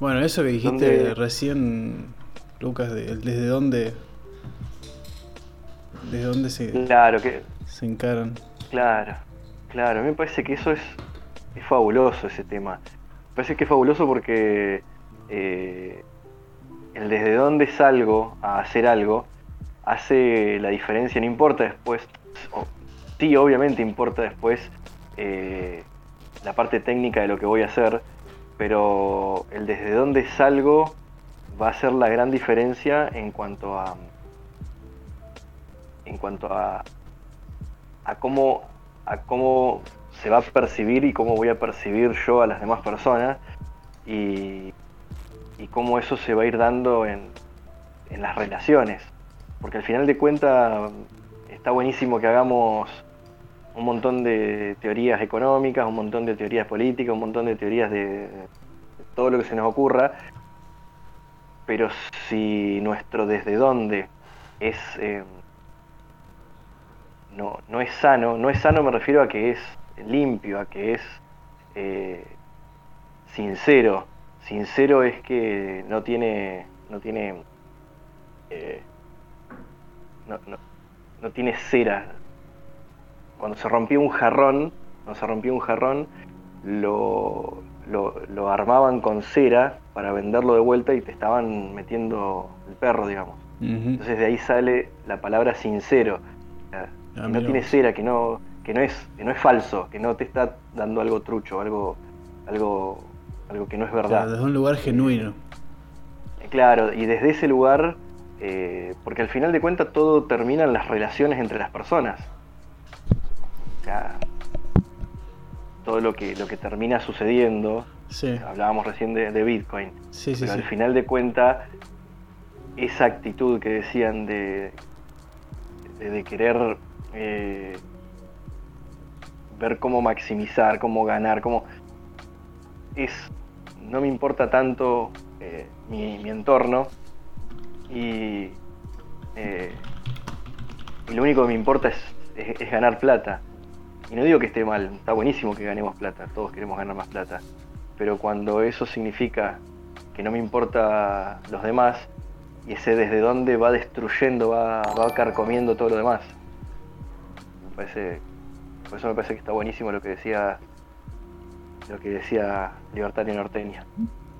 Bueno, eso que dijiste recién, Lucas, de, desde dónde. Desde dónde se, claro, que, se encaran. Claro, claro. A mí me parece que eso es, es fabuloso, ese tema. Me parece que es fabuloso porque eh, el desde dónde salgo a hacer algo hace la diferencia. No importa después. sí, obviamente importa después eh, la parte técnica de lo que voy a hacer pero el desde dónde salgo va a ser la gran diferencia en cuanto a en cuanto a, a cómo a cómo se va a percibir y cómo voy a percibir yo a las demás personas y, y cómo eso se va a ir dando en, en las relaciones. Porque al final de cuentas está buenísimo que hagamos un montón de teorías económicas, un montón de teorías políticas, un montón de teorías de, todo lo que se nos ocurra, pero si nuestro desde dónde es eh, no, no es sano, no es sano me refiero a que es limpio, a que es eh, sincero. Sincero es que no tiene, no tiene, eh, no, no, no tiene cera, cuando se rompió un jarrón, cuando se rompió un jarrón, lo, lo, armaban con cera para venderlo de vuelta y te estaban metiendo el perro, digamos. Entonces de ahí sale la palabra sincero. Ah, no tiene cera, que no, que no es, que no es falso, que no te está dando algo trucho, algo, algo, algo que no es verdad. desde un lugar genuino. Eh, claro, y desde ese lugar, eh, porque al final de cuentas todo termina en las relaciones entre las personas todo lo que, lo que termina sucediendo, hablábamos recién de, Bitcoin, pero al final de cuentas, esa actitud que decían de, de, querer eh, ver cómo maximizar, cómo ganar, cómo es, no me importa tanto eh, mi, entorno. Y, eh, y, lo único que me importa es ganar plata. Y no digo que esté mal, está buenísimo que ganemos plata, todos queremos ganar más plata. Pero cuando eso significa que no me importa los demás y ese desde dónde va destruyendo, va, va carcomiendo todo lo demás. Me parece, por eso me parece que está buenísimo lo que decía lo que decía Libertario Norteña.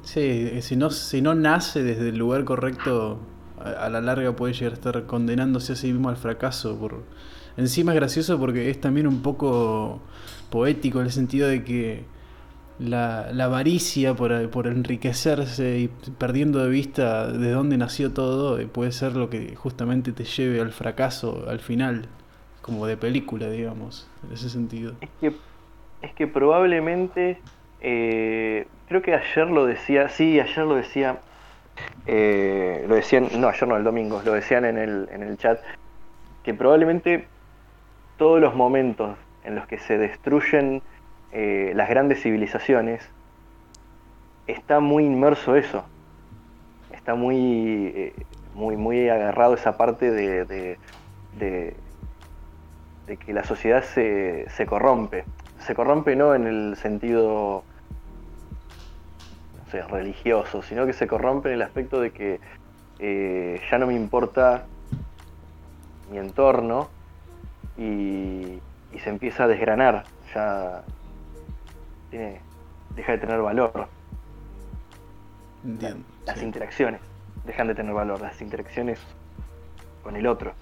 Sí, si no, si no nace desde el lugar correcto, a la larga puede llegar a estar condenándose a sí mismo al fracaso por Encima es gracioso porque es también un poco poético en el sentido de que la, avaricia por, enriquecerse y perdiendo de vista de dónde nació todo eh, puede ser lo que justamente te lleve al fracaso al final, como de película, digamos, en ese sentido. Es que, es que probablemente, eh, creo que ayer lo decía, sí, ayer lo decía, eh, lo decían, no, ayer no, el domingo, lo decían en el, en el chat, que probablemente todos los momentos en los que se destruyen eh, las grandes civilizaciones, está muy inmerso eso. Está muy, eh, muy, muy agarrado esa parte de, de, que la sociedad se, se, corrompe. Se corrompe no en el sentido religioso, sino que se corrompe en el aspecto de que eh, ya no me importa mi entorno, y, se empieza a desgranar, ya deja de tener valor. las interacciones dejan de tener valor, las interacciones con el otro.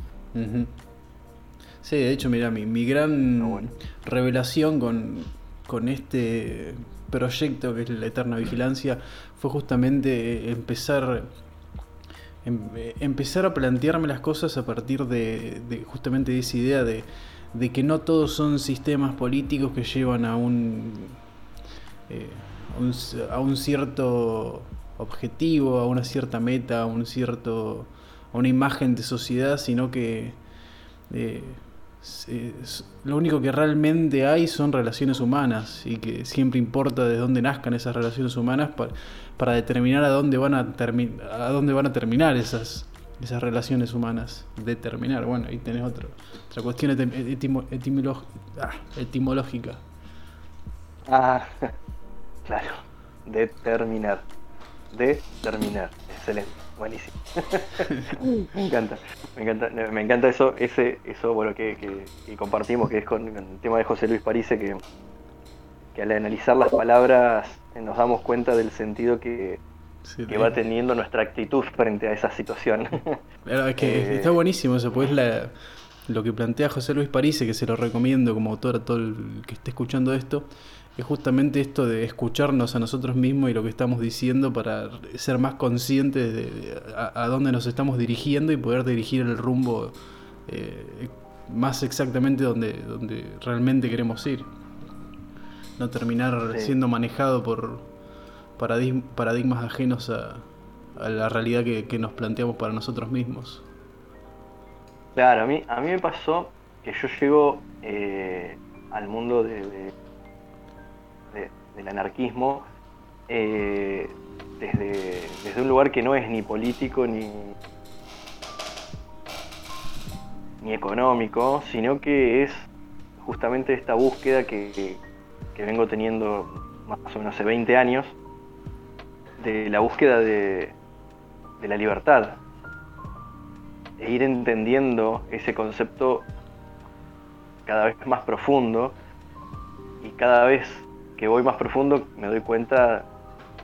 Sí, de hecho, mira, mi, gran revelación con, con este proyecto que es la Eterna Vigilancia fue justamente empezar empezar a plantearme las cosas a partir de, justamente de esa idea de, que no todos son sistemas políticos que llevan a un, eh, a un, cierto objetivo, a una cierta meta, a un cierto a una imagen de sociedad, sino que eh, lo único que realmente hay son relaciones humanas y que siempre importa de dónde nazcan esas relaciones humanas para, para determinar a dónde van a, a dónde van a terminar esas, esas relaciones humanas. Determinar, bueno, ahí tenés otra cuestión ah, etimológica. Ah, claro, determinar. de terminar. Excelente, buenísimo. me encanta, me encanta, me encanta eso, ese, eso bueno que, compartimos, que es con, el tema de José Luis Parise, que, que al analizar las palabras nos damos cuenta del sentido que, que va teniendo nuestra actitud frente a esa situación. Es que eh, está buenísimo eso, pues la, lo que plantea José Luis Parise, que se lo recomiendo como autor a todo el que esté escuchando esto, es justamente esto de escucharnos a nosotros mismos y lo que estamos diciendo para ser más conscientes de, a, dónde nos estamos dirigiendo y poder dirigir el rumbo eh, más exactamente donde, donde realmente queremos ir. No terminar siendo manejado por paradigmas ajenos a, la realidad que, nos planteamos para nosotros mismos. Claro, a mí, a mí me pasó que yo llego eh, al mundo de del anarquismo eh, desde, desde, un lugar que no es ni político ni, ni económico, sino que es justamente esta búsqueda que, vengo teniendo más o menos hace 20 años, de la búsqueda de, de la libertad, e ir entendiendo ese concepto cada vez más profundo y cada vez que voy más profundo me doy cuenta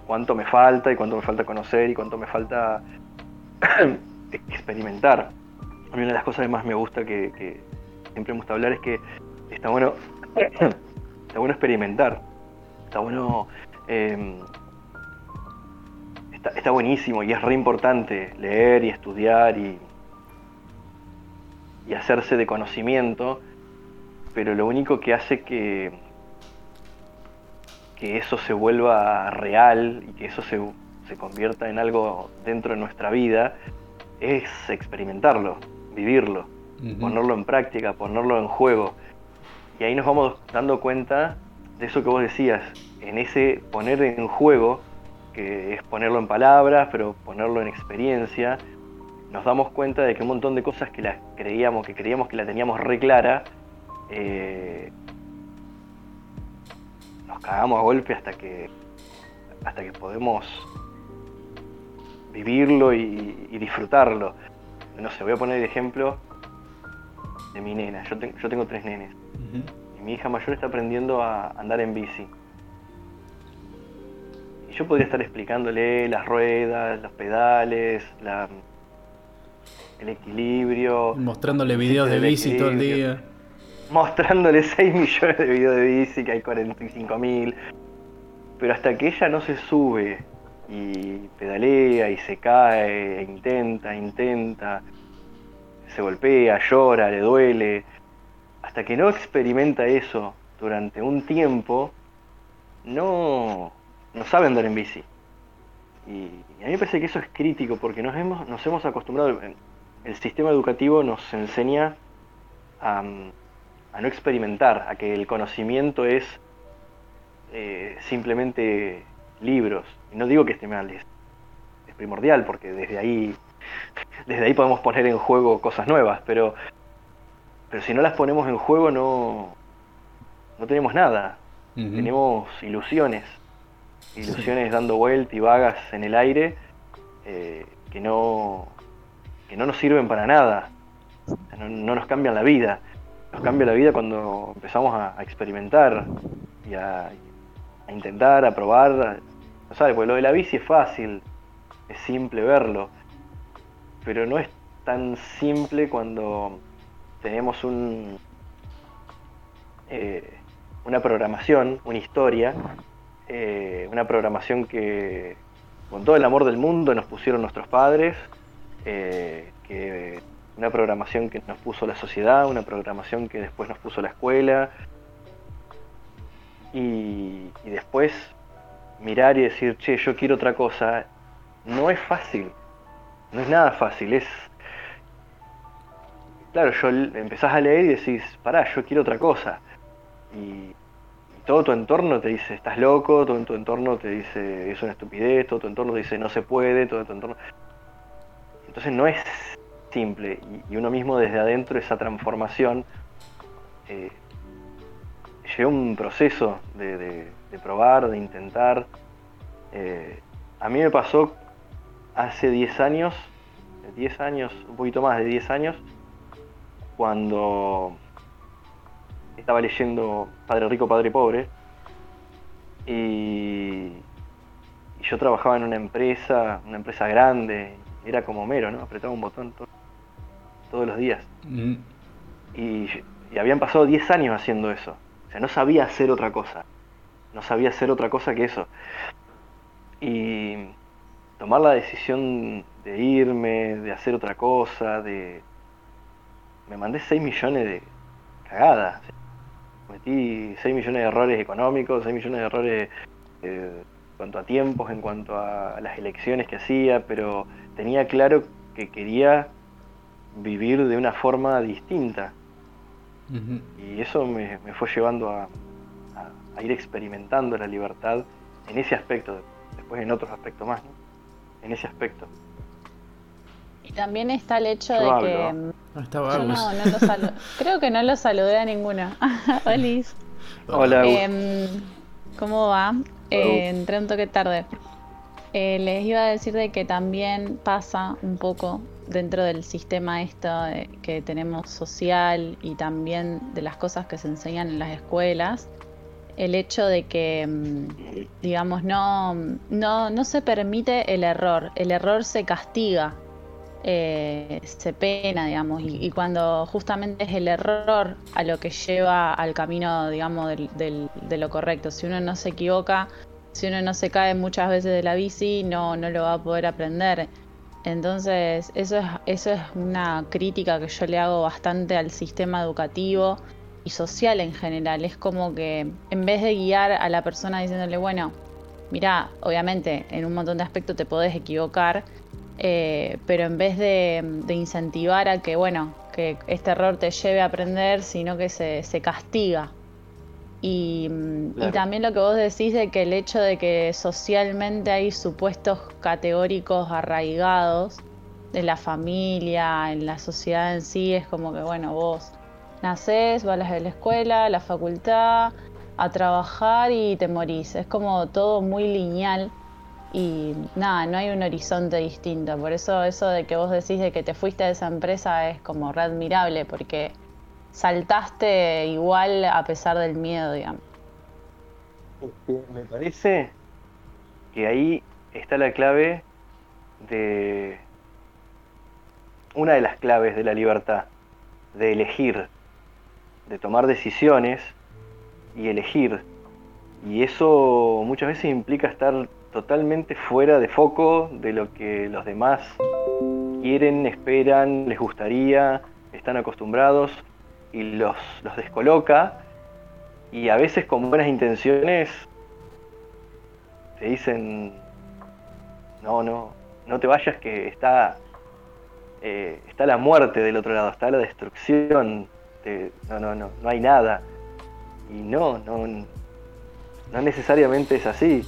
cuánto me falta y cuánto me falta conocer y cuánto me falta experimentar. A mí una de las cosas que más me gusta que, siempre me gusta hablar es que está bueno, está bueno experimentar, está bueno, em, está, está, buenísimo y es re importante leer y estudiar y, y hacerse de conocimiento, pero lo único que hace que, que eso se vuelva real y que eso se, convierta en algo dentro de nuestra vida es experimentarlo, vivirlo, ponerlo en práctica, ponerlo en juego. Y ahí nos vamos dando cuenta de eso que vos decías, en ese poner en juego, que es ponerlo en palabras, pero ponerlo en experiencia, nos damos cuenta de que un montón de cosas que las creíamos, que creíamos que la teníamos re clara, eh, cagamos a golpe hasta que hasta que podemos vivirlo y, disfrutarlo. No sé, voy a poner el ejemplo de mi nena. Yo, yo tengo tres nenes. Y mi hija mayor está aprendiendo a andar en bici. Y yo podría estar explicándole las ruedas, los pedales, la, el equilibrio. Mostrándole videos de bici todo el día mostrándole 6 millones de videos de bici, que hay 45 mil. Pero hasta que ella no se sube y pedalea y se cae, e intenta, intenta, se golpea, llora, le duele, hasta que no experimenta eso durante un tiempo, no, no sabe andar en bici. Y, a mí me parece que eso es crítico porque nos hemos, nos hemos acostumbrado, el sistema educativo nos enseña a a no experimentar, a que el conocimiento es eh, simplemente libros. Y no digo que esté mal, es, primordial, porque desde ahí, desde ahí podemos poner en juego cosas nuevas, pero, pero si no las ponemos en juego no, no tenemos nada. Tenemos ilusiones, ilusiones dando vueltas y vagas en el aire eh, que, no, que no nos sirven para nada, no nos cambian la vida nos cambia la vida cuando empezamos a, experimentar y a, intentar, a probar. No sabes, porque lo de la bici es fácil, es simple verlo, pero no es tan simple cuando tenemos eh, una programación, una historia, eh, una programación que con todo el amor del mundo nos pusieron nuestros padres, eh, que una programación que nos puso la sociedad, una programación que después nos puso la escuela, y, después mirar y decir, che, yo quiero otra cosa, no es fácil, no es nada fácil, es... Claro, yo empezás a leer y decís, pará, yo quiero otra cosa. Y, todo tu entorno te dice, estás loco, todo tu entorno te dice, es una estupidez, todo tu entorno te dice, no se puede, todo tu entorno... Entonces no es simple y, uno mismo desde adentro esa transformación eh, lleva un proceso de, probar, de intentar, eh, a mí me pasó hace 10 años, 10 años, un poquito más de 10 años, cuando estaba leyendo Padre Rico, Padre Pobre, y, yo trabajaba en una empresa, una empresa grande, era como mero. Apretaba un botón todos los días. Mm. Y, y habían pasado 10 años haciendo eso. O sea, no sabía hacer otra cosa. No sabía hacer otra cosa que eso. Y tomar la decisión de irme, de hacer otra cosa, de... Me mandé 6 millones de cagadas. Metí 6 millones de errores económicos, 6 millones de errores eh, en cuanto a tiempos, en cuanto a las elecciones que hacía, pero tenía claro que quería vivir de una forma distinta. Y eso me, fue llevando a, ir experimentando la libertad en ese aspecto, después en otros aspectos más, ¿no? en ese aspecto. Y también está el hecho de que... No, no, no Creo que no lo saludé a ninguno. Olis. Hola. Eh, ¿Cómo va? Eh, entré un toque tarde. Eh, les iba a decir de que también pasa un poco dentro del sistema esto que tenemos social y también de las cosas que se enseñan en las escuelas, el hecho de que, mm, digamos, no, no, no se permite el error, el error se castiga, eh, se pena, digamos, y, cuando justamente es el error a lo que lleva al camino, digamos, del, de lo correcto. Si uno no se equivoca, si uno no se cae muchas veces de la bici, no, no lo va a poder aprender. Entonces, eso es, eso es una crítica que yo le hago bastante al sistema educativo y social en general. Es como que en vez de guiar a la persona diciéndole, bueno, mira, obviamente en un montón de aspectos te podés equivocar, eh, pero en vez de, incentivar a que, bueno, que este error te lleve a aprender, sino que se, castiga. Y, también lo que vos decís de que el hecho de que socialmente hay supuestos categóricos arraigados de la familia, en la sociedad en sí, es como que, bueno, vos nacés, vas a la escuela, a la facultad, a trabajar y te morís. Es como todo muy lineal y nada, no hay un horizonte distinto. Por eso eso de que vos decís de que te fuiste de esa empresa es como re admirable porque saltaste igual a pesar del miedo, digamos. Me parece que ahí está la clave de una de las claves de la libertad, de elegir, de tomar decisiones y elegir. Y eso muchas veces implica estar totalmente fuera de foco de lo que los demás quieren, esperan, les gustaría, están acostumbrados y los, los descoloca y a veces con buenas intenciones te dicen no, no, no te vayas que está, eh, está la muerte del otro lado, está la destrucción, no, no, no, no hay nada. Y no, no, no necesariamente es así.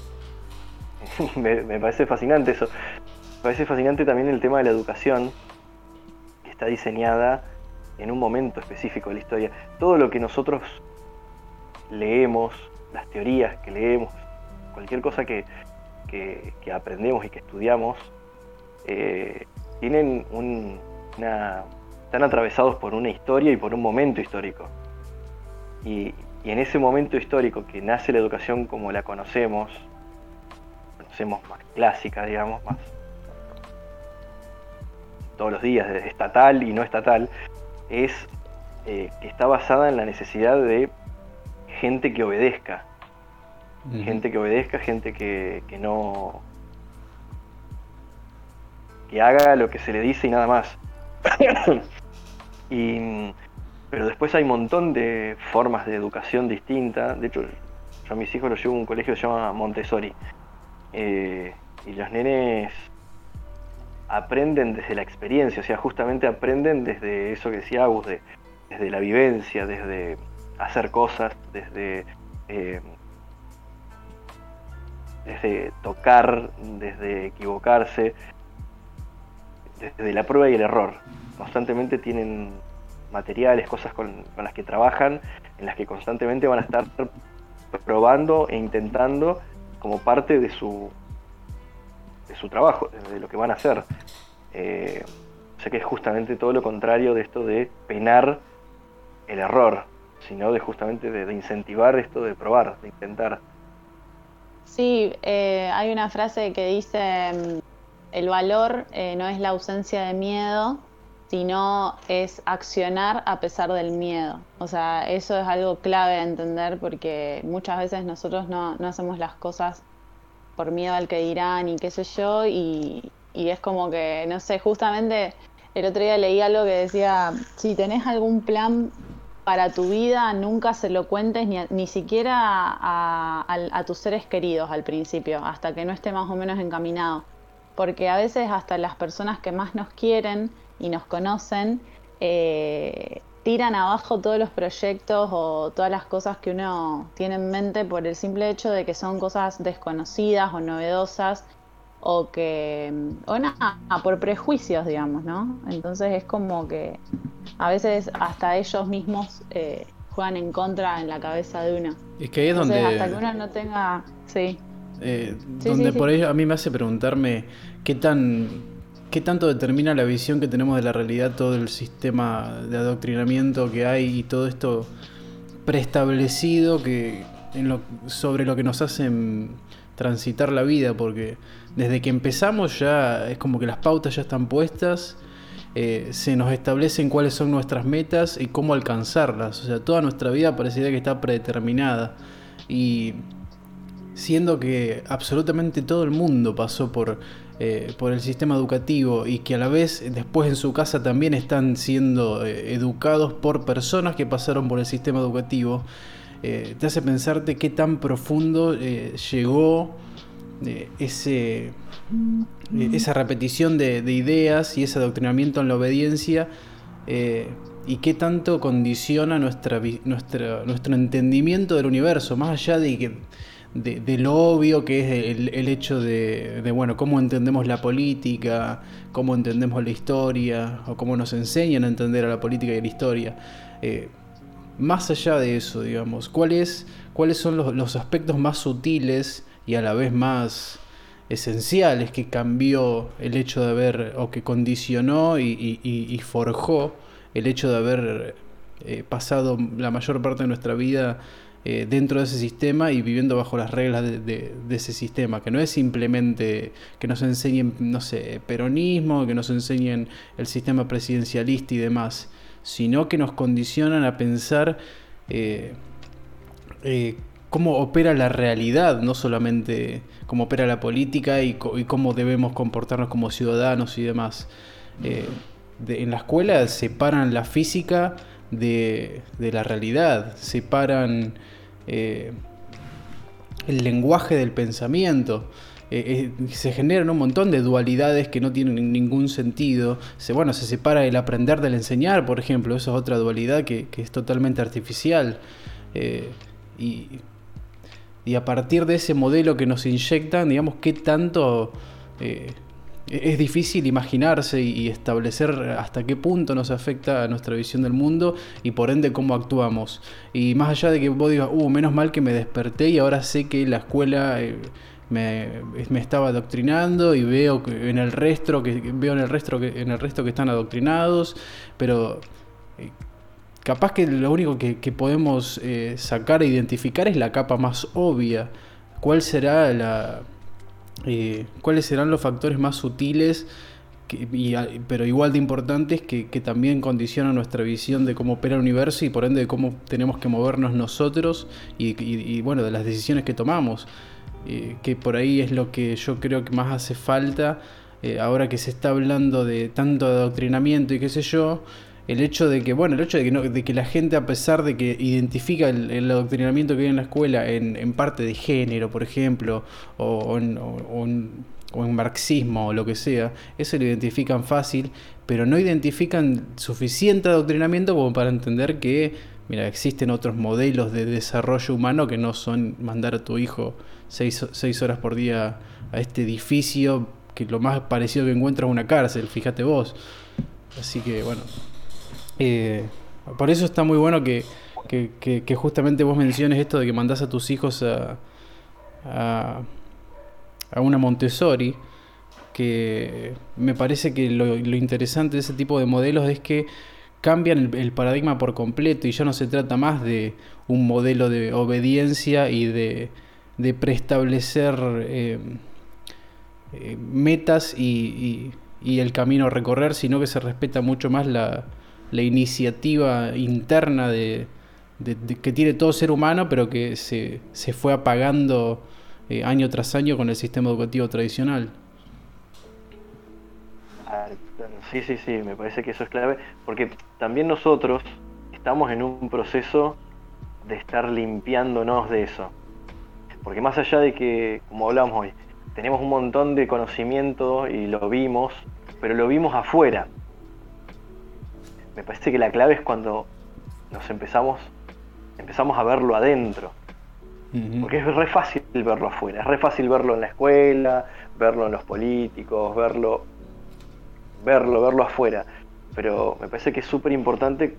me, parece fascinante eso. Me parece fascinante también el tema de la educación, que está diseñada en un momento específico de la historia. Todo lo que nosotros leemos, las teorías que leemos, cualquier cosa que, aprendemos y que estudiamos, eh, tienen una, están atravesados por una historia y por un momento histórico. Y, y en ese momento histórico que nace la educación como la conocemos, conocemos más clásica, digamos, más todos los días, estatal y no estatal, es eh, que está basada en la necesidad de gente que obedezca. Gente que obedezca, gente que, que no. que haga lo que se le dice y nada más. y, pero después hay un montón de formas de educación distintas. De hecho, yo a mis hijos los llevo a un colegio que se llama Montessori. Eh, y los nenes aprenden desde la experiencia, o sea, justamente aprenden desde eso que decía Agus, desde la vivencia, desde hacer cosas, desde, eh, desde tocar, desde equivocarse, desde la prueba y el error. Constantemente tienen materiales, cosas con las que trabajan, en las que constantemente van a estar probando e intentando como parte de su, su trabajo, de lo que van a hacer. Eh, o sea que es justamente todo lo contrario de esto de penar el error, sino de justamente de, incentivar esto de probar, de intentar. Sí, eh, hay una frase que dice, mm, el valor eh, no es la ausencia de miedo, sino es accionar a pesar del miedo. O sea, eso es algo clave de entender porque muchas veces nosotros no, no hacemos las cosas por miedo al que dirán y qué sé yo, y, y es como que, no sé, justamente el otro día leí algo que decía, si tenés algún plan para tu vida, nunca se lo cuentes ni, ni siquiera a, tus seres queridos al principio, hasta que no esté más o menos encaminado. Porque a veces hasta las personas que más nos quieren y nos conocen, eh, tiran abajo todos los proyectos o todas las cosas que uno tiene en mente por el simple hecho de que son cosas desconocidas o novedosas o que o nada por prejuicios digamos no entonces es como que a veces hasta ellos mismos eh, juegan en contra en la cabeza de uno. Es que ahí es donde hasta que uno no tenga sí, eh, donde por ello a mí me hace preguntarme qué tan qué tanto determina la visión que tenemos de la realidad todo el sistema de adoctrinamiento que hay y todo esto preestablecido que sobre lo que nos hacen transitar la vida porque desde que empezamos ya es como que las pautas ya están puestas, eh, se nos establecen cuáles son nuestras metas y cómo alcanzarlas. O sea, toda nuestra vida parecería que está predeterminada. Y siendo que absolutamente todo el mundo pasó por, eh, por el sistema educativo y que a la vez después en su casa también están siendo eh, educados por personas que pasaron por el sistema educativo, te hace pensarte qué tan profundo llegó ese, eh, esa repetición de, ideas y ese adoctrinamiento en la obediencia eh, y qué tanto condiciona nuestra, nuestra, nuestro entendimiento del universo, más allá de, de, lo obvio que es el, hecho de, bueno, cómo entendemos la política, cómo entendemos la historia, o cómo nos enseñan a entender a la política y a la historia. Eh, más allá de eso, digamos, ¿cuáles, cuáles son los, los aspectos más sutiles y a la vez más esenciales que cambió el hecho de haber, o que condicionó y, forjó el hecho de haber eh, pasado la mayor parte de nuestra vida eh, dentro de ese sistema y viviendo bajo las reglas de, ese sistema, que no es simplemente que nos enseñen, no sé, peronismo, que nos enseñen el sistema presidencialista y demás, sino que nos condicionan a pensar eh, cómo opera la realidad, no solamente cómo opera la política y, cómo debemos comportarnos como ciudadanos y demás. Eh, en la escuela separan la física de, la realidad, separan eh, el lenguaje del pensamiento. Eh, se generan un montón de dualidades que no tienen ningún sentido. Se, bueno, se separa el aprender del enseñar, por ejemplo, eso es otra dualidad que, es totalmente artificial. y y a partir de ese modelo que nos inyectan, digamos, qué tanto eh, es difícil imaginarse y establecer hasta qué punto nos afecta a nuestra visión del mundo y por ende cómo actuamos. Y más allá de que vos digas, uh, menos mal que me desperté y ahora sé que la escuela... Eh, me, estaba adoctrinando y veo en el resto que veo en el resto que en el resto que están adoctrinados pero eh, capaz que lo único que, podemos eh, sacar e identificar es la capa más obvia. ¿Cuál será la, eh, ¿Cuáles serán los factores más sutiles, pero igual de importantes, que, también condicionan nuestra visión de cómo opera el universo y por ende de cómo tenemos que movernos nosotros y, bueno, de las decisiones que tomamos? Eh, que por ahí es lo que yo creo que más hace falta ahora que se está hablando de tanto adoctrinamiento y qué sé yo el hecho de que, bueno, el hecho de que, de que la gente, a pesar de que identifica el, adoctrinamiento que hay en la escuela en, parte de género, por ejemplo, o, en, marxismo o lo que sea, eso lo identifican fácil, pero no identifican suficiente adoctrinamiento como para entender que, mira, existen otros modelos de desarrollo humano que no son mandar a tu hijo seis, seis horas por día a este edificio, que lo más parecido que encuentras es una cárcel, fíjate vos. Así que, bueno, eh, por eso está muy bueno que, justamente vos menciones esto de que mandás a tus hijos a, a, una Montessori, que me parece que lo, interesante de ese tipo de modelos es que cambian el, paradigma por completo y ya no se trata más de un modelo de obediencia y de, preestablecer eh, eh, metas y, el camino a recorrer, sino que se respeta mucho más la, iniciativa interna de, que tiene todo ser humano, pero que se, se fue apagando eh, año tras año con el sistema educativo tradicional. Sí, sí, sí, me parece que eso es clave, porque también nosotros estamos en un proceso de estar limpiándonos de eso. Porque más allá de que, como hablamos hoy, tenemos un montón de conocimiento y lo vimos, pero lo vimos afuera. Me parece que la clave es cuando nos empezamos, empezamos a verlo adentro. Porque es re fácil verlo afuera, es re fácil verlo en la escuela, verlo en los políticos, verlo verlo, verlo afuera. Pero me parece que es súper importante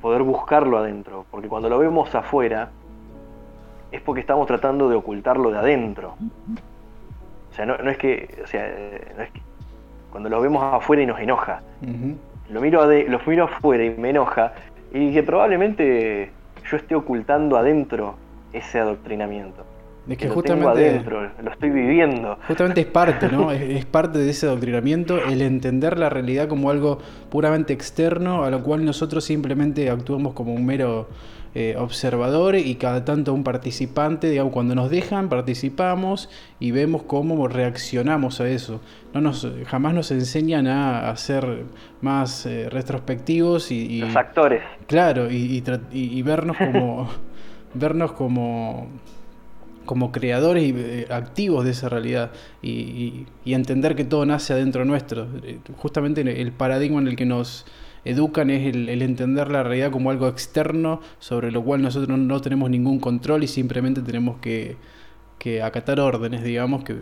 poder buscarlo adentro, porque cuando lo vemos afuera es porque estamos tratando de ocultarlo de adentro. O sea, no, es que, o sea, no es que cuando lo vemos afuera y nos enoja. Lo miro lo miro afuera y me enoja y que probablemente yo esté ocultando adentro ese adoctrinamiento. Es que, justamente. lo estoy viviendo. Justamente es parte, ¿no? es, parte de ese adoctrinamiento el entender la realidad como algo puramente externo, a lo cual nosotros simplemente actuamos como un mero eh, observador y cada tanto un participante. Digamos, cuando nos dejan, participamos y vemos cómo reaccionamos a eso. No nos, jamás nos enseñan a, ser más eh, retrospectivos y, Los actores. Claro, y, y vernos como. vernos como como creadores y eh, activos de esa realidad y, entender que todo nace adentro nuestro. Eh, justamente el paradigma en el que nos educan es el, entender la realidad como algo externo sobre lo cual nosotros no, tenemos ningún control y simplemente tenemos que, acatar órdenes, digamos, que,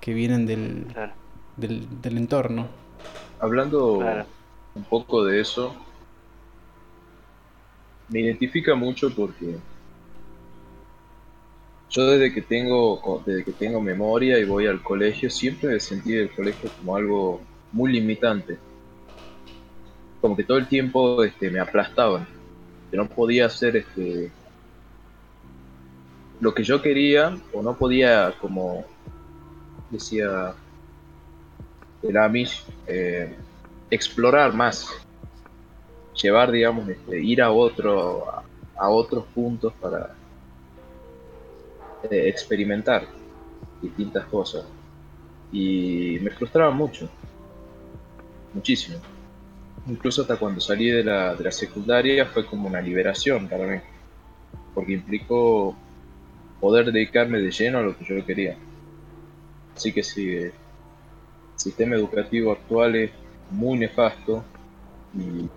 que vienen del, del, entorno. Hablando un poco de eso, me identifica mucho porque yo desde que tengo desde que tengo memoria y voy al colegio siempre he sentido el colegio como algo muy limitante como que todo el tiempo este, me aplastaban que no podía hacer este lo que yo quería o no podía como decía el Amish eh, explorar más llevar digamos este, ir a otro a otros puntos para eh, experimentar distintas cosas. Y me frustraba mucho, muchísimo. Incluso hasta cuando salí de la, de la secundaria fue como una liberación para mí, porque implicó poder dedicarme de lleno a lo que yo quería. Así que si el sistema educativo actual es muy nefasto y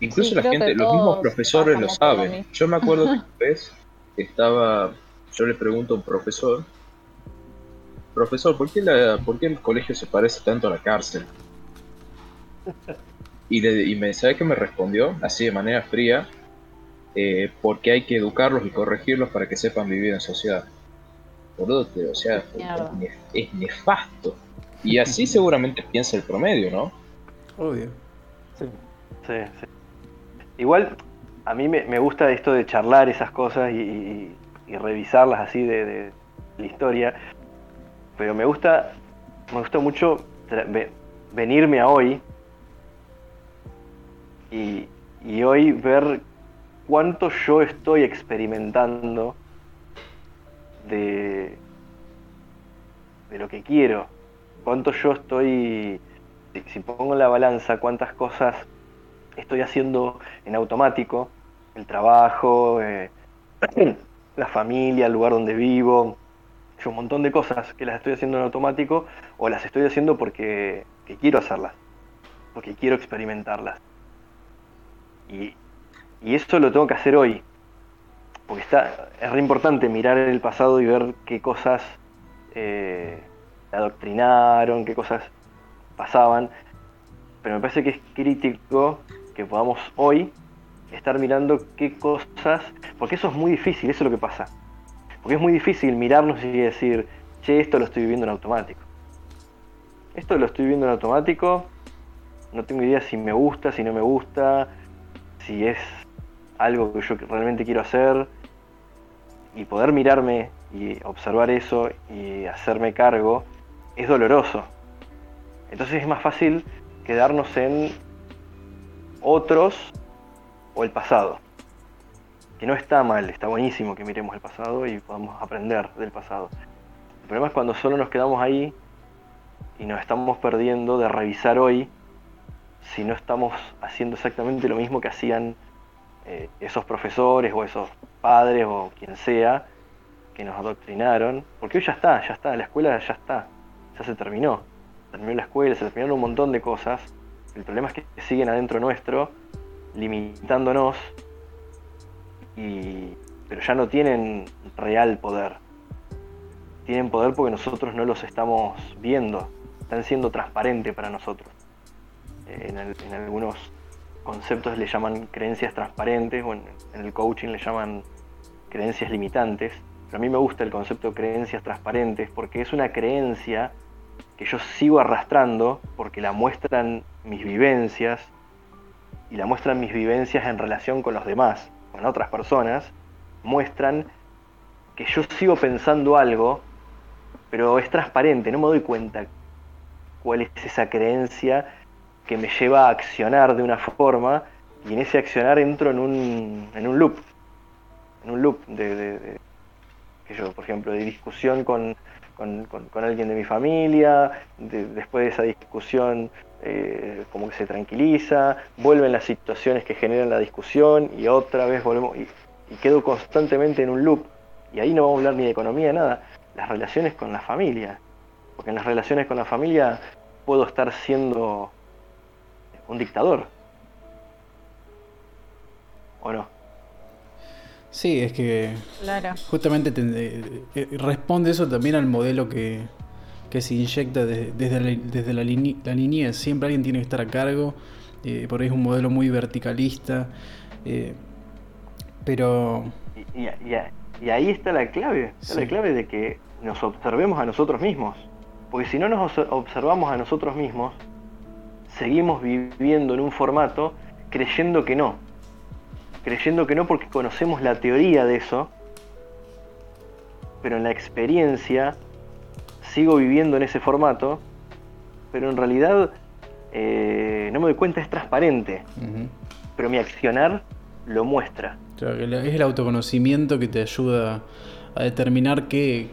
Incluso la gente, los mismos profesores lo saben. Yo me acuerdo que una vez estaba, yo le pregunto a un profesor, profesor, ¿por qué, la, ¿por qué el colegio se parece tanto a la cárcel? Y, y me sabe que me respondió, así de manera fría, eh, porque hay que educarlos y corregirlos para que sepan vivir en sociedad. Boludo, o sea, es nefasto. Y así seguramente piensa el promedio, ¿no? Obvio. Sí, sí, sí. Igual, a mí me, gusta esto de charlar esas cosas y, revisarlas así de, la historia, pero me gusta, me gusta mucho venirme a hoy y, hoy ver cuánto yo estoy experimentando de, de lo que quiero, cuánto yo estoy, si pongo la balanza cuántas cosas estoy haciendo en automático, el trabajo, eh, la familia, el lugar donde vivo, yo un montón de cosas que las estoy haciendo en automático o las estoy haciendo porque quiero hacerlas, porque quiero experimentarlas. Y, eso lo tengo que hacer hoy, porque está, es re importante mirar el pasado y ver qué cosas eh, adoctrinaron, qué cosas pasaban, pero me parece que es crítico que podamos hoy estar mirando qué cosas, porque eso es muy difícil, eso es lo que pasa. Porque es muy difícil mirarnos y decir, che, esto lo estoy viviendo en automático. Esto lo estoy viviendo en automático, no tengo idea si me gusta, si no me gusta, si es algo que yo realmente quiero hacer. Y poder mirarme y observar eso y hacerme cargo es doloroso. Entonces es más fácil quedarnos en otros o el pasado. Que no está mal, está buenísimo que miremos el pasado y podamos aprender del pasado. El problema es cuando solo nos quedamos ahí y nos estamos perdiendo de revisar hoy si no estamos haciendo exactamente lo mismo que hacían eh, esos profesores o esos padres o quien sea que nos adoctrinaron, porque hoy ya está, ya está, la escuela ya está, ya se terminó, terminó la escuela, se terminaron un montón de cosas, el problema es que siguen adentro nuestro, limitándonos, pero ya no tienen real poder, tienen poder porque nosotros no los estamos viendo, están siendo transparentes para nosotros. En, algunos conceptos le llaman creencias transparentes o en, el coaching le llaman creencias limitantes. Pero a mí me gusta el concepto de creencias transparentes porque es una creencia que yo sigo arrastrando porque la muestran mis vivencias y la muestran mis vivencias en relación con los demás, con otras personas, muestran que yo sigo pensando algo, pero es transparente, no me doy cuenta cuál es esa creencia que me lleva a accionar de una forma y en ese accionar entro en un, en un loop, en un loop de, que yo, por ejemplo, de discusión con, con, alguien de mi familia, después de esa discusión eh, como que se tranquiliza, vuelven las situaciones que generan la discusión y otra vez volvemos y, y quedo constantemente en un loop. Y ahí no vamos a hablar ni de economía, nada, las relaciones con la familia porque en las relaciones con la familia puedo estar siendo un dictador. ¿O no? Sí, es que justamente eh, eh, responde eso también al modelo que, se inyecta desde, la, desde la, niñez. Siempre alguien tiene que estar a cargo, eh, por ahí es un modelo muy verticalista, pero... Y, ahí está la clave, está la clave de que nos observemos a nosotros mismos. Porque si no nos observamos a nosotros mismos, seguimos viviendo en un formato creyendo que no. Creyendo que no porque conocemos la teoría de eso, pero en la experiencia sigo viviendo en ese formato, pero en realidad eh, no me doy cuenta, es transparente. Pero mi accionar lo muestra. es el autoconocimiento que te ayuda a determinar qué,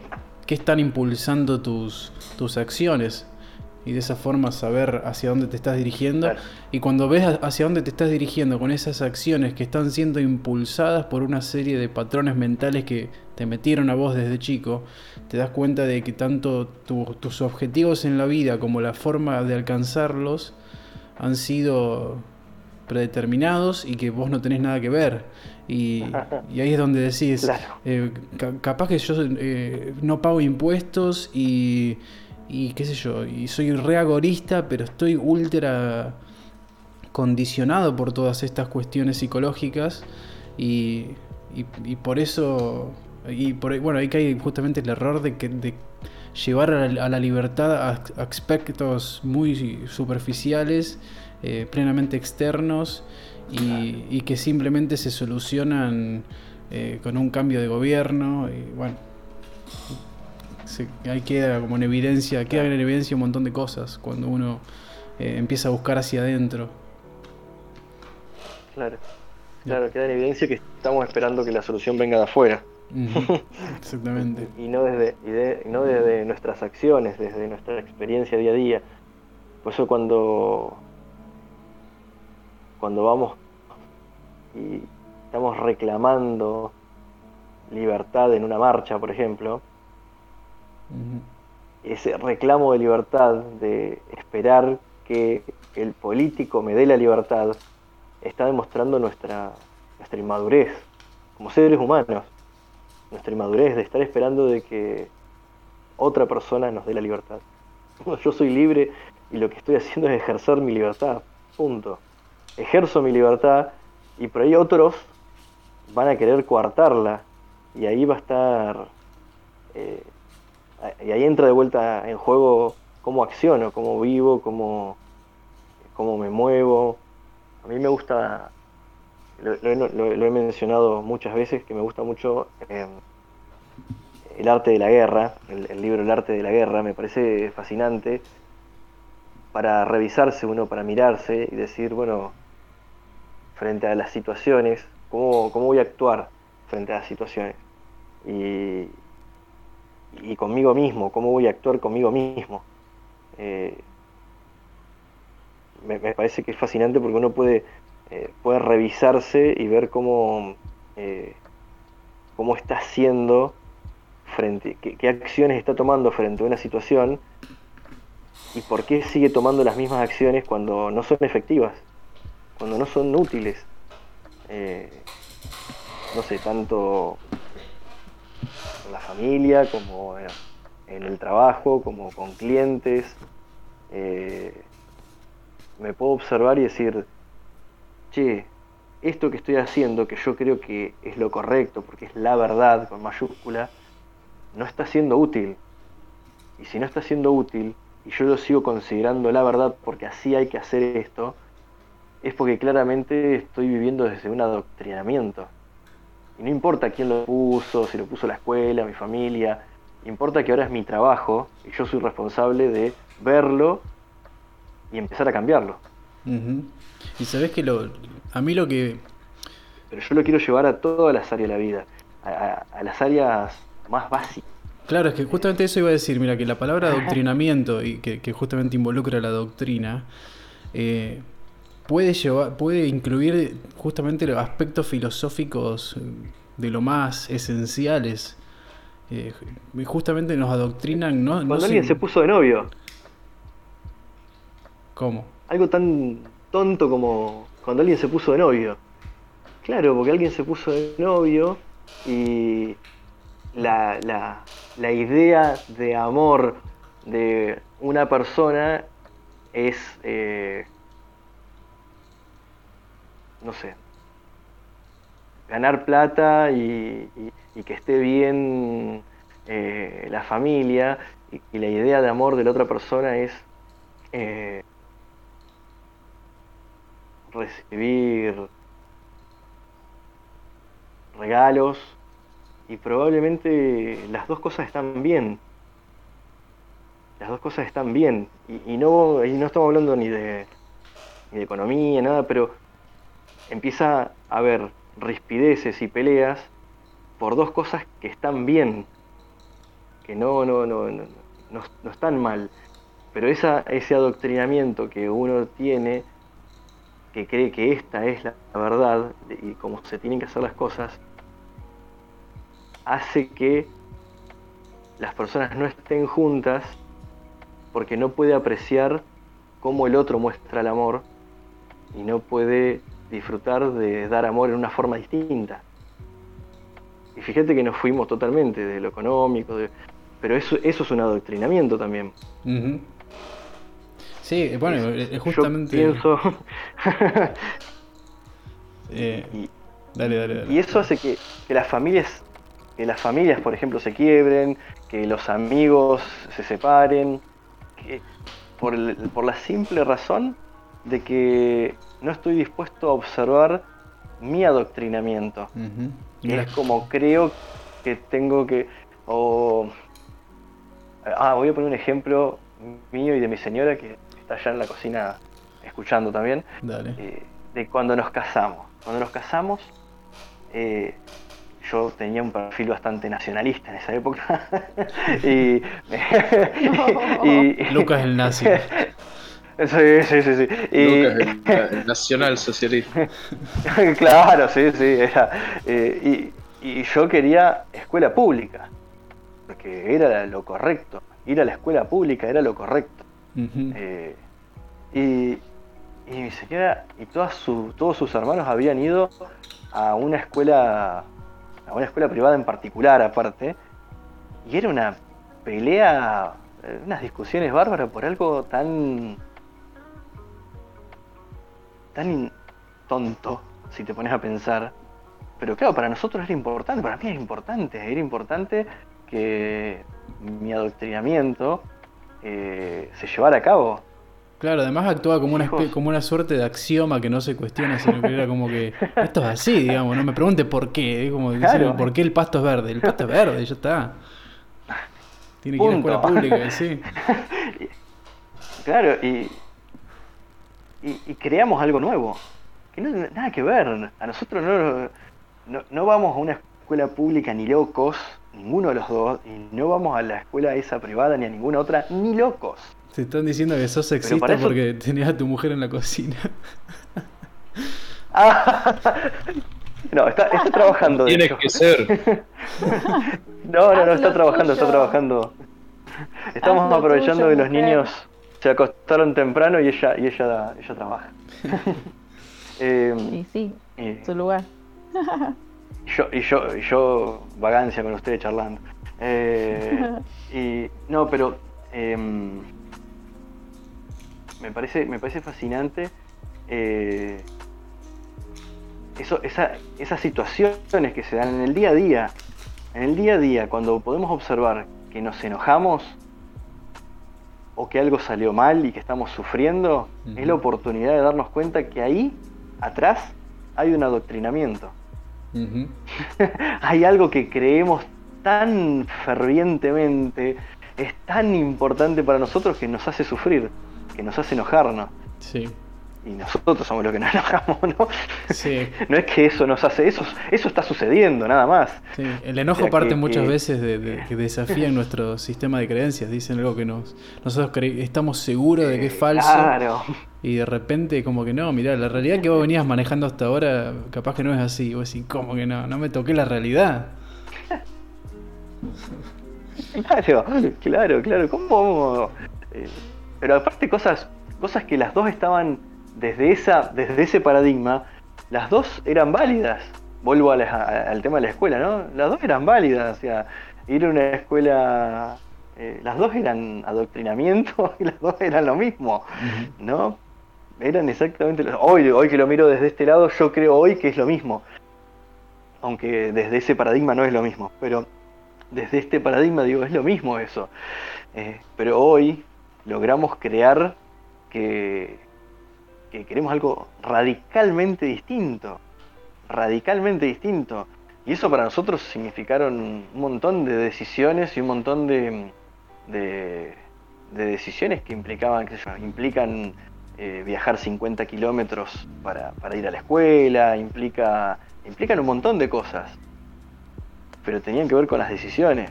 qué están impulsando tus, tus acciones y de esa forma saber hacia dónde te estás dirigiendo. Y cuando ves hacia dónde te estás dirigiendo con esas acciones que están siendo impulsadas por una serie de patrones mentales que te metieron a vos desde chico, te das cuenta de que tanto tus objetivos en la vida como la forma de alcanzarlos han sido predeterminados y que vos no tenés nada que ver. Y, ahí es donde decís, eh, capaz que yo eh, no pago impuestos y, y qué sé yo, y soy re agorista, pero estoy ultra condicionado por todas estas cuestiones psicológicas y, y, por eso, y por, bueno, ahí cae justamente el error de, que, de llevar a la, libertad a, aspectos muy superficiales, eh, plenamente externos y, que simplemente se solucionan eh, con un cambio de gobierno. Y bueno, ahí queda como en evidencia, queda en evidencia un montón de cosas cuando uno eh, empieza a buscar hacia adentro. Claro, claro, queda en evidencia que estamos esperando que la solución venga de afuera. Exactamente. y, no desde, y, no desde nuestras acciones, desde nuestra experiencia día a día. Por eso cuando cuando vamos y estamos reclamando libertad en una marcha, por ejemplo, ese reclamo de libertad, de esperar que el político me dé la libertad, está demostrando nuestra, nuestra inmadurez como seres humanos, nuestra inmadurez de estar esperando de que otra persona nos dé la libertad. Yo soy libre y lo que estoy haciendo es ejercer mi libertad, punto. Ejerzo mi libertad y por ahí otros van a querer coartarla y ahí va a estar eh, y ahí entra de vuelta en juego cómo acciono, cómo vivo, cómo, cómo me muevo. A mí me gusta, lo, he mencionado muchas veces, que me gusta mucho em, el arte de la guerra, el, libro El arte de la guerra, me parece fascinante para revisarse uno, para mirarse y decir, bueno, frente a las situaciones, cómo, cómo voy a actuar frente a las situaciones. Y, y conmigo mismo, cómo voy a actuar conmigo mismo. Eh, me, parece que es fascinante porque uno puede, eh, puede revisarse y ver cómo, eh, cómo está haciendo frente, qué, qué, acciones está tomando frente a una situación y por qué sigue tomando las mismas acciones cuando no son efectivas, cuando no son útiles. no sé, tanto en la familia, como en el trabajo, como con clientes. Eh, me puedo observar y decir, che, esto que estoy haciendo, que yo creo que es lo correcto, porque es la verdad con mayúscula, no está siendo útil. Y si no está siendo útil, y yo lo sigo considerando la verdad porque así hay que hacer esto, es porque claramente estoy viviendo desde un adoctrinamiento. Y no importa quién lo puso, si lo puso la escuela, mi familia, importa que ahora es mi trabajo y yo soy responsable de verlo y empezar a cambiarlo. Y sabes que lo, a mí lo que... Pero yo lo quiero llevar a todas las áreas de la vida, a, las áreas más básicas. Claro, es que justamente eso iba a decir, mira, que la palabra adoctrinamiento, y que, justamente involucra la doctrina, eh, puede, llevar, puede incluir justamente los aspectos filosóficos de lo más esenciales. Eh, justamente nos adoctrinan, ¿no? Cuando alguien se... puso de novio. ¿Cómo? Algo tan tonto como cuando alguien se puso de novio. Claro, porque alguien se puso de novio y la, la, la idea de amor de una persona es eh, no sé, ganar plata y, que esté bien eh, la familia y, la idea de amor de la otra persona es eh, recibir regalos y probablemente las dos cosas están bien. Las dos cosas están bien. Y, no, y no estamos hablando ni de, ni de economía, nada, pero empieza a haber rispideces y peleas por dos cosas que están bien, que no, no, no, no, no, están mal. Pero ese adoctrinamiento que uno tiene, que cree que esta es la verdad y cómo se tienen que hacer las cosas, hace que las personas no estén juntas porque no puede apreciar cómo el otro muestra el amor y no puede disfrutar de dar amor en una forma distinta. Y fíjate que nos fuimos totalmente de lo económico, pero eso, eso es un adoctrinamiento también. Sí, bueno, es, justamente... Yo pienso... Eh, y, dale, dale, y eso hace que, las familias, que las familias, por ejemplo, se quiebren, que los amigos se separen, que por, por la simple razón de que no estoy dispuesto a observar mi adoctrinamiento. es como creo que tengo que... ah, voy a poner un ejemplo mío y de mi señora que está allá en la cocina escuchando también. Eh, de cuando nos casamos. Cuando nos casamos, eh, yo tenía un perfil bastante nacionalista en esa época. y, y, Lucas el nazi. Sí, sí, sí. sí. Y... el, nacional socialista. claro, sí, sí. Era, eh, y, yo quería escuela pública, porque era lo correcto. Ir a la escuela pública era lo correcto. Eh, y, y mi señora y todas su, todos sus hermanos habían ido a una escuela, a una escuela privada en particular aparte, y era una pelea, eh, unas discusiones bárbaras por algo tan tan tonto, si te pones a pensar. Pero claro, para nosotros era importante, para mí era importante, era importante que mi adoctrinamiento eh, se llevara a cabo. Claro, además actúa como una, como una suerte de axioma que no se cuestiona, sino que era como que esto es así, digamos, no me pregunte por qué, como por qué el pasto es verde, el pasto es verde, ya está. Tiene que ir a escuela pública, sí. Claro, y, y, creamos algo nuevo, que no tiene nada que ver. A nosotros no, no, no vamos a una escuela pública ni locos, ninguno de los dos, y no vamos a la escuela esa privada ni a ninguna otra, ni locos. Te están diciendo que sos sexista porque tenías a tu mujer en la cocina. Ah, no, está, está trabajando. Tienes que ser. no, no, no, está trabajando, está trabajando. Estamos aprovechando que los niños se acostaron temprano y ella, y ella, ella trabaja. eh, y sí, su lugar. yo, y yo, y yo vagancia con ustedes charlando. Eh, y no, pero em, me parece, me parece fascinante eh, eso, esa, esas situaciones que se dan en el día a día. En el día a día, cuando podemos observar que nos enojamos o que algo salió mal y que estamos sufriendo, es la oportunidad de darnos cuenta que ahí, atrás, hay un adoctrinamiento. hay algo que creemos tan fervientemente, es tan importante para nosotros que nos hace sufrir, que nos hace enojarnos. Sí y nosotros somos los que nos enojamos, ¿no? no es que eso nos hace, eso, eso está sucediendo, nada más. Sí. El enojo parte muchas veces de, que desafían nuestro sistema de creencias, dicen algo que nos, nosotros estamos seguros de que es falso. Claro. Y de repente como que no, mira, la realidad que vos venías manejando hasta ahora, capaz que no es así. Vos decís, ¿cómo que no? No me toqué la realidad. claro, claro, claro. ¿Cómo? Eh, pero aparte cosas, cosas que las dos estaban desde, esa, desde ese paradigma, las dos eran válidas. Vuelvo al tema de la escuela, ¿no? Las dos eran válidas, o sea, ir a una escuela, eh, las dos eran adoctrinamiento y las dos eran lo mismo, ¿no? Eran exactamente lo hoy, hoy que lo miro desde este lado, yo creo hoy que es lo mismo. Aunque desde ese paradigma no es lo mismo, pero desde este paradigma digo, es lo mismo eso. Eh, pero hoy logramos crear que que queremos algo radicalmente distinto, radicalmente distinto. Y eso para nosotros significaron un montón de decisiones y un montón de, de, decisiones que implicaban, yo, implican eh, viajar 50 kilómetros para, para, ir a la escuela, implica, implican un montón de cosas. Pero tenían que ver con las decisiones,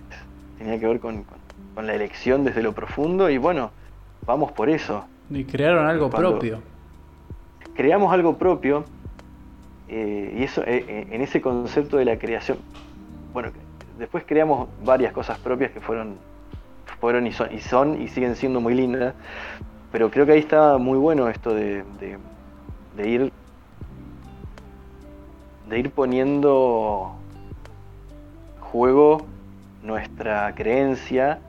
tenían que ver con, con, la elección desde lo profundo y bueno, vamos por eso. Y crearon algo propio creamos algo propio eh, y eso eh, eh, en ese concepto de la creación, bueno, después creamos varias cosas propias que fueron, fueron y son, y siguen siendo muy lindas, pero creo que ahí está muy bueno esto de, de, ir de ir poniendo juego nuestra creencia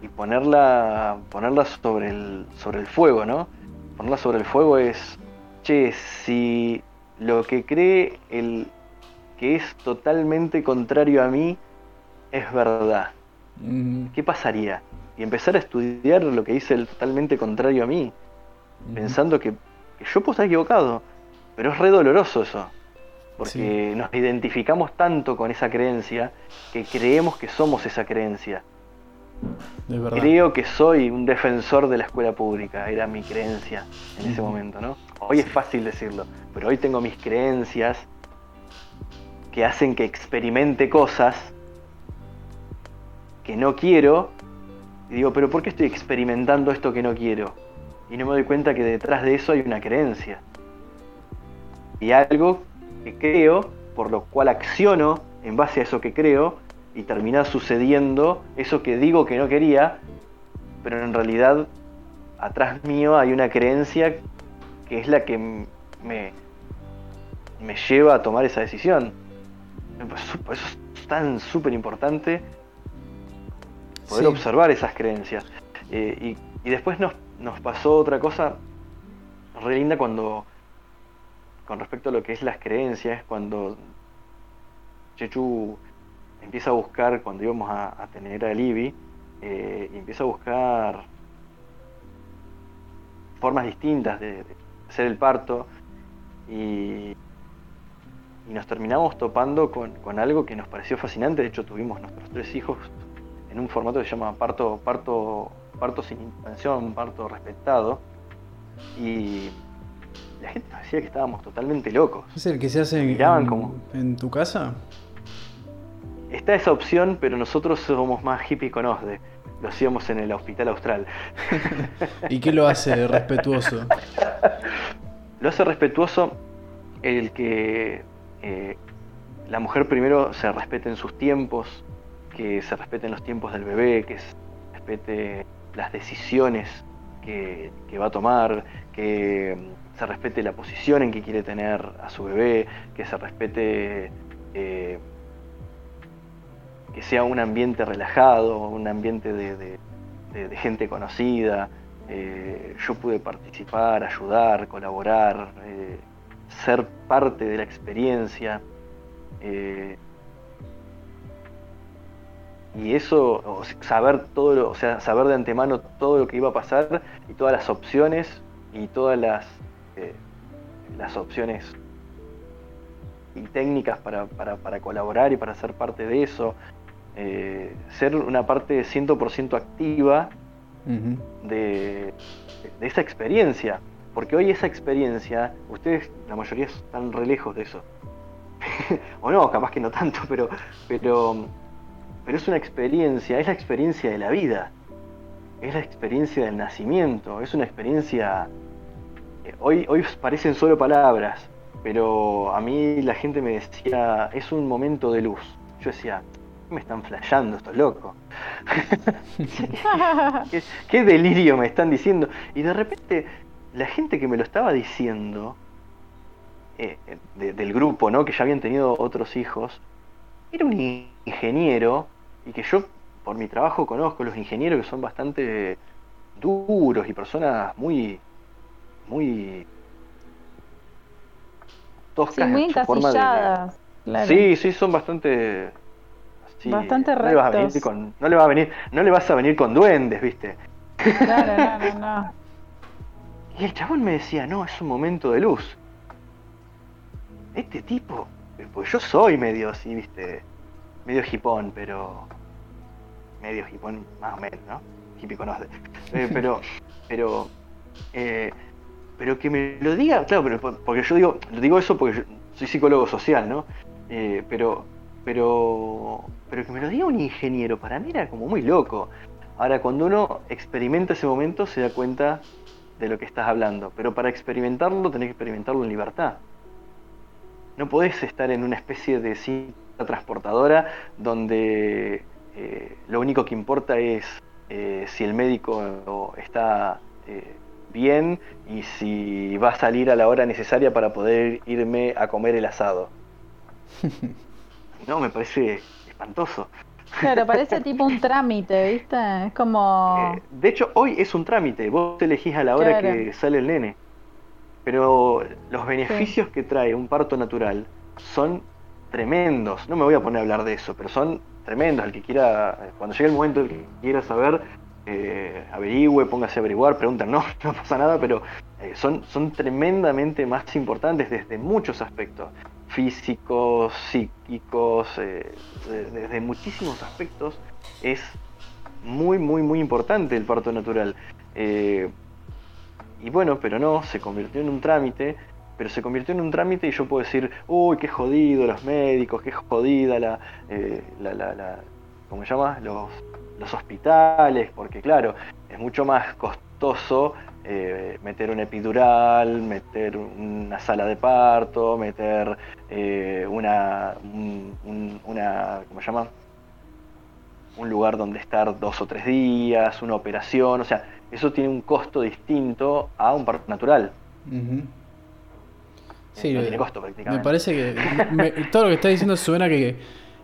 y ponerla ponerla sobre el sobre el fuego, ¿no? Ponerla sobre el fuego es, che, si lo que cree el que es totalmente contrario a mí es verdad, ¿qué pasaría? Y empezar a estudiar lo que dice el totalmente contrario a mí, pensando que, yo puedo estar equivocado, pero es re doloroso eso, porque nos identificamos tanto con esa creencia que creemos que somos esa creencia. Creo que soy un defensor de la escuela pública, era mi creencia en ese momento, ¿no? Hoy es fácil decirlo, pero hoy tengo mis creencias que hacen que experimente cosas que no quiero y digo, pero ¿por qué estoy experimentando esto que no quiero? Y no me doy cuenta que detrás de eso hay una creencia. Y algo que creo, por lo cual acciono en base a eso que creo, y termina sucediendo eso que digo que no quería, pero en realidad atrás mío hay una creencia que es la que me, me lleva a tomar esa decisión. Por eso es tan súper importante poder observar esas creencias. Eh, y, después nos, nos, pasó otra cosa re linda cuando, con respecto a lo que es las creencias, cuando Chechu empieza a buscar, cuando íbamos a, tener a Libby, eh, empieza a buscar formas distintas de, hacer el parto y, nos terminamos topando con, algo que nos pareció fascinante. De hecho, tuvimos nuestros tres hijos en un formato que se llama parto, parto, parto sin intención, parto respetado. Y la gente nos decía que estábamos totalmente locos. ¿Es el que se hace en, como... en tu casa? Está esa opción, pero nosotros somos más hippie con OSDE. Lo hacíamos en el Hospital Austral. ¿Y qué lo hace respetuoso? lo hace respetuoso el que eh, la mujer primero se respete en sus tiempos, que se respeten los tiempos del bebé, que se respete las decisiones que, va a tomar, que mm, se respete la posición en que quiere tener a su bebé, que se respete eh, que sea un ambiente relajado, un ambiente de, gente conocida. Eh, yo pude participar, ayudar, colaborar, eh, ser parte de la experiencia. Eh, y eso, saber todo, o sea, saber de antemano todo lo que iba a pasar y todas las opciones y todas las, las opciones y técnicas para, para, colaborar y para ser parte de eso, eh, ser una parte 100% activa de, esa experiencia. Porque hoy esa experiencia, ustedes, la mayoría están re lejos de eso. o no, capaz que no tanto, pero, pero, pero es una experiencia, es la experiencia de la vida. Es la experiencia del nacimiento, es una experiencia... Eh, hoy, hoy parecen solo palabras, pero a mí la gente me decía, es un momento de luz. Yo decía, me están flasheando estos locos? ¿Qué, delirio me están diciendo? Y de repente, la gente que me lo estaba diciendo, eh, del grupo, ¿no? Que ya habían tenido otros hijos, era un ingeniero, y que yo, por mi trabajo, conozco los ingenieros que son bastante duros y personas muy, muy toscas muy en forma de... Sí, sí, son bastante Bastante no le, vas a venir con, no le a venir, no le vas a venir con duendes, ¿viste? Claro, no, no, no. Y el chabón me decía, no, es un momento de luz. Este tipo, pues yo soy medio así, viste, medio hipón, pero. medio hipón, más o menos, ¿no? Hippie conoce. Eh, pero, pero. Eh, pero que me lo diga, claro, pero porque yo digo, digo eso porque soy psicólogo social, ¿no? Eh, pero pero, pero que me lo diga un ingeniero, para mí era como muy loco. Ahora, cuando uno experimenta ese momento, se da cuenta de lo que estás hablando. Pero para experimentarlo, tenés que experimentarlo en libertad. No podés estar en una especie de cinta transportadora donde eh, lo único que importa es eh, si el médico está eh, bien y si va a salir a la hora necesaria para poder irme a comer el asado. No, me parece espantoso. Claro, parece tipo un trámite, ¿viste? Es como... Eh, de hecho, hoy es un trámite, vos te elegís a la hora que sale el nene. Pero los beneficios que trae un parto natural son tremendos. No me voy a poner a hablar de eso, pero son tremendos. El que quiera, cuando llegue el momento, el que quiera saber, eh, averigüe, póngase a averiguar, preguntan, no, no pasa nada, pero eh, son, tremendamente más importantes desde muchos aspectos físicos, psíquicos, eh, desde muchísimos aspectos, es muy, muy, muy importante el parto natural. Eh, y bueno, pero no, se convirtió en un trámite, pero se convirtió en un trámite y yo puedo decir, uy, qué jodido los médicos, qué jodida la, la, la, ¿cómo se llama? Los hospitales, porque claro, es mucho más costoso eh, meter un epidural, meter una sala de parto, meter eh, una, un, una, ¿cómo se llama? Un lugar donde estar dos o tres días, una operación, o sea, eso tiene un costo distinto a un parto natural. Sí, no tiene costo prácticamente. Me parece que todo lo que estás diciendo suena que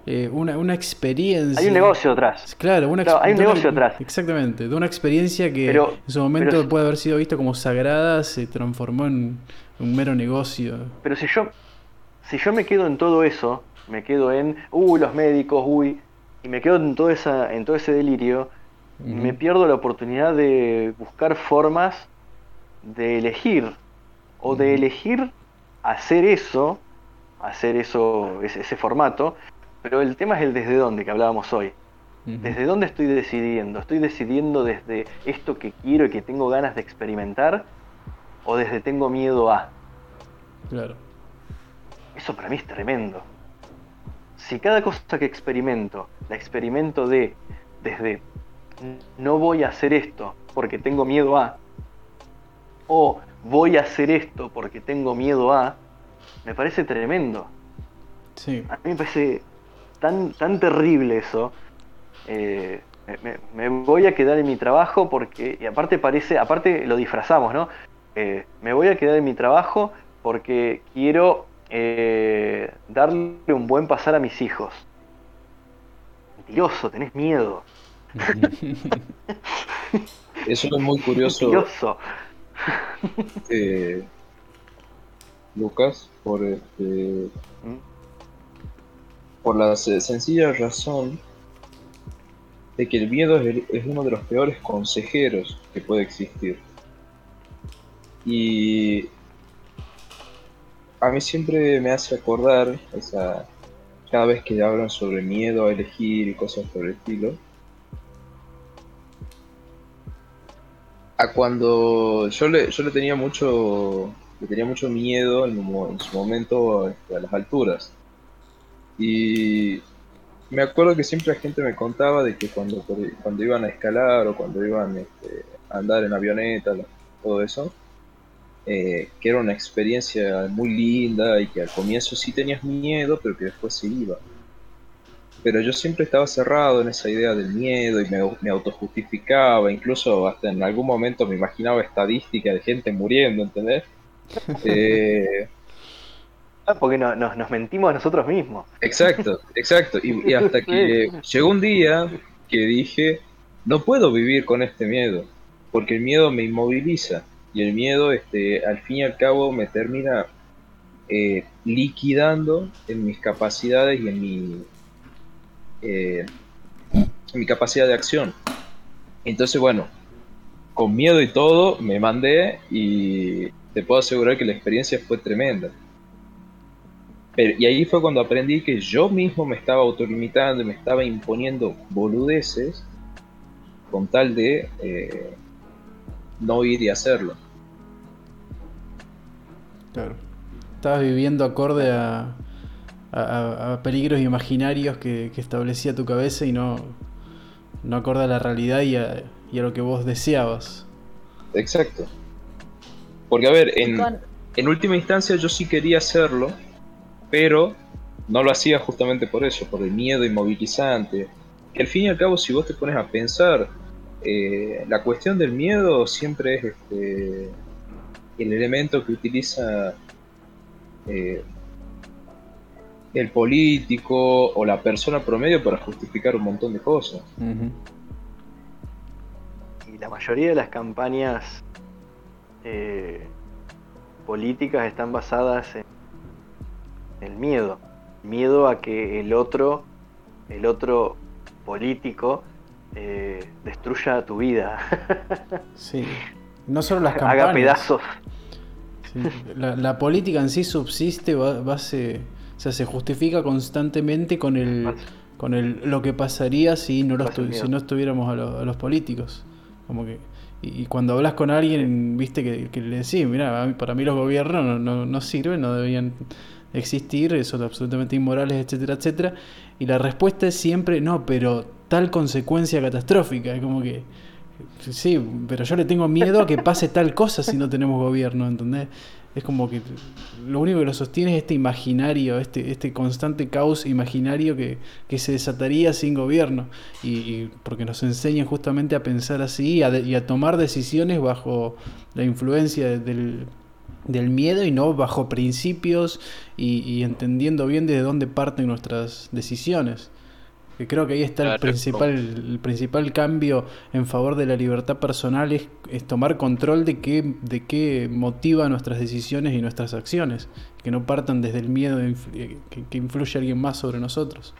eh, una, una, experiencia. Hay un negocio atrás. Claro, una hay un negocio atrás. Exactamente, de una experiencia que en su momento puede haber sido vista como sagrada, se transformó en un mero negocio. Pero si yo, si yo me quedo en todo eso, me quedo en, uy, los médicos, uy, y me quedo en todo, esa, en todo ese delirio, me pierdo la oportunidad de buscar formas de elegir, o de elegir hacer eso, hacer eso, ese, ese, formato, pero el tema es el desde dónde que hablábamos hoy. ¿Desde dónde estoy decidiendo? ¿Estoy decidiendo desde esto que quiero y que tengo ganas de experimentar? ¿O desde tengo miedo a? Claro. Eso para mí es tremendo. Si cada cosa que experimento, la experimento de desde no voy a hacer esto porque tengo miedo a, o voy a hacer esto porque tengo miedo a, me parece tremendo. Sí. A mí me parece tan, tan terrible eso. Eh, me, voy a quedar en mi trabajo porque, y aparte parece, aparte lo disfrazamos, ¿no? Eh, me voy a quedar en mi trabajo porque quiero eh, darle un buen pasar a mis hijos. Mentiroso, tenés miedo. Eso es muy curioso. Mentiroso. Eh, Lucas, por este, ¿Mm? Por la sencilla razón de que el miedo es, uno de los peores consejeros que puede existir. Y a mí siempre me hace acordar esa cada vez que hablan sobre miedo a elegir y cosas por el estilo. A cuando yo le, yo le tenía mucho le tenía mucho miedo en, su momento este, a las alturas. Y me acuerdo que siempre la gente me contaba de que cuando, cuando iban a escalar o cuando iban este, a andar en avioneta, todo eso, eh, que era una experiencia muy linda y que al comienzo sí tenías miedo, pero que después se iba. Pero yo siempre estaba cerrado en esa idea del miedo y me, me autojustificaba, incluso hasta en algún momento me imaginaba estadísticas de gente muriendo, ¿entendés? Eh, porque no, nos mentimos a nosotros mismos. Exacto, exacto. Y, hasta que llegó un día que dije, no puedo vivir con este miedo, porque el miedo me inmoviliza y el miedo, este, al fin y al cabo, me termina eh, liquidando en mis capacidades y en mi, eh, en mi capacidad de acción. Entonces, bueno, con miedo y todo, me mandé y te puedo asegurar que la experiencia fue tremenda. Y ahí fue cuando aprendí que yo mismo me estaba autolimitando y me estaba imponiendo boludeces con tal de eh, no ir y hacerlo. Claro. Estabas viviendo acorde a, a, peligros imaginarios que, establecía tu cabeza y no, no acorde a la realidad y a, y a lo que vos deseabas. Exacto. Porque, a ver, en, en última instancia yo sí quería hacerlo, pero no lo hacía justamente por eso, por el miedo inmovilizante. Que al fin y al cabo, si vos te pones a pensar, eh, la cuestión del miedo siempre es este, el elemento que utiliza eh, el político o la persona promedio para justificar un montón de cosas. Y la mayoría de las campañas eh, políticas están basadas en el miedo. Miedo a que el otro, el otro político, eh, destruya tu vida. sí. No solo las campañas. Haga pedazos. La, política en sí subsiste, base, o sea, se justifica constantemente con el, con el lo que pasaría si no, si no estuviéramos a, a, los políticos. Como que, y, cuando hablas con alguien, viste que, le decís, mira, para mí los gobiernos no, no, sirven, no deberían existir, son absolutamente inmorales, etcétera, etcétera. Y la respuesta es siempre, no, pero tal consecuencia catastrófica. Es como que, sí, pero yo le tengo miedo a que pase tal cosa si no tenemos gobierno, ¿entendés? Es como que lo único que lo sostiene es este imaginario, este, este constante caos imaginario que, se desataría sin gobierno. Y, porque nos enseñan justamente a pensar así y a, tomar decisiones bajo la influencia del, del miedo y no bajo principios y, entendiendo bien desde dónde parten nuestras decisiones. Que creo que ahí está el principal, el principal cambio en favor de la libertad personal, es, tomar control de qué, de qué motiva nuestras decisiones y nuestras acciones, que no partan desde el miedo de que, que influye alguien más sobre nosotros.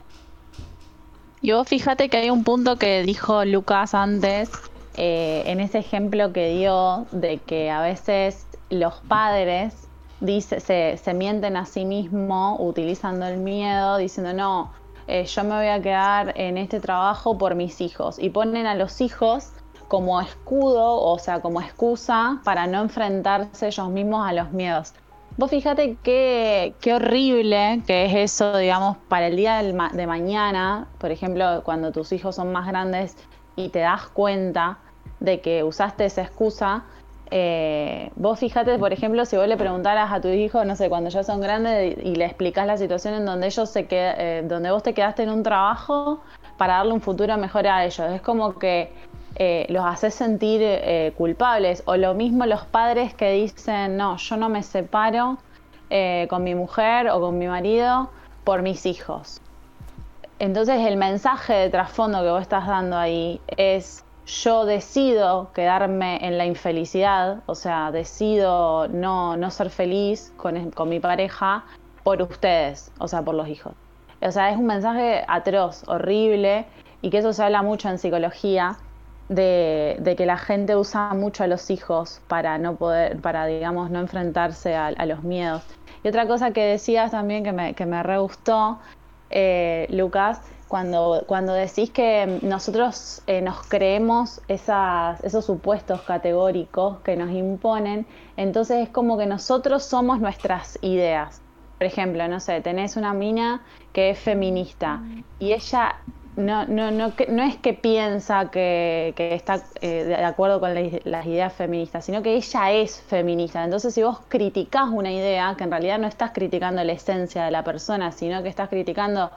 Y vos fíjate que hay un punto que dijo Lucas antes, eh, en ese ejemplo que dio, de que a veces los padres dice, se, se mienten a sí mismos utilizando el miedo, diciendo, no, eh, yo me voy a quedar en este trabajo por mis hijos. Y ponen a los hijos como escudo, o sea, como excusa para no enfrentarse ellos mismos a los miedos. Vos fíjate qué, qué horrible que es eso, digamos, para el día de mañana, por ejemplo, cuando tus hijos son más grandes y te das cuenta de que usaste esa excusa, eh, vos fíjate, por ejemplo, si vos le preguntaras a tu hijo, no sé, cuando ya son grandes y le explicas la situación en donde ellos se eh, donde vos te quedaste en un trabajo para darle un futuro mejor a ellos. Es como que eh, los haces sentir culpables. O lo mismo los padres que dicen, no, yo no me separo con mi mujer o con mi marido por mis hijos. Entonces el mensaje de trasfondo que vos estás dando ahí es yo decido quedarme en la infelicidad, o sea, decido no, no ser feliz con, con, mi pareja por ustedes, o sea, por los hijos. O sea, es un mensaje atroz, horrible, y que eso se habla mucho en psicología, de, que la gente usa mucho a los hijos para no poder, para, digamos, no enfrentarse a, a los miedos. Y otra cosa que decías también que me, que me re gustó, eh, Lucas, cuando, cuando decís que nosotros eh, nos creemos esos supuestos categóricos que nos imponen, entonces es como que nosotros somos nuestras ideas. Por ejemplo, no sé, tenés una mina que es feminista y ella no, no, no, no es que piensa que, está eh, de acuerdo con las ideas feministas, sino que ella es feminista. Entonces, si vos criticás una idea, que en realidad no estás criticando la esencia de la persona, sino que estás criticando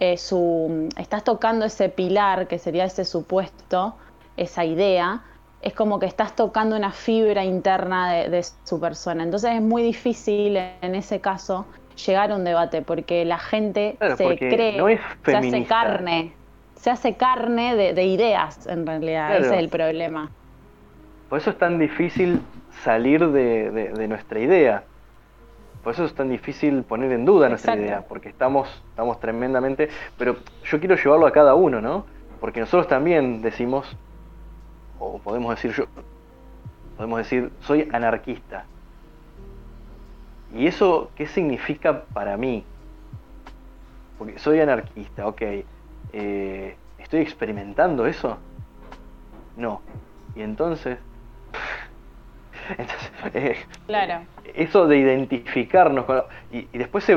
eh, su, estás tocando ese pilar que sería ese supuesto, esa idea, es como que estás tocando una fibra interna de, su persona. Entonces es muy difícil en ese caso llegar a un debate porque la gente se cree, se hace carne, se hace carne de, ideas en realidad, ese es el problema. Por eso es tan difícil salir de nuestra idea por eso es tan difícil poner en duda nuestra idea, porque estamos, estamos tremendamente... Pero yo quiero llevarlo a cada uno, ¿no? Porque nosotros también decimos, o podemos decir yo, podemos decir, soy anarquista. ¿Y eso qué significa para mí? Porque soy anarquista, ok. Eh, ¿Estoy experimentando eso? No. Y entonces... entonces eh, claro eso de identificarnos y, después se,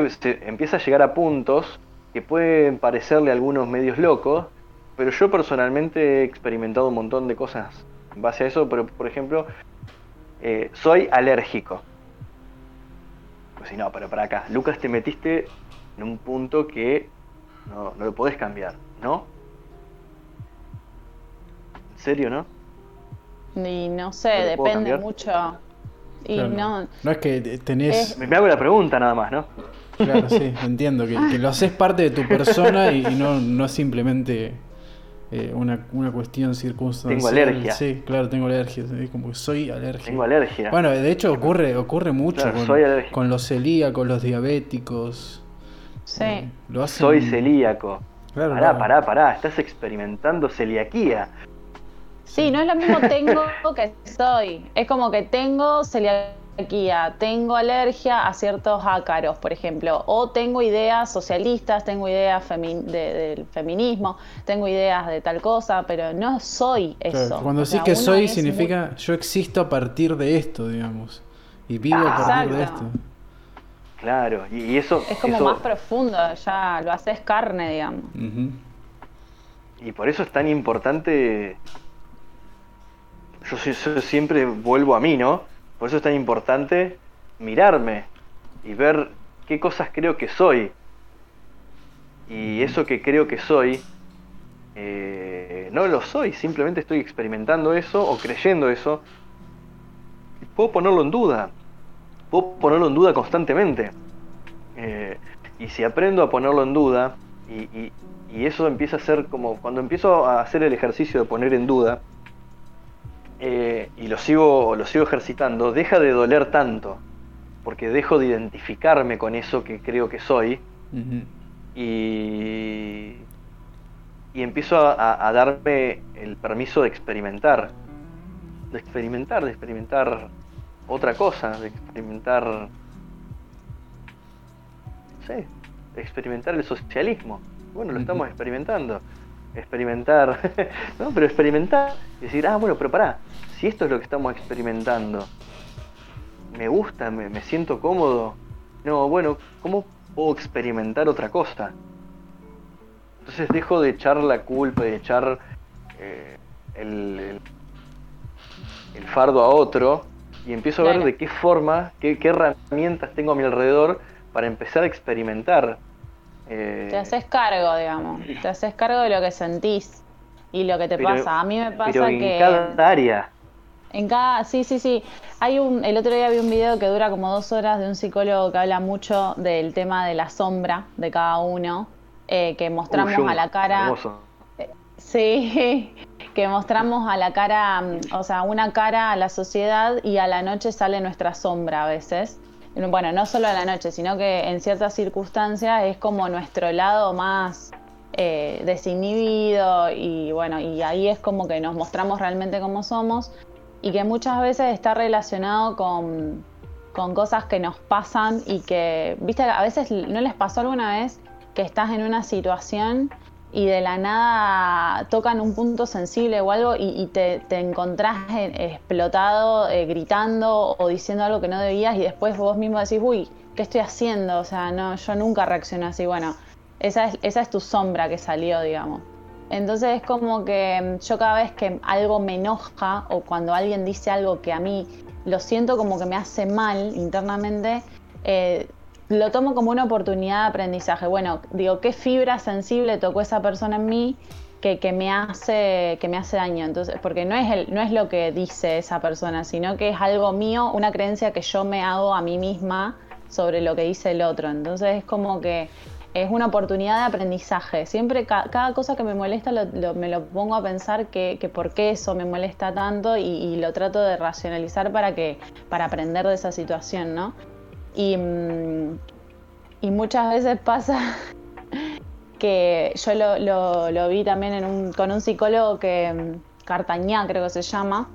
empieza a llegar a puntos que pueden parecerle a algunos medios locos, pero yo personalmente he experimentado un montón de cosas en base a eso, pero por ejemplo, eh, soy alérgico. Pues si no, pero para acá, Lucas te metiste en un punto que no, no lo podés cambiar, ¿no? ¿En serio, no? Y no sé, depende mucho y no, no es que tenés. Me hago la pregunta nada más, ¿no? Claro, sí, entiendo. Que, lo haces parte de tu persona y, no, no es simplemente eh, una, una, cuestión circunstancial. Tengo alergia. Sí, claro, tengo alergia. Como que soy alérgico. Tengo alergia. Bueno, de hecho ocurre, ocurre mucho con, con, los celíacos, los diabéticos. Sí. Eh, lo Soy celíaco. Claro, pará, pará, pará. Estás experimentando celiaquía. Sí, no es lo mismo tengo que soy. Es como que tengo celiaquía, tengo alergia a ciertos ácaros, por ejemplo, o tengo ideas socialistas, tengo ideas del feminismo, tengo ideas de tal cosa, pero no soy eso. cuando decís que soy, significa yo existo a partir de esto, digamos, y vivo a partir de esto. Claro, y eso... Es como más profundo, ya lo haces carne, digamos. Y por eso es tan importante yo, siempre vuelvo a mí, ¿no? Por eso es tan importante mirarme y ver qué cosas creo que soy. Y eso que creo que soy, eh, no lo soy, simplemente estoy experimentando eso o creyendo eso. puedo ponerlo en duda, puedo ponerlo en duda constantemente. Eh, y si aprendo a ponerlo en duda, Y, eso empieza a ser como, cuando empiezo a hacer el ejercicio de poner en duda, eh, y lo sigo, lo sigo ejercitando, deja de doler tanto, porque dejo de identificarme con eso que creo que soy, y, y empiezo a, sé, el permiso de experimentar, de experimentar, de experimentar otra cosa, de experimentar, no sé, de experimentar el socialismo. Bueno, lo estamos experimentando. Experimentar, no, pero experimentar y decir, ah, bueno, pero pará, si esto es lo que estamos experimentando, me gusta, me, siento cómodo, no, bueno, ¿cómo puedo experimentar otra cosa? Entonces dejo de echar la culpa, de echar eh, el, el, fardo a otro y empiezo a ver de qué forma, qué, herramientas tengo a mi alrededor para empezar a experimentar. Eh, te haces cargo, digamos, te haces cargo de lo que sentís y lo que te pasa. A mí me pasa pero en cada área. En cada, sí, sí, sí. Hay un, el otro día vi un video que dura como dos horas de un psicólogo que habla mucho del tema de la sombra de cada uno eh, que mostramos a la cara. Eh, sí, que mostramos a la cara, o sea, una cara a la sociedad y a la noche sale nuestra sombra a veces. Bueno, no solo a la noche, sino que en ciertas circunstancias es como nuestro lado más eh, desinhibido y bueno, y ahí es como que nos mostramos realmente como somos y que muchas veces está relacionado con, con cosas que nos pasan y que, viste, a veces no les pasó alguna vez que estás en una situación y de la nada tocan un punto sensible o algo y, te, encontrás explotado, eh, gritando o diciendo algo que no debías y después vos mismo decís, uy, ¿qué estoy haciendo? O sea, no, yo nunca reacciono así. Bueno, esa es, esa es tu sombra que salió, digamos. Entonces es como que mm, yo cada vez que algo me enoja o cuando alguien dice algo que a mí lo siento como que me hace mal internamente, eh, lo tomo como una oportunidad de aprendizaje. Bueno, digo, ¿qué fibra sensible tocó esa persona en mí que, me, hace, que me hace daño? Entonces, porque no es, el, no es lo que dice esa persona, sino que es algo mío, una creencia que yo me hago a mí misma sobre lo que dice el otro. Entonces es como que es una oportunidad de aprendizaje. Siempre cada cosa que me molesta me lo pongo a pensar que, por qué eso me molesta tanto y, y, lo trato de racionalizar para, que, para aprender de esa situación, ¿no? Mm, y, muchas veces pasa que yo lo, vi también con un psicólogo que, mm, Cartañá creo que se llama,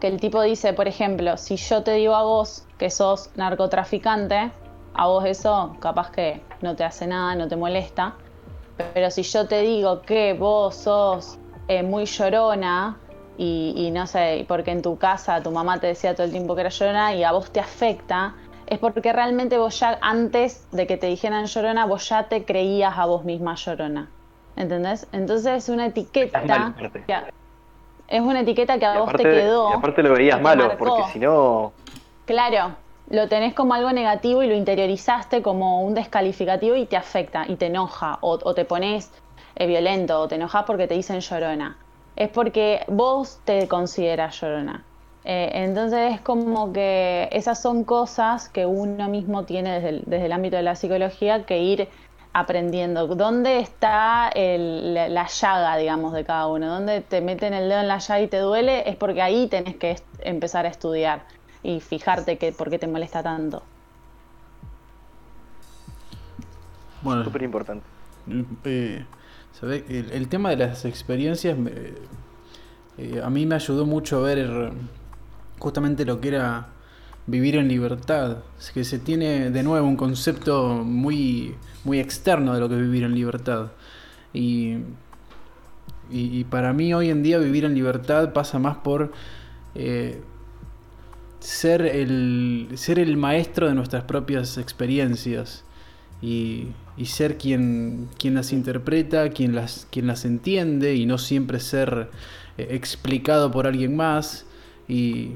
que el tipo dice, por ejemplo, si yo te digo a vos que sos narcotraficante, a vos eso capaz que no te hace nada, no te molesta, pero si yo te digo que vos sos eh, muy llorona, y, y, no sé, porque en tu casa tu mamá te decía todo el tiempo que era llorona y a vos te afecta, es porque realmente vos ya antes de que te dijeran llorona, vos ya te creías a vos misma llorona. ¿Entendés? Entonces es una etiqueta. es una etiqueta que a vos te quedó. Y aparte lo veías malo, porque si no. Claro, lo tenés como algo negativo y lo interiorizaste como un descalificativo y te afecta y te enoja o, te pones eh, violento o te enojas porque te dicen llorona. Es porque vos te consideras llorona. Eh, entonces es como que esas son cosas que uno mismo tiene desde el, ámbito de la psicología que ir aprendiendo. ¿Dónde está la, llaga, digamos, de cada uno? ¿Dónde te meten el dedo en la llaga y te duele? Es porque ahí tenés que empezar a estudiar y fijarte que, por qué te molesta tanto. Bueno, súper importante. Eh, el, tema de las experiencias eh, a mí me ayudó mucho a ver justamente lo que era vivir en libertad. Es que se tiene de nuevo un concepto muy, muy externo de lo que es vivir en libertad. Y, y, para mí hoy en día vivir en libertad pasa más por eh, ser, el, ser el maestro de nuestras propias experiencias. Y, y ser quien, quien las interpreta, quien las, quien las entiende y no siempre ser eh, explicado por alguien más y,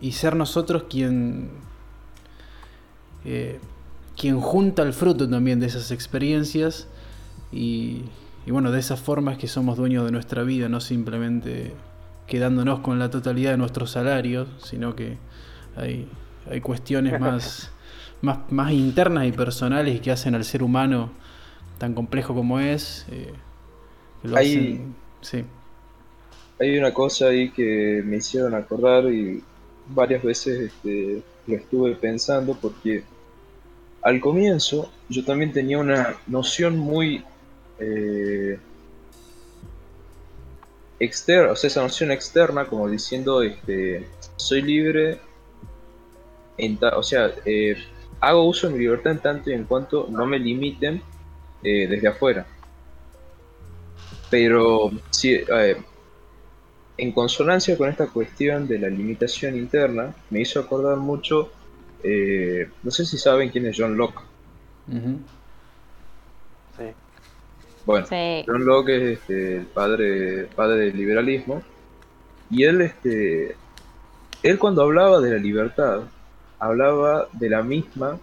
y ser nosotros quien, eh, quien junta el fruto también de esas experiencias y, y bueno, de esa forma es que somos dueños de nuestra vida, no simplemente quedándonos con la totalidad de nuestros salarios, sino que hay, cuestiones más, más, más internas y personales que hacen al ser humano tan complejo como es. Eh, hay, sí. Hay una cosa ahí que me hicieron acordar y varias veces este, lo estuve pensando porque al comienzo yo también tenía una noción muy eh, externa, o sea, esa noción externa como diciendo, este, soy libre, en o sea, eh, hago uso de mi libertad en tanto y en cuanto no me limiten eh, desde afuera. Pero si, en consonancia con esta cuestión de la limitación interna, me hizo acordar mucho, eh, no sé si saben quién es John Locke. Sí. Bueno, John Locke es este, el padre, padre del liberalismo y él, este, él cuando hablaba de la libertad, hablaba de la misma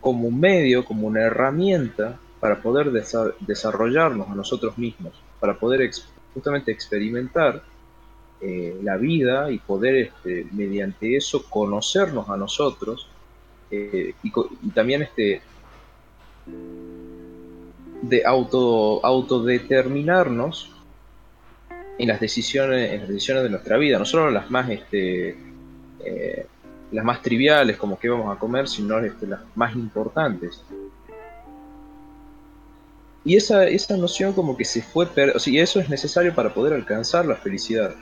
como un medio, como una herramienta para poder desarrollarnos a nosotros mismos, para poder justamente experimentar eh, la vida y poder este, mediante eso conocernos a nosotros eh, y, también este de auto autodeterminarnos en las decisiones en decisiones de nuestra vida no solo las más este eh, las más triviales como que vamos a comer sino este, las más importantes y esa, esa noción como que se fue, sea, y eso es necesario para poder alcanzar la felicidad.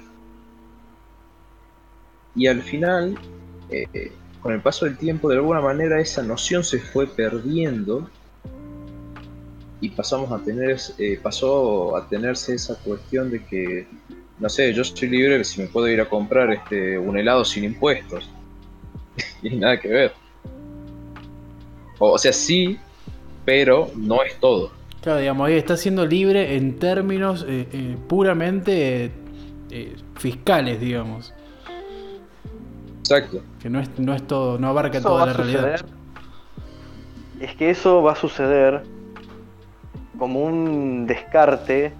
Y al final, eh, con el paso del tiempo, de alguna manera esa noción se fue perdiendo y pasamos a tener, eh, pasó a tenerse esa cuestión de que, no sé, yo soy libre si me puedo ir a comprar este, un helado sin impuestos. y nada que ver. O, sea, sí, pero no es todo. Claro, digamos, ahí está siendo libre en términos eh, puramente fiscales, digamos. Exacto. Que no es, no es todo, no abarca toda la realidad. Es que eso va a suceder como un descarte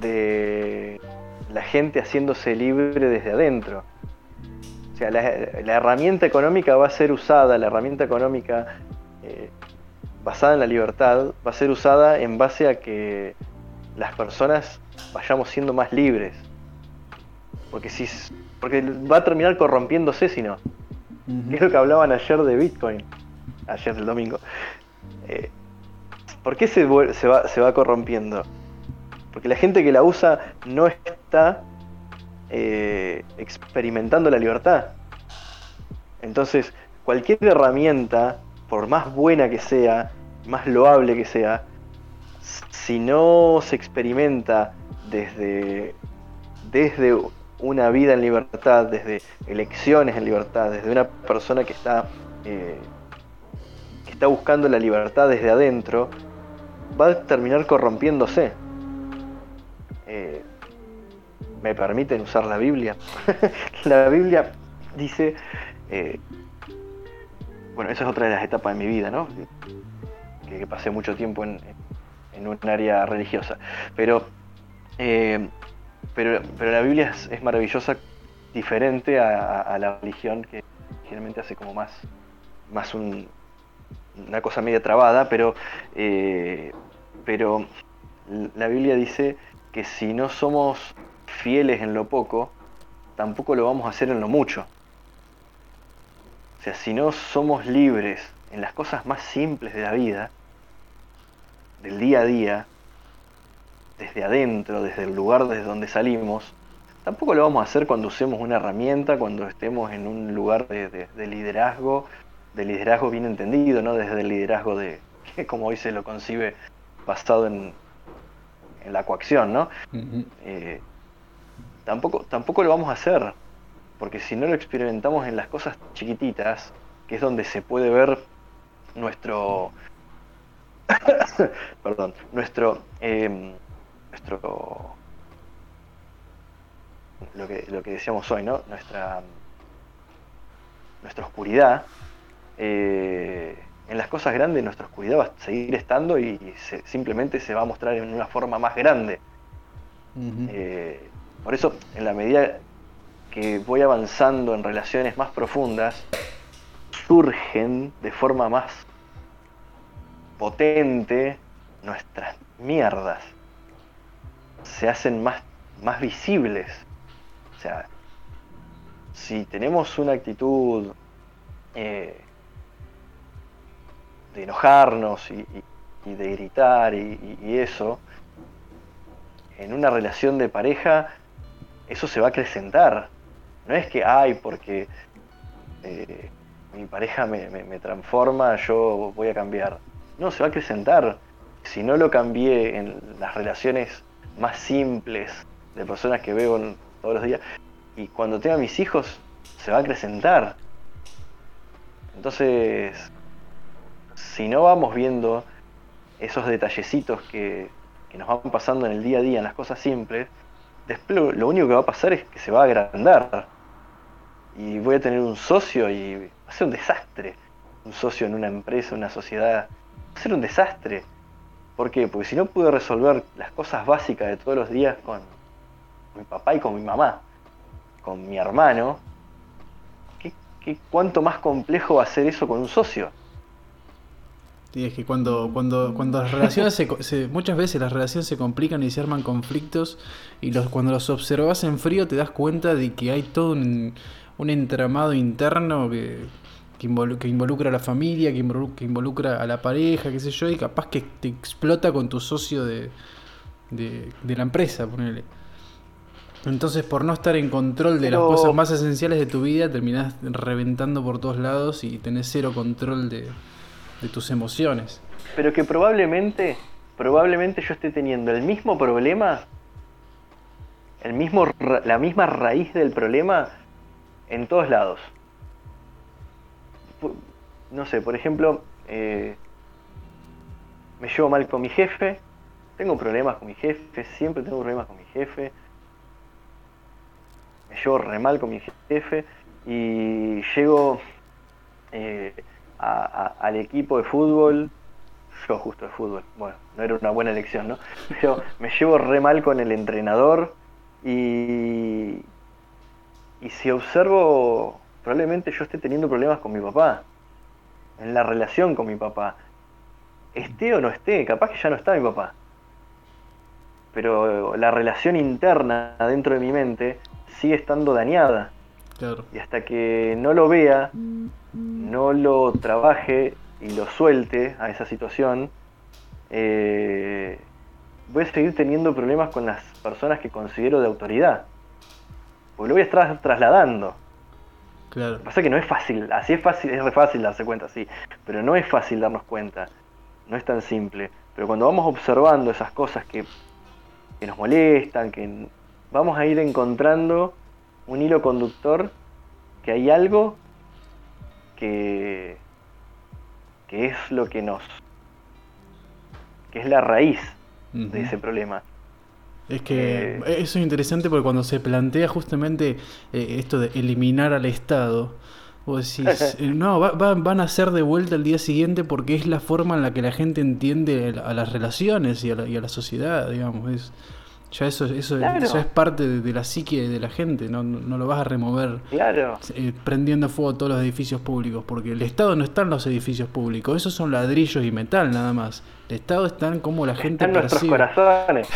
de la gente haciéndose libre desde adentro. O sea, la, herramienta económica va a ser usada, la herramienta económica eh, basada en la libertad, va a ser usada en base a que las personas vayamos siendo más libres. Porque si porque va a terminar corrompiéndose si no. Es lo que hablaban ayer de Bitcoin. Ayer del domingo. Eh, ¿Por qué se, va, corrompiendo? Porque la gente que la usa no está eh, experimentando la libertad. Entonces, cualquier herramienta, por más buena que sea, más loable que sea, si no se experimenta desde, desde una vida en libertad, desde elecciones en libertad, desde una persona que está, eh, que está buscando la libertad desde adentro, va a terminar corrompiéndose. Eh, ¿Me permiten usar la Biblia? la Biblia dice, eh, bueno, esa es otra de las etapas de mi vida, ¿no? Que, pasé mucho tiempo en, en un área religiosa. Pero pero, pero la Biblia es, maravillosa, diferente a, la religión que generalmente hace como más, más una cosa media trabada, pero, eh, pero la Biblia dice que si no somos fieles en lo poco, tampoco lo vamos a hacer en lo mucho. O sea, si no somos libres en las cosas más simples de la vida, del día a día, desde adentro, desde el lugar desde donde salimos, tampoco lo vamos a hacer cuando usemos una herramienta, cuando estemos en un lugar de, liderazgo, de liderazgo bien entendido, no desde el liderazgo de, como hoy se lo concibe, basado en, en la coacción, ¿no? Eh, tampoco, tampoco lo vamos a hacer, porque si no lo experimentamos en las cosas chiquititas, que es donde se puede ver nuestro, perdón, nuestro em, nuestro lo que, lo que decíamos hoy, ¿no? Nuestra, nuestra oscuridad. Eh, en las cosas grandes nuestra oscuridad va a seguir estando y simplemente se va a mostrar en una forma más grande. Eh, por eso, en la medida que voy avanzando en relaciones más profundas, surgen de forma más potente nuestras mierdas se hacen más, más visibles. O sea, si tenemos una actitud eh, de enojarnos y, de gritar y, eso, en una relación de pareja, eso se va a acrecentar. No es que, ay, porque eh, mi pareja me, me, transforma, yo voy a cambiar. No, se va a acrecentar. Si no lo cambié en las relaciones más simples de personas que veo todos los días, y cuando tenga mis hijos, se va a acrecentar. Entonces, si no vamos viendo esos detallecitos que, que nos van pasando en el día a día, en las cosas simples, después lo único que va a pasar es que se va a agrandar. Y voy a tener un socio y va a ser un desastre. Un socio en una empresa, una sociedad, va a ser un desastre. ¿Por qué? Porque si no pude resolver las cosas básicas de todos los días con mi papá y con mi mamá, con mi hermano, ¿qué, cuánto más complejo va a ser eso con un socio? Sí, es que cuando, cuando, cuando las relaciones se, muchas veces las relaciones se complican y se arman conflictos y los, cuando los observas en frío te das cuenta de que hay todo un, entramado interno que, que, involucra a la familia, que involucra, a la pareja, qué sé yo, y capaz que te explota con tu socio de, de, la empresa, ponele. Entonces, por no estar en control de las cosas más esenciales de tu vida, terminás reventando por todos lados y tenés cero control de, de tus emociones. Pero que probablemente, probablemente yo esté teniendo el mismo problema, el mismo, la misma raíz del problema en todos lados. No sé, por ejemplo, eh, me llevo mal con mi jefe, tengo problemas con mi jefe, siempre tengo problemas con mi jefe, me llevo re mal con mi jefe y llego eh, al equipo de fútbol, yo justo de fútbol, bueno, no era una buena elección, ¿no? Pero me llevo re mal con el entrenador y, y si observo, probablemente yo esté teniendo problemas con mi papá, en la relación con mi papá. Esté o no esté, capaz que ya no está mi papá. Pero la relación interna dentro de mi mente sigue estando dañada. Y hasta que no lo vea, no lo trabaje y lo suelte a esa situación, eh, voy a seguir teniendo problemas con las personas que considero de autoridad. Porque lo voy a estar trasladando. Claro. Lo que pasa es que no es fácil, así es fácil, es re fácil darse cuenta, sí, pero no es fácil darnos cuenta, no es tan simple. Pero cuando vamos observando esas cosas que, que nos molestan, que vamos a ir encontrando un hilo conductor que hay algo que, que es lo que nos que es la raíz de ese problema. Es que eh, eso es interesante porque cuando se plantea justamente eh, esto de eliminar al Estado, vos decís, eh, no, van a ser de vuelta el día siguiente porque es la forma en la que la gente entiende a las relaciones y a la, y a la sociedad, digamos. Es, ya eso, eso, es parte de, la psique de la gente, no, no, lo vas a remover claro. Eh, prendiendo fuego todos los edificios públicos, porque el Estado no está en los edificios públicos, esos son ladrillos y metal nada más. El Estado está en cómo la gente está en nuestros corazones.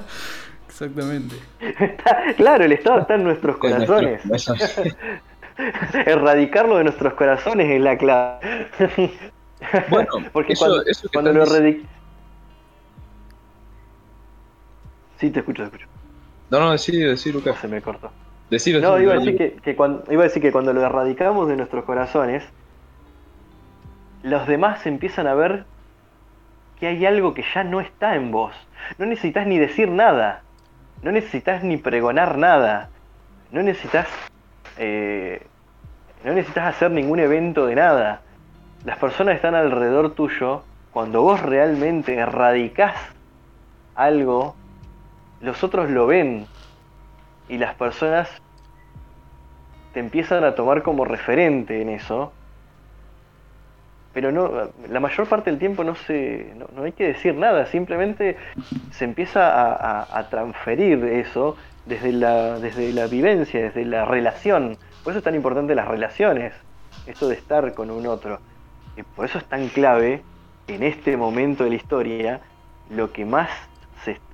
Exactamente. claro, el Estado está en nuestros corazones. Erradicarlo de nuestros corazones es la clave. bueno, porque cuando, cuando lo erradicamos Sí, te escucho, te escucho. No, no, decí, decí, Lucas. se me cortó. Decí, no, iba a, decir que, cuando, iba a decir que cuando lo erradicamos de nuestros corazones, los demás empiezan a ver que hay algo que ya no está en vos. No necesitas ni decir nada. No necesitas ni pregonar nada. No necesitas. Eh, no necesitas hacer ningún evento de nada. Las personas están alrededor tuyo cuando vos realmente erradicás algo los otros lo ven y las personas te empiezan a tomar como referente en eso. Pero no, la mayor parte del tiempo no se, no, hay que decir nada, simplemente se empieza a, a, transferir eso desde la, desde la vivencia, desde la relación. Por eso es tan importante las relaciones, esto de estar con un otro. Y por eso es tan clave en este momento de la historia lo que más,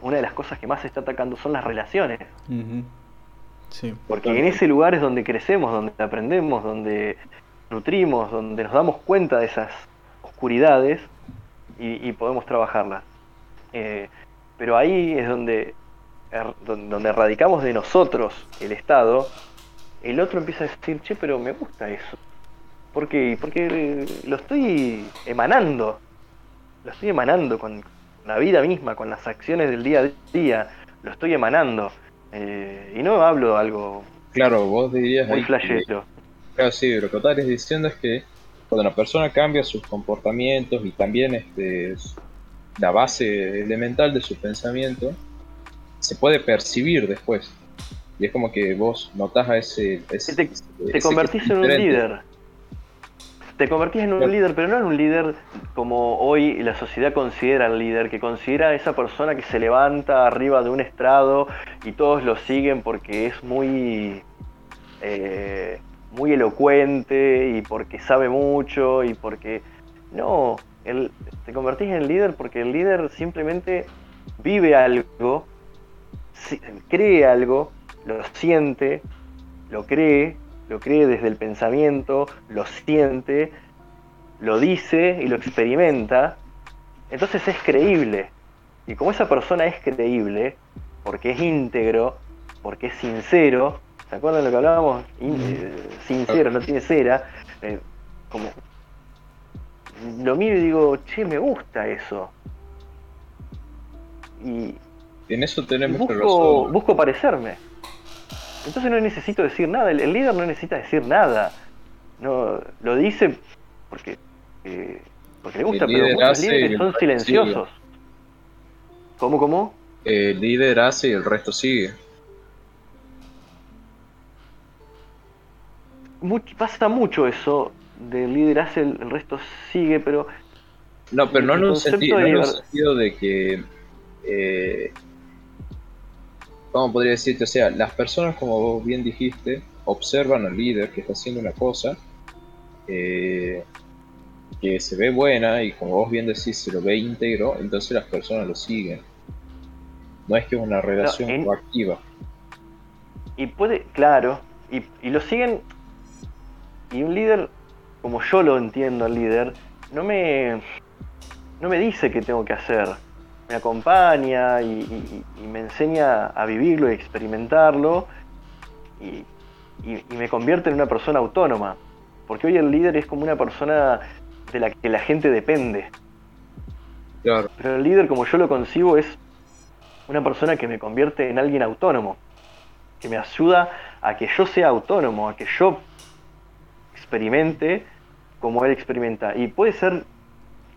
una de las cosas que más se está atacando son las relaciones. sí. Porque en ese lugar es donde crecemos, donde aprendemos, donde nutrimos, donde nos damos cuenta de esas oscuridades y, podemos trabajarlas. Eh, pero ahí es donde, er, donde radicamos de nosotros el Estado, el otro empieza a decir, che, pero me gusta eso. ¿Por qué? Porque lo estoy emanando. Lo estoy emanando con la vida misma, con las acciones del día a día. Lo estoy emanando. Eh, y no hablo de algo claro, vos dirías muy flashero. Claro, sí, lo que estás diciendo es que cuando una persona cambia sus comportamientos y también este, la base elemental de su pensamiento, se puede percibir después. Y es como que vos notás a ese... te, convertís en un líder. Te convertís en un líder, pero no en un líder como hoy la sociedad considera el líder, que considera a esa persona que se levanta arriba de un estrado y todos lo siguen porque es muy... Eh, muy elocuente y porque sabe mucho y porque... No, el, te convertís en líder porque el líder simplemente vive algo, cree algo, lo siente, lo cree, lo cree desde el pensamiento, lo siente, lo dice y lo experimenta, entonces es creíble. Y como esa persona es creíble, porque es íntegro, porque es sincero, ¿se acuerdan de lo que hablábamos? Eh, sincero, no tiene cera, eh, como lo miro y digo, che, me gusta eso. Y en eso tenemos busco, busco parecerme. Entonces no necesito decir nada, el, líder no necesita decir nada. No, lo dice porque, eh, porque le gusta, pero muchos líderes son silenciosos. ¿Cómo, cómo? El líder hace y el resto sigue. pasa mucho eso, del líder hace, el, resto sigue, pero... No, pero no en un sentido, sentido de que eh, ¿cómo podría decirte? O sea, las personas, como vos bien dijiste, observan al líder que está haciendo una cosa eh, que se ve buena y como vos bien decís, se lo ve íntegro, entonces las personas lo siguen. No es que es una relación coactiva. Y puede, claro, y, y lo siguen, y un líder, como yo lo entiendo al líder, no me, no me dice qué tengo que hacer me acompaña y, me enseña a vivirlo y experimentarlo y, me convierte en una persona autónoma. Porque hoy el líder es como una persona de la que la gente depende. Pero el líder, como yo lo concibo, es una persona que me convierte en alguien autónomo, que me ayuda a que yo sea autónomo, a que yo experimente como él experimenta. Y puede ser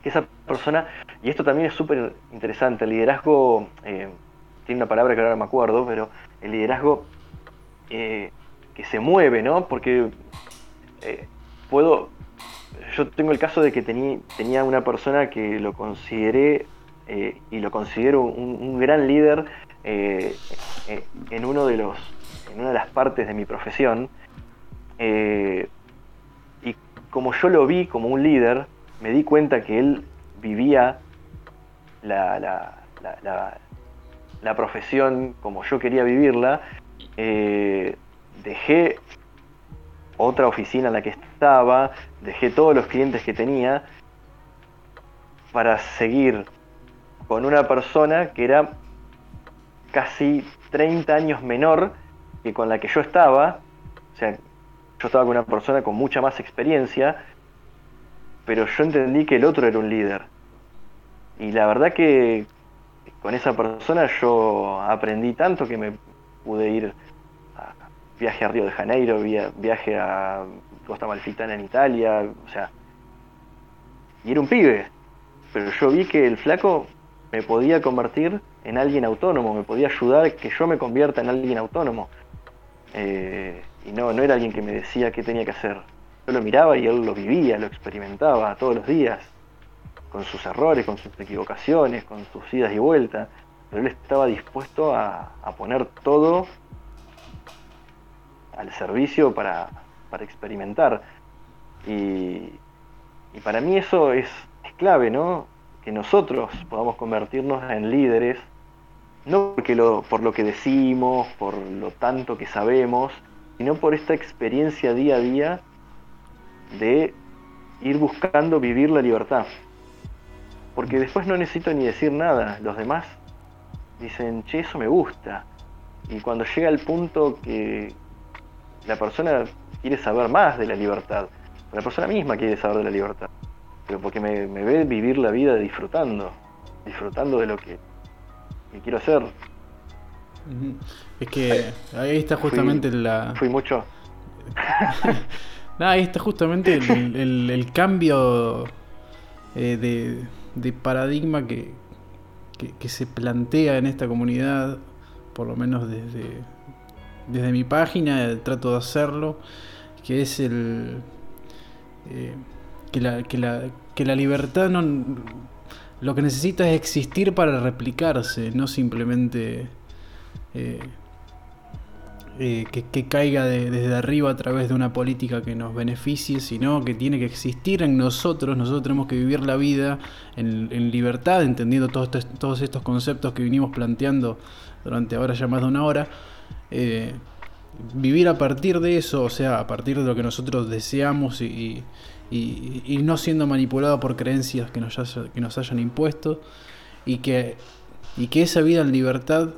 que esa persona, y esto también es súper interesante, el liderazgo, eh, tiene una palabra que ahora no me acuerdo, pero el liderazgo eh, que se mueve, ¿no? Porque eh, puedo, yo tengo el caso de que tenía una persona que lo consideré y lo considero un, gran líder en uno de los, en una de las partes de mi profesión, y como yo lo vi como un líder, me di cuenta que él vivía la, la, profesión como yo quería vivirla, eh, dejé otra oficina en la que estaba, dejé todos los clientes que tenía para seguir con una persona que era casi 30 años menor que con la que yo estaba. O sea, yo estaba con una persona con mucha más experiencia pero yo entendí que el otro era un líder. Y la verdad que con esa persona yo aprendí tanto que me pude ir a viaje a Río de Janeiro, viaje a Costa Malfitana en Italia, o sea, y era un pibe, pero yo vi que el flaco me podía convertir en alguien autónomo, me podía ayudar que yo me convierta en alguien autónomo. Eh, y no, no era alguien que me decía qué tenía que hacer. Yo lo miraba y él lo vivía, lo experimentaba todos los días, con sus errores, con sus equivocaciones, con sus idas y vueltas, pero él estaba dispuesto a, poner todo al servicio para, experimentar. Y, para mí eso es, clave, ¿no? que nosotros podamos convertirnos en líderes, no porque lo, por lo que decimos, por lo tanto que sabemos, sino por esta experiencia día a día de ir buscando vivir la libertad. Porque después no necesito ni decir nada, los demás dicen, che, eso me gusta. Y cuando llega el punto que la persona quiere saber más de la libertad, la persona misma quiere saber de la libertad, pero porque me, ve vivir la vida disfrutando, disfrutando de lo que, quiero hacer. Es que ahí está justamente la... Fui mucho. ahí está justamente el, cambio eh, de, paradigma que, que, se plantea en esta comunidad, por lo menos desde, desde mi página, trato de hacerlo, que es el... Eh, que, la, que, la, que la libertad no... Lo que necesita es existir para replicarse, no simplemente eh, eh, que, caiga desde arriba a través de una política que nos beneficie, sino que tiene que existir en nosotros. Nosotros tenemos que vivir la vida en, libertad, entendiendo todos, todos estos conceptos que vinimos planteando durante ahora ya más de una hora. Eh, vivir a partir de eso, o sea, a partir de lo que nosotros deseamos y, y, no siendo manipulado por creencias que nos, que nos hayan impuesto y que, y que esa vida en libertad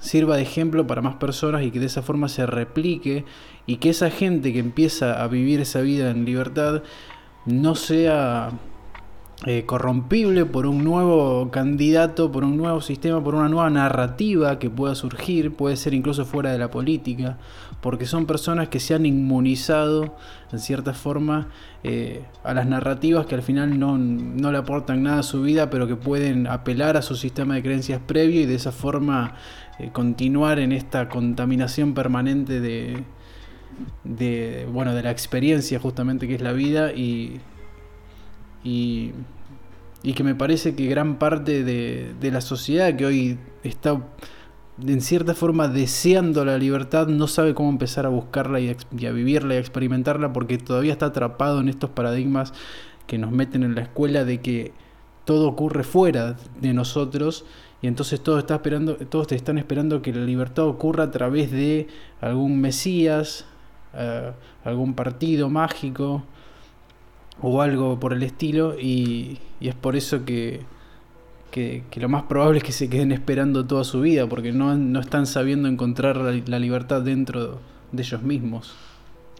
sirva de ejemplo para más personas y que de esa forma se replique y que esa gente que empieza a vivir esa vida en libertad no sea eh, corrompible por un nuevo candidato, por un nuevo sistema, por una nueva narrativa que pueda surgir, puede ser incluso fuera de la política, porque son personas que se han inmunizado en cierta forma eh, a las narrativas que al final no, no, le aportan nada a su vida, pero que pueden apelar a su sistema de creencias previo y de esa forma eh, continuar en esta contaminación permanente de, de, bueno, de la experiencia justamente que es la vida y, y, y que me parece que gran parte de, de la sociedad que hoy está en cierta forma deseando la libertad, no sabe cómo empezar a buscarla y a, vivirla y a experimentarla porque todavía está atrapado en estos paradigmas que nos meten en la escuela de que todo ocurre fuera de nosotros y entonces todos, está esperando, todos te están esperando que la libertad ocurra a través de algún mesías, eh, algún partido mágico o algo por el estilo y es por eso que que, lo más probable es que se queden esperando toda su vida, porque no, están sabiendo encontrar la, libertad dentro de ellos mismos.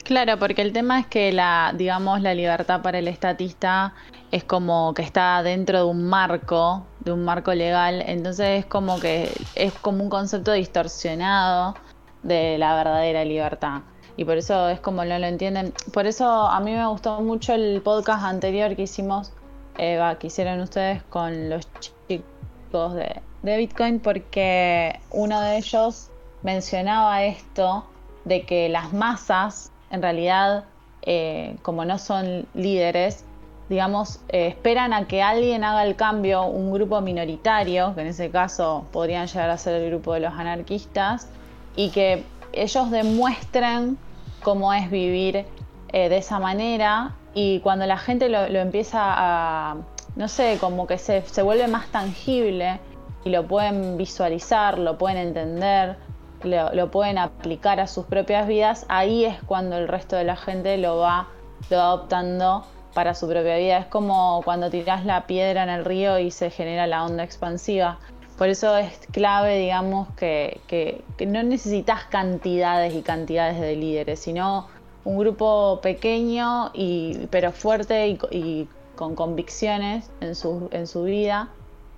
Claro, porque el tema es que la, digamos, la libertad para el estatista es como que está dentro de un marco, de un marco legal, entonces es como que es como un concepto distorsionado de la verdadera libertad. Y por eso es como no lo entienden. Por eso a mí me gustó mucho el podcast anterior que hicimos, eh, que hicieron ustedes con los chicos de, Bitcoin porque uno de ellos mencionaba esto de que las masas en realidad eh, como no son líderes digamos eh, esperan a que alguien haga el cambio un grupo minoritario que en ese caso podrían llegar a ser el grupo de los anarquistas y que ellos demuestren cómo es vivir eh, de esa manera y cuando la gente lo empieza a, no sé, como que se, se vuelve más tangible y lo pueden visualizar, lo pueden entender, lo, pueden aplicar a sus propias vidas, ahí es cuando el resto de la gente lo va, lo adoptando para su propia vida. Es como cuando tiras la piedra en el río y se genera la onda expansiva. Por eso es clave, digamos, que, no necesitas cantidades y cantidades de líderes, sino un grupo pequeño y, pero fuerte y, con convicciones en su, en su vida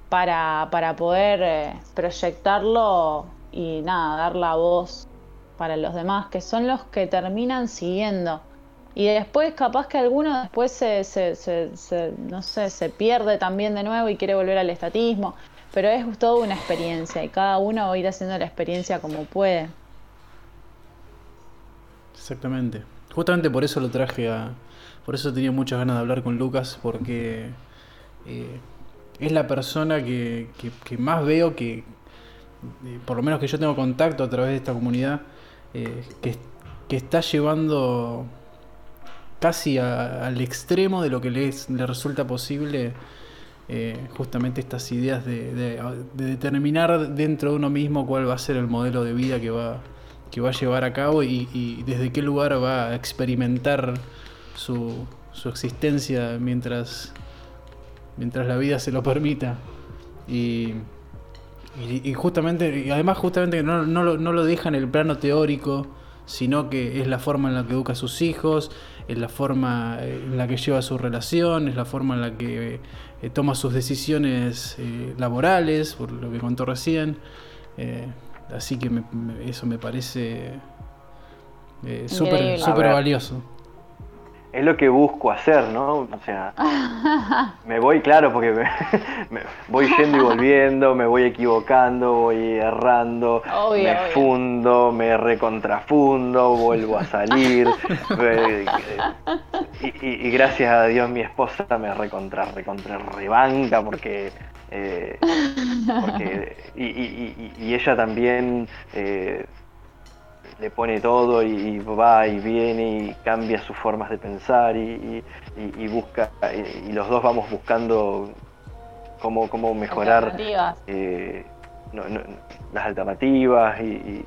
para, para poder eh, proyectarlo y nada, dar la voz para los demás, que son los que terminan siguiendo. Y después capaz que alguno después se, se, no sé, se pierde también de nuevo y quiere volver al estatismo. Pero es toda una experiencia y cada uno va a ir haciendo la experiencia como puede. Exactamente. Justamente por eso lo traje a, por eso tenía muchas ganas de hablar con Lucas, porque eh, es la persona que, más veo que, eh, por lo menos que yo tengo contacto a través de esta comunidad, eh, que, está llevando casi al extremo de lo que le, le resulta posible eh, justamente estas ideas de, determinar dentro de uno mismo cuál va a ser el modelo de vida que va, que va a llevar a cabo y, desde qué lugar va a experimentar su, su existencia mientras, mientras la vida se lo permita. Y, justamente, y además justamente no, no, lo, no lo deja en el plano teórico, sino que es la forma en la que educa a sus hijos, es la forma en la que lleva su relación, es la forma en la que eh, toma sus decisiones eh, laborales, por lo que contó recién. Eh, así que eso me parece súper super valioso es lo que busco hacer, ¿no? O sea, me voy, claro, porque me, voy yendo y volviendo, me voy equivocando, voy errando, me fundo, me recontrafundo, vuelvo a salir. y, gracias a Dios mi esposa me recontra, recontra rebanca porque... Eh, porque y, ella también eh, le pone todo y, va y viene y cambia sus formas de pensar y, busca y, los dos vamos buscando cómo, cómo mejorar eh, las alternativas y,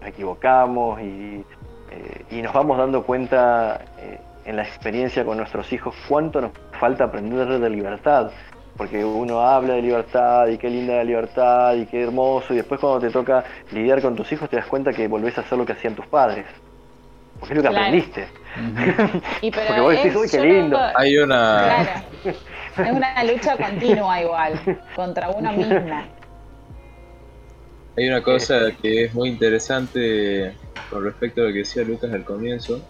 nos equivocamos y, eh, nos vamos dando cuenta eh, en la experiencia con nuestros hijos cuánto nos falta aprender de libertad porque uno habla de libertad y qué linda la libertad y qué hermoso, y después cuando te toca lidiar con tus hijos te das cuenta que volvés a hacer lo que hacían tus padres. Porque es lo que aprendiste. porque vos decís, uy, qué lindo. Hay una. Es una lucha continua igual, contra uno mismo. Hay una cosa que es muy interesante con respecto a lo que decía Lucas al comienzo,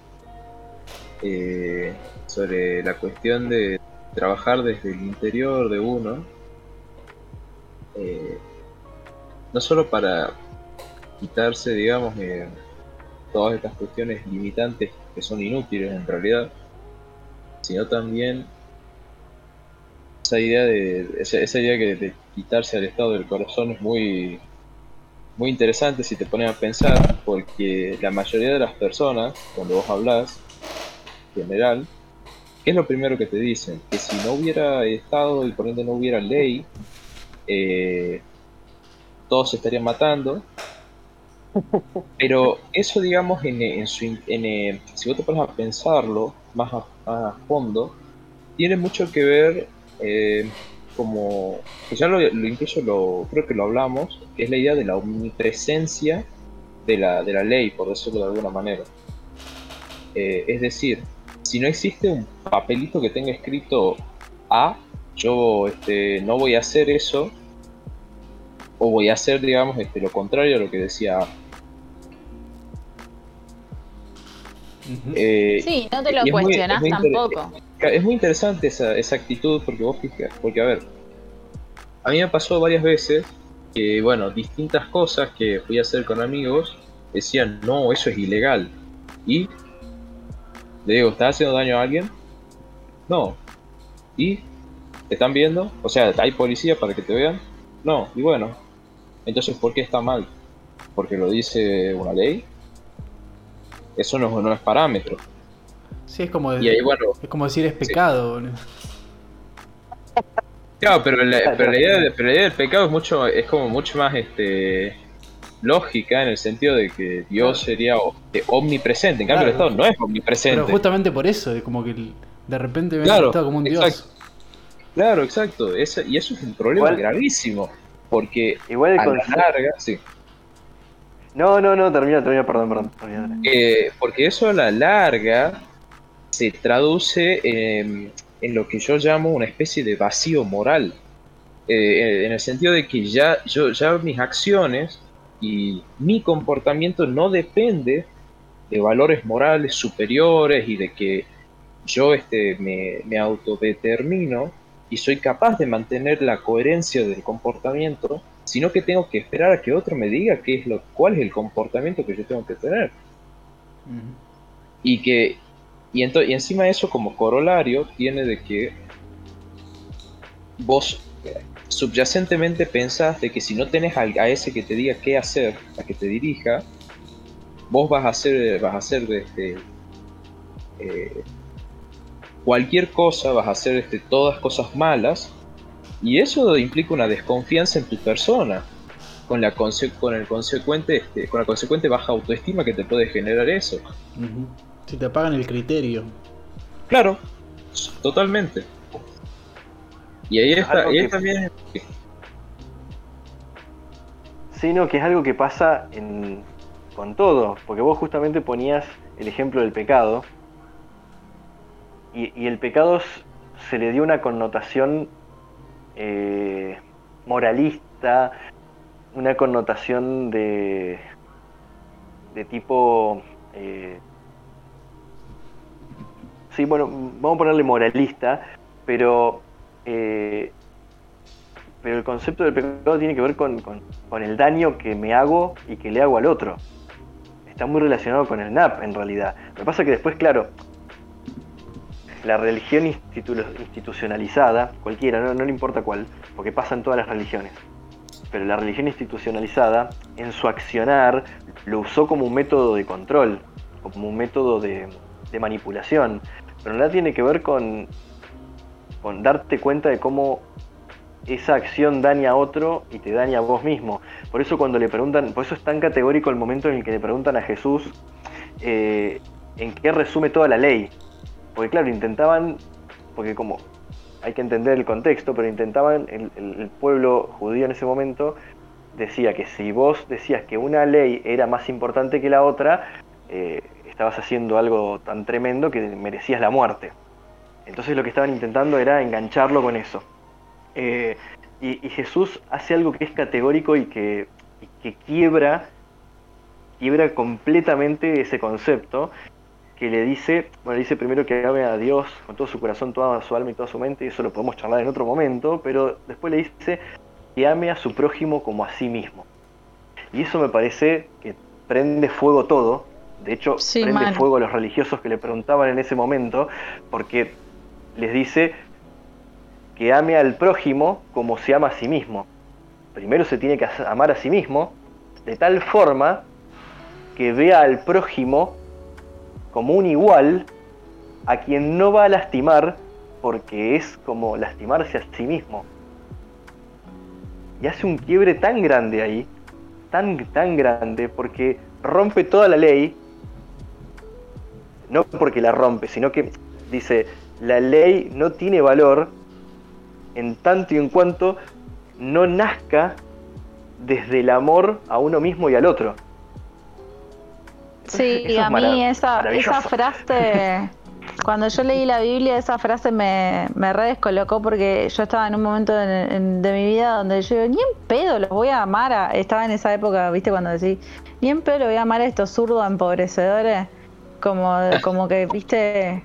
eh, sobre la cuestión de trabajar desde el interior de uno, eh, no solo para quitarse, digamos, eh, todas estas cuestiones limitantes que son inútiles en realidad, sino también esa idea de esa, idea que de quitarse al estado del corazón es muy muy interesante si te pones a pensar porque la mayoría de las personas cuando vos hablas en general ¿Qué es lo primero que te dicen? Que si no hubiera Estado y por ende no hubiera ley, eh, todos se estarían matando. Pero eso, digamos, en, su, eh, si vos te pones a pensarlo más a, fondo, tiene mucho que ver, eh, como, pues ya lo, incluso lo, creo que lo hablamos, que es la idea de la omnipresencia de la, de la ley, por decirlo de alguna manera. es decir, si no existe un papelito que tenga escrito A, yo este, no voy a hacer eso, o voy a hacer, digamos, este, lo contrario a lo que decía A. Eh, sí, no te lo cuestionas tampoco. Es muy interesante esa, esa actitud porque vos fijas, porque a ver, a mí me pasó varias veces que, bueno, distintas cosas que fui a hacer con amigos decían, no, eso es ilegal. Y le digo, ¿estás haciendo daño a alguien? No. ¿Y? ¿Te están viendo? O sea, ¿hay policía para que te vean? No. Y bueno, entonces, ¿por qué está mal? ¿Porque lo dice una ley? Eso no, no es parámetro. Sí, es como, es como decir es pecado. Claro, pero la, pero la, idea, del pecado es mucho, es como mucho más este lógica en el sentido de que Dios sería omnipresente, en cambio el Estado no es omnipresente. Pero justamente por eso, es como que de repente ve claro, Estado como un Dios. Claro, exacto, y eso es un problema gravísimo, porque igual a la larga, sí. No, no, no, termina, termina, perdón, perdón. Eh, porque eso a la larga se traduce en, lo que yo llamo una especie de vacío moral. Eh, en el sentido de que ya, yo, ya mis acciones y mi comportamiento no depende de valores morales superiores y de que yo este, me, autodetermino y soy capaz de mantener la coherencia del comportamiento, sino que tengo que esperar a que otro me diga qué es lo, cuál es el comportamiento que yo tengo que tener. Y que y, y encima de eso como corolario tiene de que vos subyacentemente pensás de que si no tenés a, ese que te diga qué hacer, a que te dirija, vos vas a hacer, vas a hacer este, eh, cualquier cosa, vas a hacer este, todas cosas malas, Y eso implica una desconfianza en tu persona, con la con el consecuente este, con la consecuente baja autoestima que te puede generar eso. Si te apagan el criterio. Claro, totalmente. Y ahí está, ahí también Sino que es algo que pasa en, con todo, porque vos justamente ponías el ejemplo del pecado, y, el pecado se le dio una connotación eh, moralista, una connotación de, de tipo... Eh, sí, bueno, vamos a ponerle moralista, pero, eh, pero el concepto del pecado tiene que ver con, el daño que me hago y que le hago al otro. Está muy relacionado con el NAP en realidad. Lo que pasa es que después, claro, la religión institucionalizada, cualquiera, no, no le importa cuál, porque pasa en todas las religiones, pero la religión institucionalizada, en su accionar, lo usó como un método de control, como un método de, manipulación, pero nada tiene que ver con, con darte cuenta de cómo esa acción daña a otro y te daña a vos mismo. Por eso cuando le preguntan, por eso es tan categórico el momento en el que le preguntan a Jesús eh, en qué resume toda la ley. Porque claro, intentaban, porque como hay que entender el contexto, pero intentaban, el, pueblo judío en ese momento decía que si vos decías que una ley era más importante que la otra, eh, estabas haciendo algo tan tremendo que merecías la muerte. Entonces lo que estaban intentando era engancharlo con eso. Eh, y, Jesús hace algo que es categórico y que, y que quiebra, quiebra completamente ese concepto que le dice, bueno, dice primero que ame a Dios con todo su corazón, toda su alma y toda su mente, y eso lo podemos charlar en otro momento, pero después le dice que ame a su prójimo como a sí mismo. Y eso me parece que prende fuego todo, de hecho, prende fuego a los religiosos que le preguntaban en ese momento, porque les dice que ame al prójimo como se ama a sí mismo. Primero se tiene que amar a sí mismo de tal forma que vea al prójimo como un igual a quien no va a lastimar porque es como lastimarse a sí mismo. Y hace un quiebre tan grande ahí, tan, tan grande, porque rompe toda la ley, no porque la rompe, sino que dice, la ley no tiene valor en tanto y en cuanto no nazca desde el amor a uno mismo y al otro. Sí, a mí esa, esa frase, cuando yo leí la Biblia, esa frase me, me re descolocó porque yo estaba en un momento de, mi vida donde yo digo, ni en pedo los voy a amar a... Estaba en esa época, viste, cuando decís, ni en pedo los voy a amar a estos zurdos empobrecedores, como, como que, viste,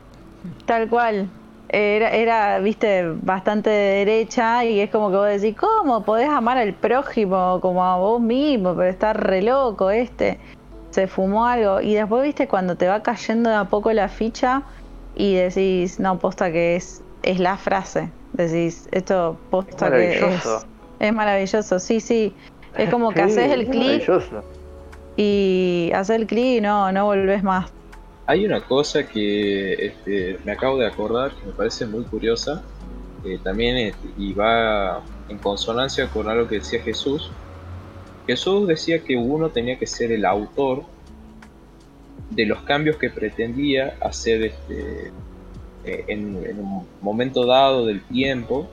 tal cual. Era, era, viste, bastante de derecha y es como que vos decís, ¿cómo podés amar al prójimo como a vos mismo? Pero está re loco este se fumó algo. Y después, viste, cuando te va cayendo de a poco la ficha y decís, no, posta que es, es la frase. Decís, esto posta que es, es maravilloso. Sí, sí. Es como que haces el clic y haces el clic y no, no volvés más. Hay una cosa que este, me acabo de acordar que me parece muy curiosa, también este, y va en consonancia con algo que decía Jesús, Jesús decía que uno tenía que ser el autor de los cambios que pretendía hacer este, eh, en, un momento dado del tiempo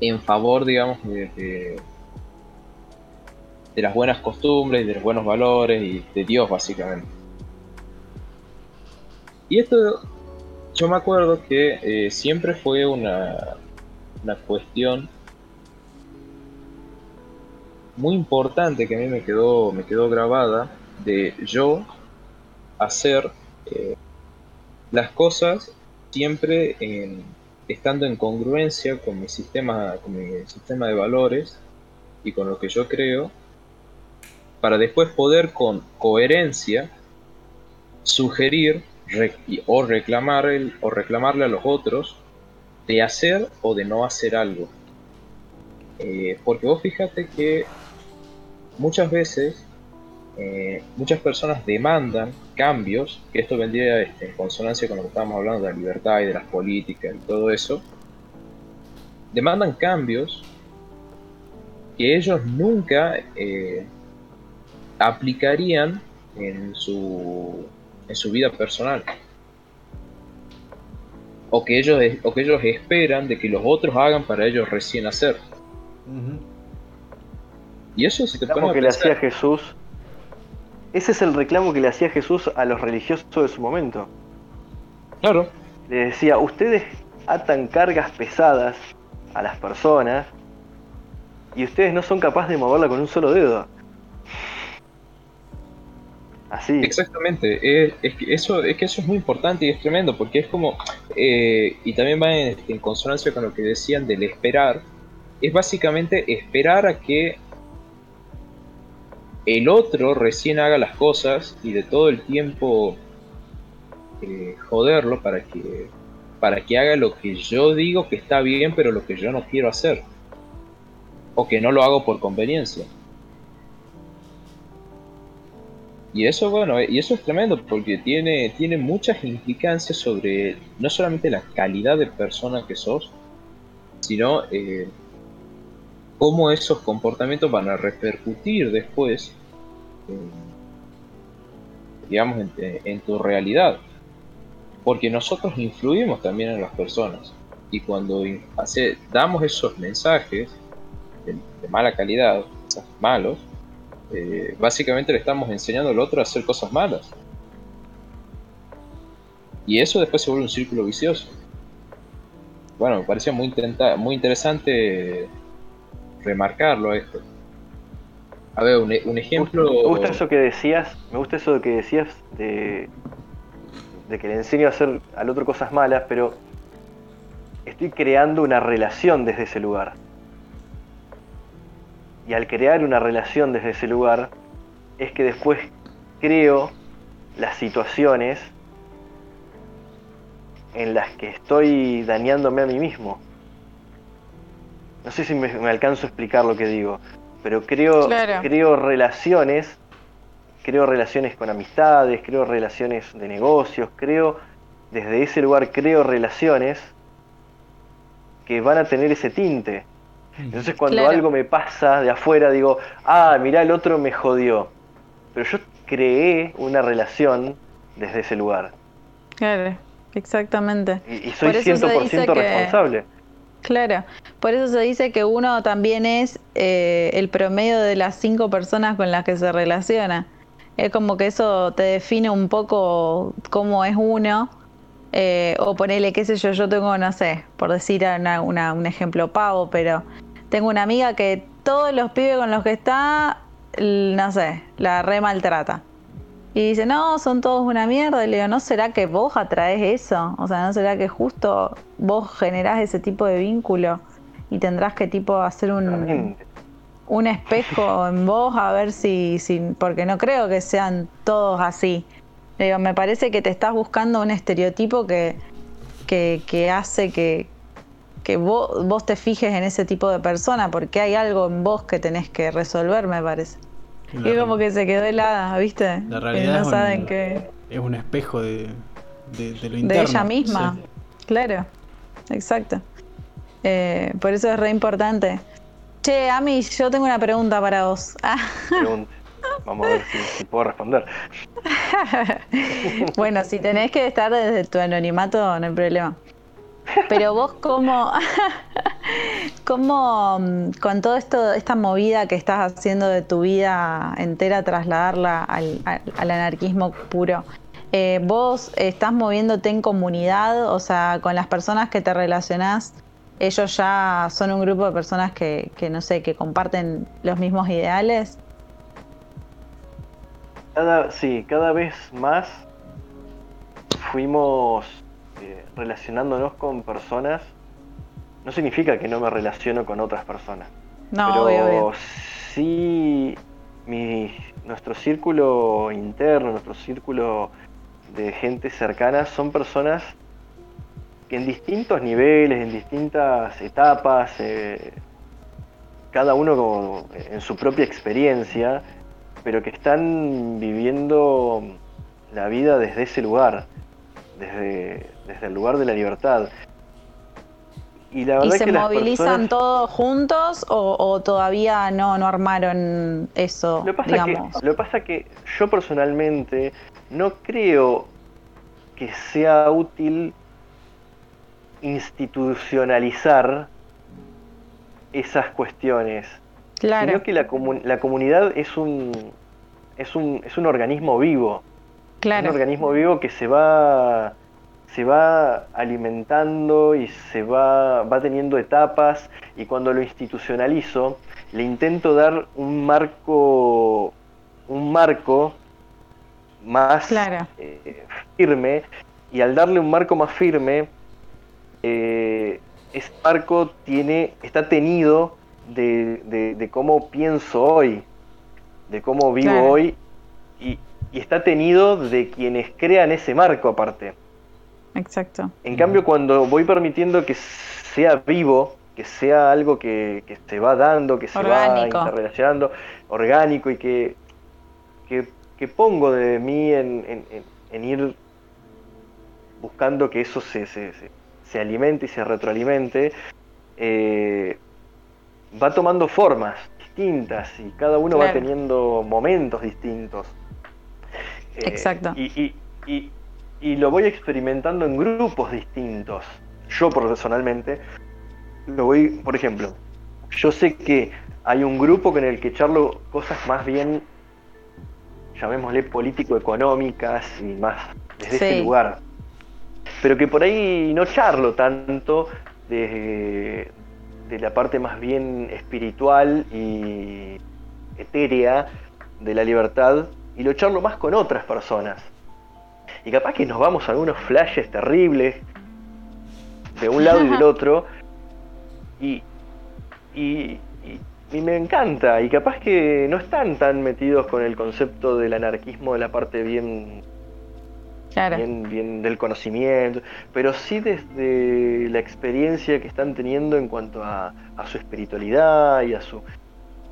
en favor, digamos, de, las buenas costumbres, de los buenos valores y de Dios, básicamente. Y esto, yo me acuerdo que eh, siempre fue una, una cuestión muy importante que a mí me quedó, me quedó grabada de yo hacer eh, las cosas siempre estando en congruencia con mi sistema, con mi sistema de valores y con lo que yo creo, para después poder con coherencia sugerir o reclamar o reclamarle a los otros de hacer o de no hacer algo. Eh, porque vos fíjate que muchas veces eh, muchas personas demandan cambios, que esto vendría en consonancia con lo que estábamos hablando de la libertad y de las políticas y todo eso, demandan cambios que ellos nunca eh, aplicarían en su, en su vida personal. O que, ellos, o que ellos esperan de que los otros hagan para ellos recién hacer. Y eso se te pone que le hacía Jesús. Ese es el reclamo que le hacía Jesús a los religiosos de su momento. Claro. Le decía, ustedes atan cargas pesadas a las personas y ustedes no son capaces de moverla con un solo dedo. Exactamente, es, que eso, es que eso es muy importante y es tremendo, porque es como, eh, y también va en, consonancia con lo que decían del esperar, es básicamente esperar a que el otro recién haga las cosas y de todo el tiempo eh, joderlo para que para que haga lo que yo digo que está bien, pero lo que yo no quiero hacer. O que no lo hago por conveniencia. Y eso, bueno, y eso es tremendo porque tiene, tiene muchas implicancias sobre no solamente la calidad de persona que sos, sino eh, cómo esos comportamientos van a repercutir después, digamos, en tu realidad porque nosotros influimos también en las personas. Y cuando hace, damos esos mensajes de, mala calidad, malos, eh, básicamente le estamos enseñando al otro a hacer cosas malas. Y eso después se vuelve un círculo vicioso. Bueno, me parecía muy, interesante remarcarlo esto. A ver, un, un ejemplo. Me gusta eso que decías, me gusta eso que decías de de que le enseño a hacer al otro cosas malas, pero estoy creando una relación desde ese lugar. Y al crear una relación desde ese lugar, es que después creo las situaciones en las que estoy dañándome a mí mismo. No sé si me, alcanzo a explicar lo que digo, pero creo, creo relaciones creo relaciones con amistades, creo relaciones de negocios, creo, desde ese lugar creo relaciones que van a tener ese tinte. Entonces cuando algo me pasa de afuera digo, ah, mirá, el otro me jodió. Pero yo creé una relación desde ese lugar. Claro, exactamente. Y, soy 100% responsable. Claro, por eso se dice que uno también es eh, el promedio de las cinco personas con las que se relaciona. Es como que eso te define un poco cómo es uno. Eh, o ponele, qué sé yo, yo tengo, no sé, por decir un ejemplo pavo, pero tengo una amiga que todos los pibes con los que está, no sé, la re maltrata. Y dice, no, son todos una mierda. Y le digo, ¿no será que vos atraes eso? O sea, ¿no será que justo vos generás ese tipo de vínculo y tendrás que tipo hacer un, un espejo en vos a ver si, si, porque no creo que sean todos así. Digo, me parece que te estás buscando un estereotipo que, que, hace que, que vos, vos, te fijes en ese tipo de persona, porque hay algo en vos que tenés que resolver, me parece. y es como que se quedó helada, ¿viste? La realidad no saben que... es un espejo de, de, lo interno. De ella misma, claro, exacto. Eh, por eso es re importante. Che, Ami, yo tengo una pregunta para vos. Vamos a ver si, puedo responder. bueno, si tenés que estar desde tu anonimato, no hay problema. Pero vos cómo, cómo mm, con todo esto, esta movida que estás haciendo de tu vida entera, trasladarla al, anarquismo puro, eh, vos estás moviéndote en comunidad, o sea, con las personas que te relacionás, ellos ya son un grupo de personas que, no sé, que comparten los mismos ideales. Cada, sí, cada vez más fuimos eh, relacionándonos con personas. No significa que no me relaciono con otras personas. No, pero sí nuestro círculo interno, nuestro círculo de gente cercana son personas en distintos niveles, en distintas etapas, eh, cada uno en su propia experiencia, pero que están viviendo la vida desde ese lugar, desde, desde el lugar de la libertad. y la verdad se que las movilizan personas- todos juntos o, o todavía no, no armaron eso, Lo que pasa digamos? que, lo pasa que yo personalmente no creo que sea útil institucionalizar esas cuestiones, Claro, sino que la, la comunidad es un, es un es un organismo vivo, un claro, organismo vivo que se va se va alimentando y se va va teniendo etapas y cuando lo institucionalizo le intento dar un marco un marco más Claro. eh, firme y al darle un marco más firme eh, ese marco tiene está tenido de, de- de cómo pienso hoy de cómo vivo Claro. hoy y, y está tenido de quienes crean ese marco aparte exacto. en cambio, cuando voy permitiendo que sea vivo, que sea algo que, que se va dando, que se Orgánico. va interrelacionando, orgánico y que, que, que pongo de mí en, en- en- en ir buscando que eso se, se, se- se alimente y se retroalimente, eh, va tomando formas distintas y cada uno va teniendo momentos distintos. Eh, Exacto. Y, y- y- y lo voy experimentando en grupos distintos. Yo personalmente lo voy, por ejemplo, yo sé que hay un grupo con el que charlo cosas más bien, llamémosle político-económicas y más desde ese lugar. Pero que por ahí no charlo tanto de, de la parte más bien espiritual y etérea de la libertad y lo charlo más con otras personas. Y capaz que nos vamos a algunos flashes terribles de un lado y del otro y, y, y- y me encanta y capaz que no están tan metidos con el concepto del anarquismo de la parte bien Claro. bien, bien del conocimiento, pero sí desde la experiencia que están teniendo en cuanto a, a su espiritualidad y a su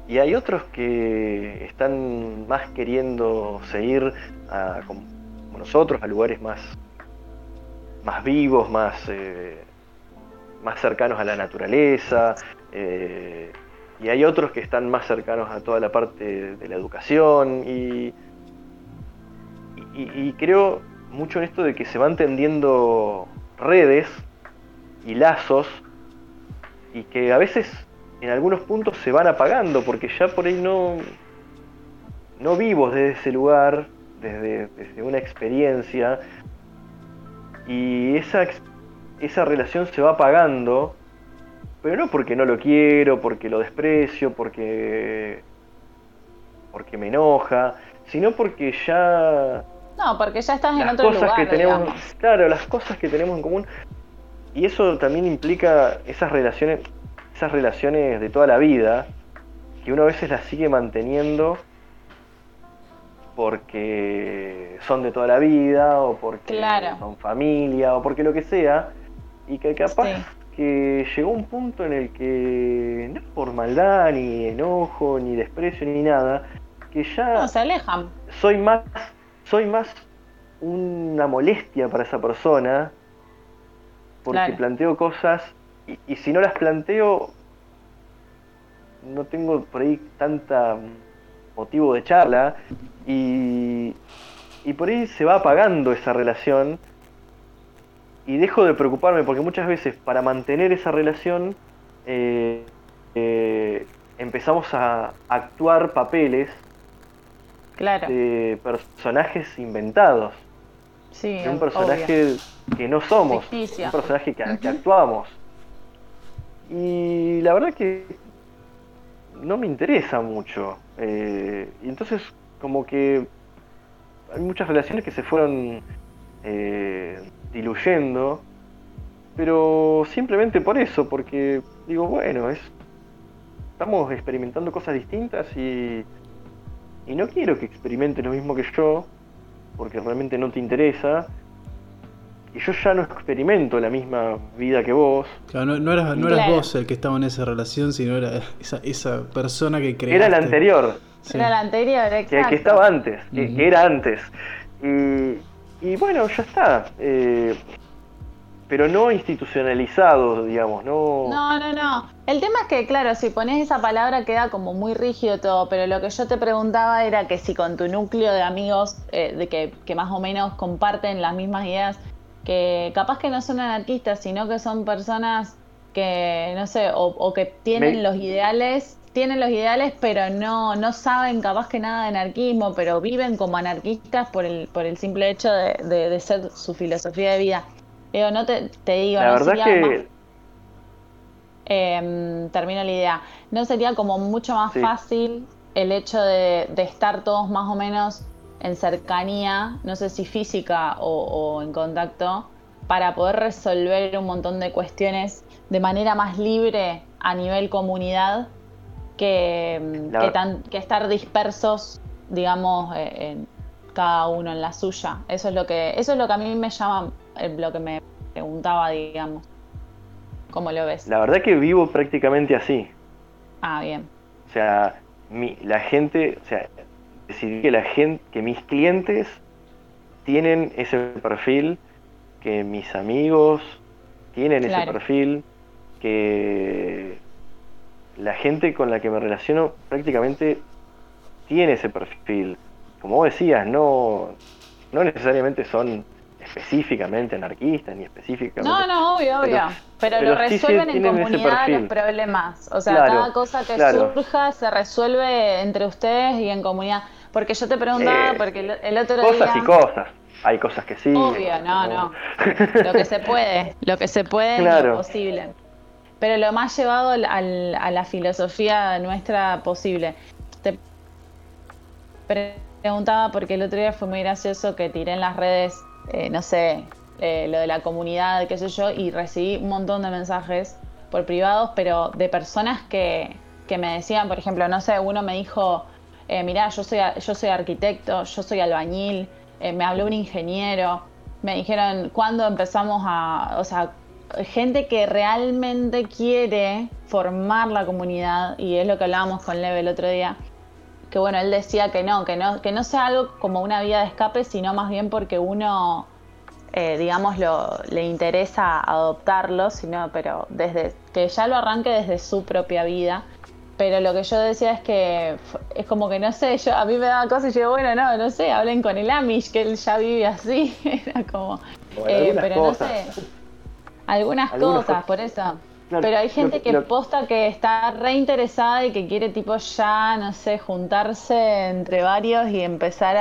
y hay otros que están más queriendo seguir a- como nosotros a lugares más más vivos, más eh, más cercanos a la naturaleza eh, y hay otros que están más cercanos a toda la parte de la educación y y, creo mucho en esto de que se van tendiendo redes y lazos y que a veces en algunos puntos se van apagando porque ya por ahí no no vivo desde ese lugar desde, desde una experiencia y esa esa relación se va apagando pero no porque no lo quiero porque lo desprecio porque porque me enoja sino porque ya No, porque ya estás en otro cosas lugar, que tenemos, digamos. claro, las cosas que tenemos en común. Y eso también implica esas relaciones, esas relaciones de toda la vida, que uno a veces las sigue manteniendo porque son de toda la vida, o porque Claro. son familia, o porque lo que sea, y que capaz Sí. que llegó un punto en el que, no por maldad, ni enojo, ni desprecio, ni nada, que ya No, se alejan. soy más soy más una molestia para esa persona porque Claro. planteo cosas y, y si no las planteo no tengo por ahí tanta motivo de charla y, y por ahí se va apagando esa relación y dejo de preocuparme porque muchas veces para mantener esa relación eh, eh, empezamos a actuar papeles Claro. de personajes inventados, Sí, de un obvio. personaje que no somos, un personaje que, que actuamos. Y la verdad que no me interesa mucho. Eh, y entonces como que hay muchas relaciones que se fueron eh, diluyendo, pero simplemente por eso, porque digo, bueno, es estamos experimentando cosas distintas y, y no quiero que experimentes lo mismo que yo, porque realmente no te interesa. Y yo ya no experimento la misma vida que vos. Claro, no, no eras, no eras Claro. vos el que estaba en esa relación, sino era esa, esa persona que creaste. Era el anterior, Sí. Era la anterior, que, exacto. que estaba antes, que, que era antes. Y, y bueno, ya está. eh, pero no institucionalizado, digamos, no... No, no, no. El tema es que, claro, si pones esa palabra queda como muy rígido todo, pero lo que yo te preguntaba era que si con tu núcleo de amigos, eh, de que, que más o menos comparten las mismas ideas, que capaz que no son anarquistas, sino que son personas que, no sé, o, que tienen los ideales, tienen los ideales, pero no, no saben capaz que nada de anarquismo, pero viven como anarquistas por el, por el simple hecho de, de ser su filosofía de vida. Digo, no te, te digo, la verdad que... Em, termino la idea. ¿No sería como mucho más fácil el hecho de, estar todos más o menos en cercanía, no sé si física o, en contacto, para poder resolver un montón de cuestiones de manera más libre a nivel comunidad que, que, estar dispersos, digamos, eh, en, cada uno en la suya. Eso es lo que, eso es lo que a mí me llama lo que me preguntaba, digamos. ¿Cómo lo ves? La verdad que vivo prácticamente así. Ah, bien. O sea, mi, la gente, o sea, decidí que la gente, que mis clientes tienen ese perfil, que mis amigos tienen ese perfil, que la gente con la que me relaciono prácticamente tiene ese perfil. Como vos decías, no, no necesariamente son específicamente anarquistas ni específicamente. No, no, obvio, obvio. Pero, lo resuelven en comunidad los problemas. O sea, cada cosa que surja se resuelve entre ustedes y en comunidad. Porque yo te preguntaba, eh, porque el, otro día. Cosas y cosas. Hay cosas que sí. Obvio, no, no. lo que se puede, lo que se puede es lo posible. Pero lo más llevado al, a la filosofía nuestra posible. Te preguntaba porque el otro día fue muy gracioso que tiré en las redes eh, no sé, eh, lo de la comunidad, qué sé yo, y recibí un montón de mensajes por privados, pero de personas que, que me decían, por ejemplo, no sé, uno me dijo, eh, mirá, yo soy, yo soy arquitecto, yo soy albañil, eh, me habló un ingeniero, me dijeron, ¿cuándo empezamos a, o sea, gente que realmente quiere formar la comunidad, y es lo que hablábamos con Leve el otro día, que bueno, él decía que no, que no, que no sea algo como una vía de escape, sino más bien porque uno, eh, digamos, lo, le interesa adoptarlo, sino, pero desde que ya lo arranque desde su propia vida. Pero lo que yo decía es que es como que no sé, yo a mí me daba cosas y yo, bueno, no, no sé, hablen con el Amish, que él ya vive así. Era como. Eh, pero no sé. Algunas, cosas, por eso. Pero hay gente que posta que está reinteresada y que quiere tipo ya, no sé, juntarse entre varios y empezar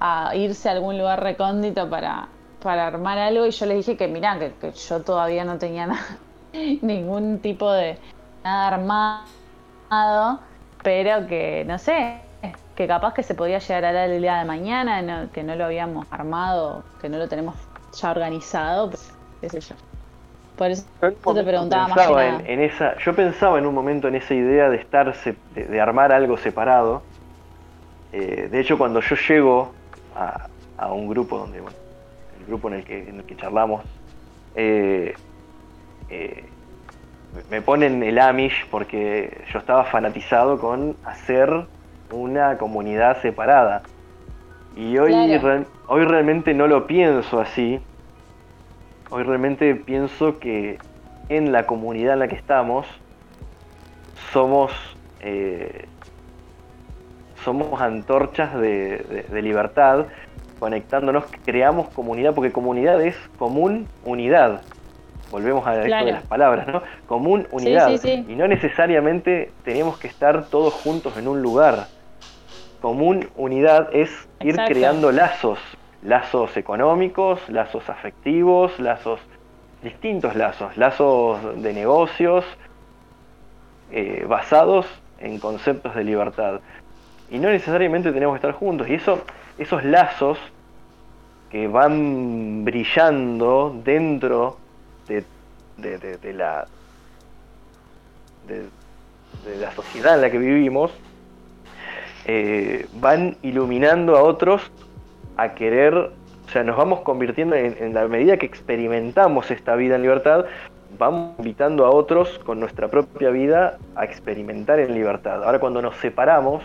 a, irse a algún lugar recóndito para, para armar algo. Y yo les dije que mirá, que, yo todavía no tenía nada, ningún tipo de nada armado, pero que no sé, que capaz que se podía llegar a dar el día de mañana, que no lo habíamos armado, que no lo tenemos ya organizado, pues, qué sé yo. Por eso te preguntaba más En, esa, yo pensaba en un momento en esa idea de estar, de, armar algo separado. Eh, de hecho, cuando yo llego a, un grupo donde, bueno, el grupo en el que, en el que charlamos, eh, eh, me ponen el Amish porque yo estaba fanatizado con hacer una comunidad separada. Y hoy, hoy realmente no lo pienso así, Hoy realmente pienso que en la comunidad en la que estamos somos eh, somos antorchas de, libertad, conectándonos, creamos comunidad, porque comunidad es común unidad. Volvemos a esto de las palabras, ¿no? Común unidad. Y no necesariamente tenemos que estar todos juntos en un lugar. Común unidad es ir creando lazos, lazos económicos, lazos afectivos, lazos, distintos lazos, lazos de negocios eh, basados en conceptos de libertad. Y no necesariamente tenemos que estar juntos. Y eso, esos lazos que van brillando dentro de, la de, la sociedad en la que vivimos, eh, van iluminando a otros a querer, o sea, nos vamos convirtiendo en, la medida que experimentamos esta vida en libertad, vamos invitando a otros con nuestra propia vida a experimentar en libertad. Ahora cuando nos separamos,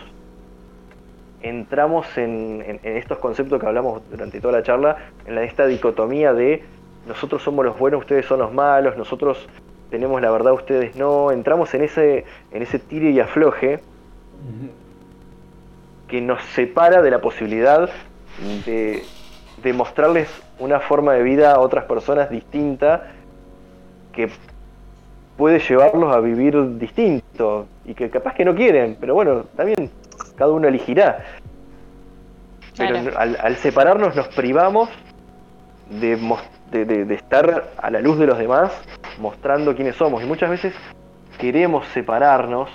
entramos en, estos conceptos que hablamos durante toda la charla, en esta dicotomía de nosotros somos los buenos, ustedes son los malos, nosotros tenemos la verdad, ustedes no. Entramos en ese, en ese tire y afloje que nos separa de la posibilidad de, de mostrarles una forma de vida a otras personas distinta que puede llevarlos a vivir distinto y que capaz que no quieren, pero bueno, también cada uno elegirá. Pero al, separarnos nos privamos de, de, estar a la luz de los demás mostrando quiénes somos y muchas veces queremos separarnos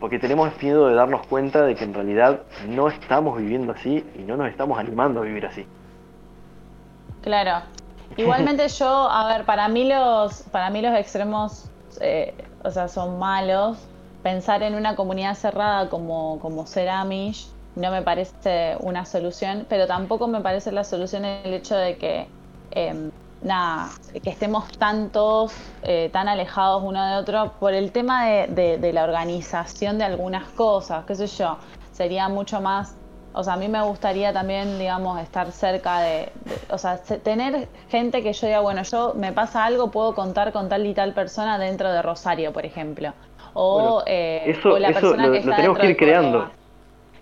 porque tenemos miedo de darnos cuenta de que en realidad no estamos viviendo así y no nos estamos animando a vivir así. Claro. Igualmente yo, a ver, para mí los, para mí los extremos, eh, o sea, son malos. Pensar en una comunidad cerrada como, como ser Amish no me parece una solución, pero tampoco me parece la solución el hecho de que em, nada, que estemos tantos, eh, tan alejados uno de otro por el tema de, la organización de algunas cosas, qué sé yo, sería mucho más, o sea, a mí me gustaría también, digamos, estar cerca de, o sea, tener gente que yo diga, bueno, yo me pasa algo, puedo contar con tal y tal persona dentro de Rosario, por ejemplo. O, eh, eso, la persona que está lo tenemos que ir creando.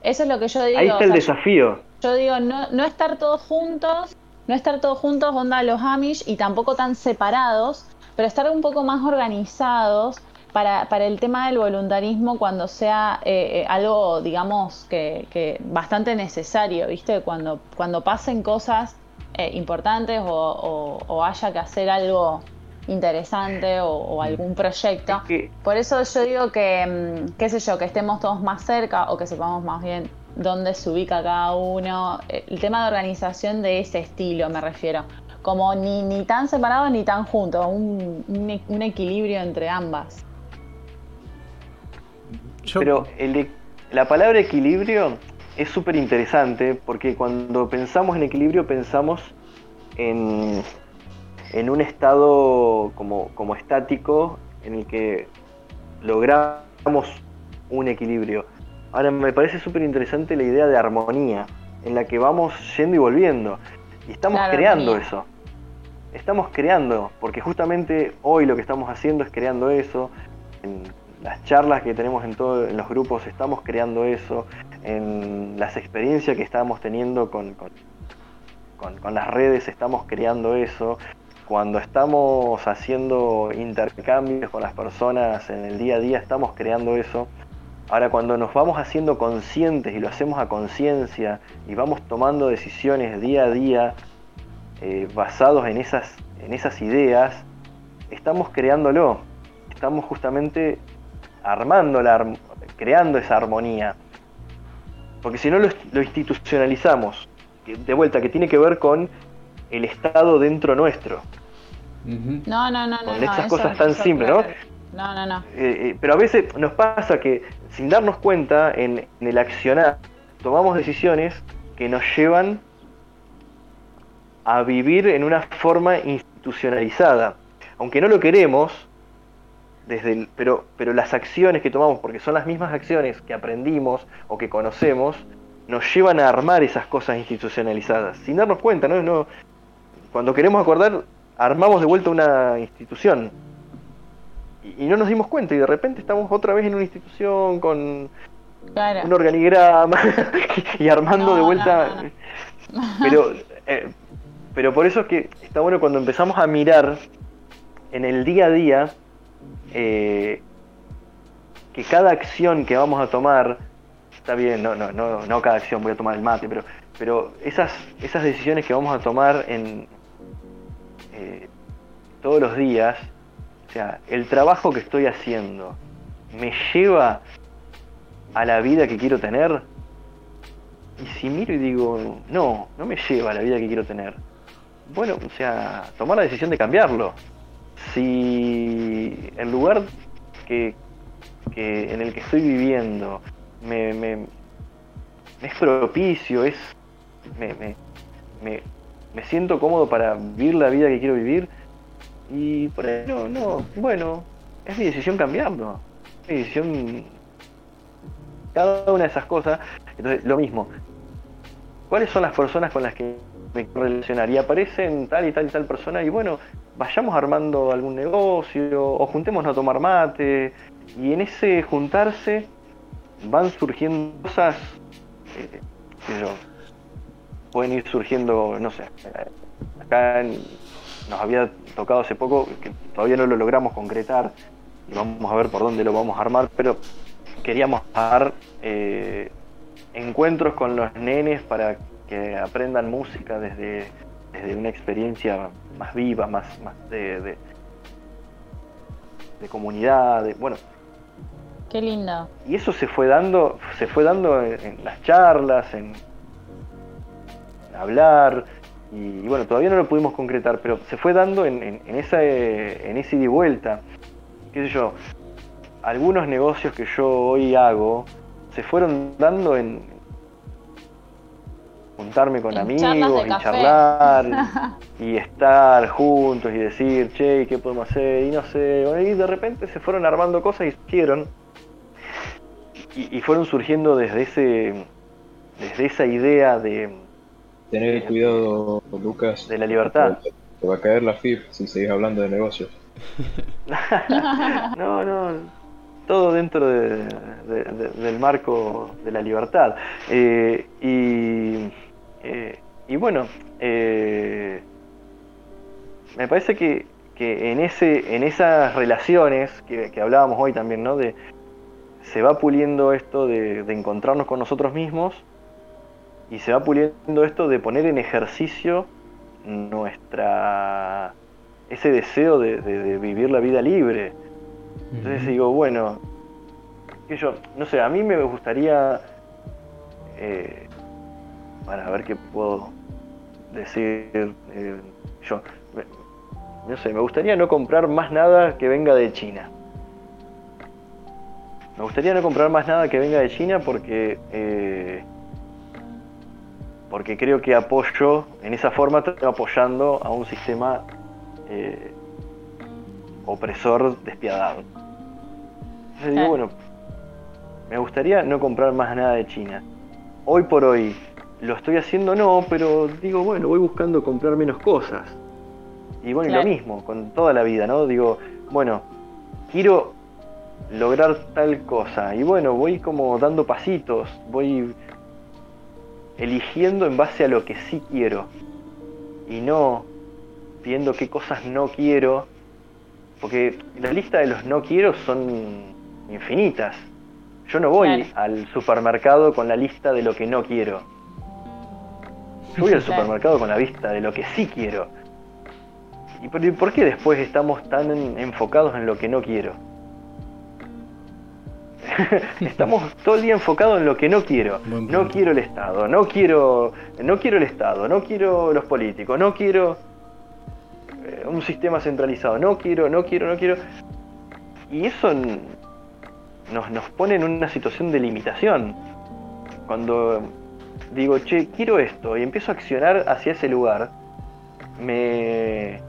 Eso es lo que yo digo. Ahí está el desafío. Yo digo, no, no estar todos juntos, no estar todos juntos, onda los Amish, y tampoco tan separados, pero estar un poco más organizados para, para el tema del voluntarismo cuando sea eh, eh, algo, digamos, que, que, bastante necesario, ¿viste? Cuando, cuando pasen cosas eh, importantes o, o, haya que hacer algo interesante o, algún proyecto. Por eso yo digo que, mm, qué sé yo, que estemos todos más cerca o que sepamos más bien dónde se ubica cada uno. El tema de organización de ese estilo me refiero. Como ni, ni tan separados ni tan juntos, un, un, equilibrio entre ambas. Pero el, la palabra equilibrio es súper interesante porque cuando pensamos en equilibrio pensamos en, en un estado como, como estático en el que logramos un equilibrio. Ahora me parece súper interesante la idea de armonía, en la que vamos yendo y volviendo. Y estamos creando eso. Estamos creando, porque justamente hoy lo que estamos haciendo es creando eso. En las charlas que tenemos en, todos en los grupos estamos creando eso. En las experiencias que estamos teniendo con, con, con las redes estamos creando eso cuando estamos haciendo intercambios con las personas en el día a día, estamos creando eso. Ahora, cuando nos vamos haciendo conscientes y lo hacemos a conciencia y vamos tomando decisiones día a día eh, basados en esas, en esas ideas, estamos creándolo, estamos justamente armándola, creando esa armonía. Porque si no lo, lo institucionalizamos, de vuelta, que tiene que ver con el Estado dentro nuestro. No, no, no, Con estas cosas tan simples, ¿no? No, no, no. Eh, eh, pero a veces nos pasa que sin darnos cuenta en, el accionar, tomamos decisiones que nos llevan a vivir en una forma institucionalizada. Aunque no lo queremos, desde el, pero, pero las acciones que tomamos, porque son las mismas acciones que aprendimos o que conocemos, nos llevan a armar esas cosas institucionalizadas, sin darnos cuenta, ¿no? no cuando queremos acordar, armamos de vuelta una institución y, no nos dimos cuenta y de repente estamos otra vez en una institución con un organigrama y armando de vuelta. pero, eh, pero por eso es que está bueno cuando empezamos a mirar en el día a día eh, que cada acción que vamos a tomar, está bien, no, no, no, no cada acción voy a tomar el mate, pero, pero esas, esas decisiones que vamos a tomar en eh, todos los días, sea, el trabajo que estoy haciendo me lleva a la vida que quiero tener. Y si miro y digo, no, no me lleva a la vida que quiero tener. Bueno, o sea, tomar la decisión de cambiarlo. Si el lugar que, en el que estoy viviendo me, me, es propicio, es me, me, me siento cómodo para vivir la vida que quiero vivir, y por ahí no, no, bueno, es mi decisión cambiarlo. Es mi decisión. Cada una de esas cosas. Entonces, lo mismo. ¿cuáles son las personas con las que me relacionar? Y aparecen tal y tal y tal persona y bueno, vayamos armando algún negocio o juntémonos a tomar mate. Y en ese juntarse van surgiendo cosas, eh, sé yo, pueden ir surgiendo, no sé, acá en- nos había tocado hace poco, que todavía no lo logramos concretar, y vamos a ver por dónde lo vamos a armar, pero queríamos dar eh, encuentros con los nenes para que aprendan música desde, desde una experiencia más viva, más, más de, de, de comunidad, de, bueno, Qué lindo. y eso se fue dando, se fue dando en, en las charlas, en hablar, y, y bueno, todavía no lo pudimos concretar, pero se fue dando en, en, en esa, eh, en ese ida y vuelta. Qué sé yo, algunos negocios que yo hoy hago se fueron dando en juntarme con En amigos y café. charlar y estar juntos y decir, che, ¿y ¿qué podemos hacer? Y no sé, y de repente se fueron armando cosas y hicieron y, y fueron surgiendo desde ese desde esa idea de, Tener cuidado, Lucas. de la libertad. Te va a caer la FIP si seguís hablando de negocios. no, no, todo dentro de- de- de- del marco de la libertad. Eh, y, eh, y bueno, eh, me parece que, que en, ese, en esas relaciones que, que hablábamos hoy también, ¿no? De, se va puliendo esto de, de encontrarnos con nosotros mismos y se va puliendo esto de poner en ejercicio nuestra ese deseo de, de- de vivir la vida libre. Entonces digo, bueno, que yo, no sé, a mí me gustaría, eh, para ver qué puedo decir eh, yo, no sé, me gustaría no comprar más nada que venga de China. Me gustaría no comprar más nada que venga de China porque eh, porque creo que apoyo, en esa forma estoy apoyando a un sistema eh, opresor despiadado. Entonces digo, bueno, me gustaría no comprar más nada de China. Hoy por hoy, ¿lo estoy haciendo? No, pero digo, bueno, voy buscando comprar menos cosas. Y bueno, y lo mismo, con toda la vida, ¿no? Digo, bueno, quiero lograr tal cosa. Y bueno, voy como dando pasitos, voy eligiendo en base a lo que sí quiero. Y no viendo qué cosas no quiero. Porque la lista de los no quiero son infinitas. Yo no voy Claro. al supermercado con la lista de lo que no quiero. Yo voy al supermercado con la lista de lo que sí quiero. ¿Y por, qué después estamos tan en- enfocados en lo que no quiero? estamos todo el día enfocados en lo que no quiero. No quiero el Estado, no quiero, no quiero el Estado, no quiero los políticos, no quiero eh, un sistema centralizado, no quiero, no quiero, no quiero. Y eso nos, nos pone en una situación de limitación. Cuando digo, che, quiero esto y empiezo a accionar hacia ese lugar, me,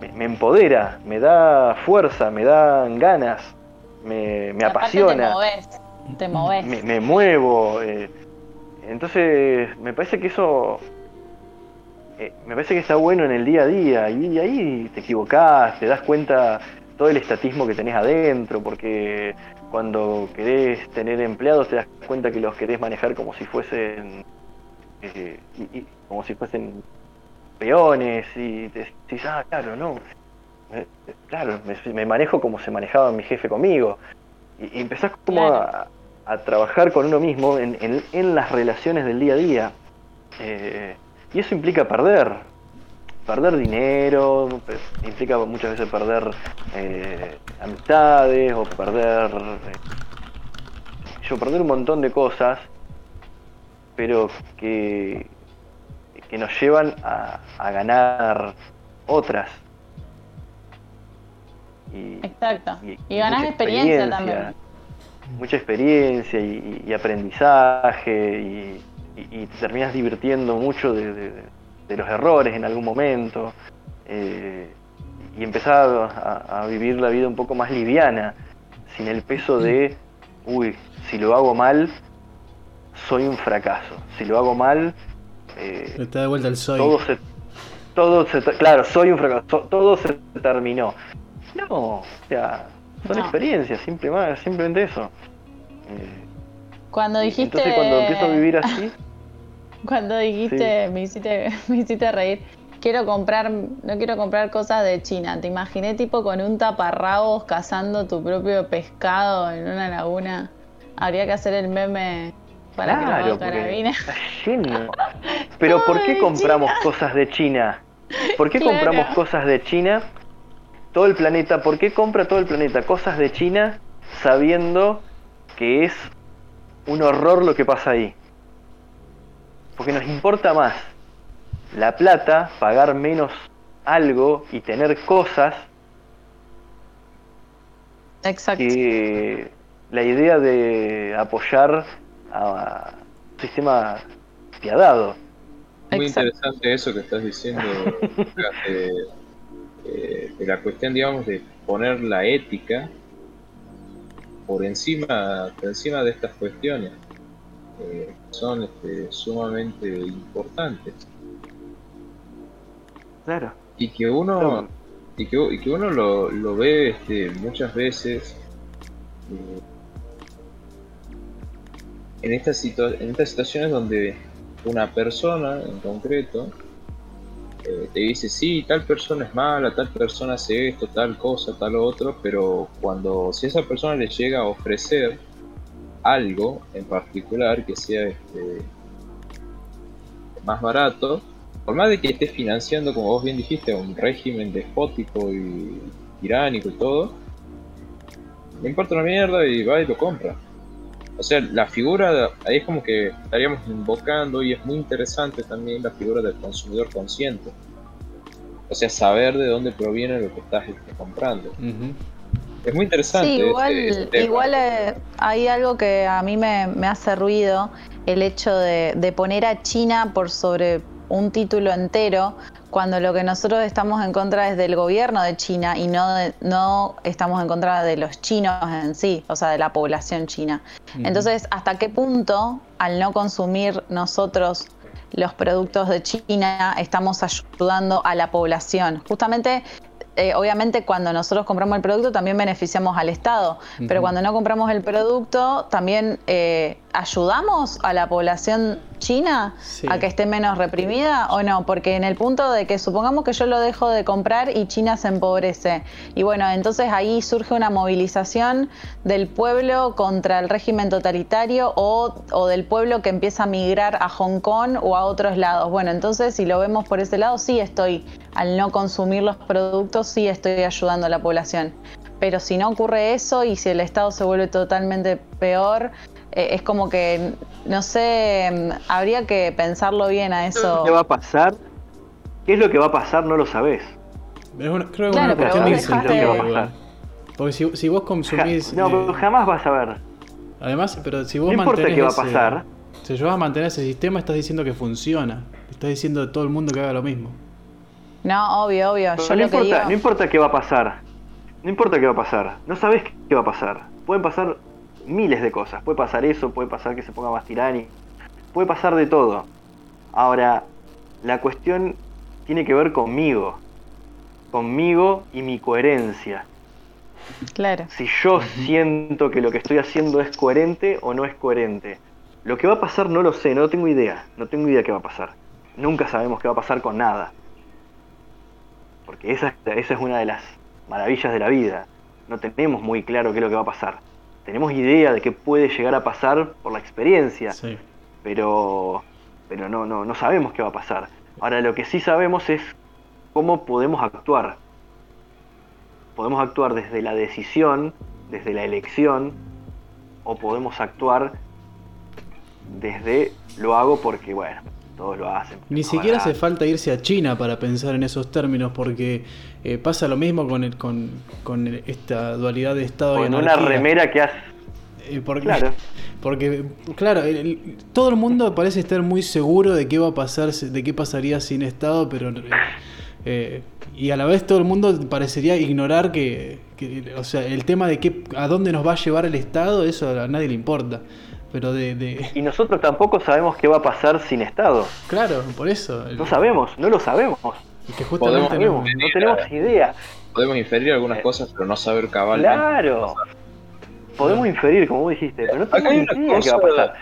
me, me empodera, me da fuerza, me dan ganas, me, apasiona Te movés. Te movés. me, me muevo. eh, entonces, me parece que eso. eh, me parece que está bueno en el día a día. Y, ahí te equivocás, te das cuenta todo el estatismo que tenés adentro, porque cuando querés tener empleados te das cuenta que los querés manejar como si fuesen. eh, y- y- como si fuesen peones, y te decís, ah, claro, no. Eh, Claro, me, me manejo como se manejaba mi jefe conmigo. Y, y empezás como Claro. a, a trabajar con uno mismo en, en- en las relaciones del día a día. Eh, y eso implica perder. Perder dinero, pe- implica muchas veces perder eh, amistades o perder. eh, yo, perder un montón de cosas, pero que, que nos llevan a, a ganar otras. Y, Exacto. y- mucha experiencia también. Mucha experiencia y, aprendizaje y, y- y te terminas divirtiendo mucho de, de- de los errores en algún momento eh, y empezás a, a vivir la vida un poco más liviana, sin el peso de, uy, si lo hago mal, soy un fracaso. Si lo hago mal, eh, te da vuelta el soy. Todo se, todo se, claro, soy un fracaso. Todo se terminó. No, o sea, son experiencias, simplemente eso. Eh, cuando dijiste. Entonces, cuando empiezo a vivir así. Cuando dijiste, me, hiciste, me hiciste reír. Quiero comprar, no quiero comprar cosas de China. Te imaginé tipo con un taparrabos cazando tu propio pescado en una laguna. Habría que hacer el meme para claro, que lo lleno. Pero ¿por qué compramos cosas de China? ¿Por qué compramos cosas de China? Todo el planeta, ¿por qué compra todo el planeta cosas de China sabiendo que es un horror lo que pasa ahí? Porque nos importa más la plata, pagar menos algo y tener cosas Exacto. que la idea de apoyar a un sistema piadado. Muy interesante eso que estás diciendo, de, la cuestión, digamos, de poner la ética por encima, por encima de estas cuestiones, eh, son este, sumamente importantes. Claro. Y que uno, y que, y que, uno lo, lo ve este, muchas veces. Eh, en estas, en estas situaciones donde una persona en concreto eh, te dice, sí, tal persona es mala, tal persona hace esto, tal cosa, tal otro, pero cuando si esa persona le llega a ofrecer algo en particular que sea este, más barato, por más de que esté financiando, como vos bien dijiste, un régimen despótico y tiránico y todo, le importa una mierda y va y lo compra. O sea, la figura, ahí es como que estaríamos invocando y es muy interesante también la figura del consumidor consciente. O sea, saber de dónde proviene lo que estás este, comprando. Es muy interesante. Sí, igual, igual eh, hay algo que a mí me, hace ruido, el hecho de, de poner a China por sobre un título entero, cuando lo que nosotros estamos en contra es del gobierno de China y no, no estamos en contra de los chinos en sí, o sea, de la población china. Entonces, ¿hasta qué punto, al no consumir nosotros los productos de China, estamos ayudando a la población? Justamente eh, obviamente cuando nosotros compramos el producto también beneficiamos al Estado, pero cuando no compramos el producto también eh, ayudamos a la población china a que esté menos reprimida o no, porque en el punto de que supongamos que yo lo dejo de comprar y China se empobrece. Y bueno, entonces ahí surge una movilización del pueblo contra el régimen totalitario o, o del pueblo que empieza a migrar a Hong Kong o a otros lados. Bueno, entonces si lo vemos por ese lado, sí estoy, al no consumir los productos, sí estoy ayudando a la población. Pero si no ocurre eso y si el Estado se vuelve totalmente peor, eh, es como que, no sé, habría que pensarlo bien a eso. ¿Qué va a pasar? ¿Qué es lo que va a pasar? No lo sabés. creo que es una cuestión de Porque si, vos consumís. no, eh, jamás vas a ver. Además, pero si vos no importa qué va a pasar. si vos vas a mantener ese sistema, estás diciendo que funciona. Estás diciendo a todo el mundo que haga lo mismo. No, obvio, obvio. Yo no, importa, no importa qué va a pasar. No importa qué va a pasar. No sabés qué va a pasar. Pueden pasar miles de cosas. Puede pasar eso, puede pasar que se ponga más tirani, puede pasar de todo. Ahora, la cuestión tiene que ver conmigo, conmigo y mi coherencia. Claro. Si yo siento que lo que estoy haciendo es coherente o no es coherente. Lo que va a pasar no lo sé, no tengo idea, no tengo idea qué va a pasar. Nunca sabemos qué va a pasar con nada. Porque esa, esa es una de las maravillas de la vida. No tenemos muy claro qué es lo que va a pasar tenemos idea de qué puede llegar a pasar por la experiencia, pero, pero no, no, no sabemos qué va a pasar. Ahora lo que sí sabemos es cómo podemos actuar. Podemos actuar desde la decisión, desde la elección, o podemos actuar desde lo hago porque, bueno, todos lo hacen. Ni siquiera hace falta irse a China para pensar en esos términos, porque eh, pasa lo mismo con, el, con, con esta dualidad de Estado y una remera que hace. Eh, porque, claro. Porque, claro, todo el mundo parece estar muy seguro de qué va a pasar, de qué pasaría sin Estado, pero. Eh, y a la vez todo el mundo parecería ignorar que, o sea, el tema de qué, a dónde nos va a llevar el Estado, eso a nadie le importa. Pero de, Y nosotros tampoco sabemos qué va a pasar sin Estado. Claro, por eso. No sabemos, no lo sabemos. Y que justamente no, no tenemos idea. Podemos inferir algunas cosas, pero no saber cabalmente. Claro. Podemos inferir, como dijiste, pero no tenemos idea qué va a pasar.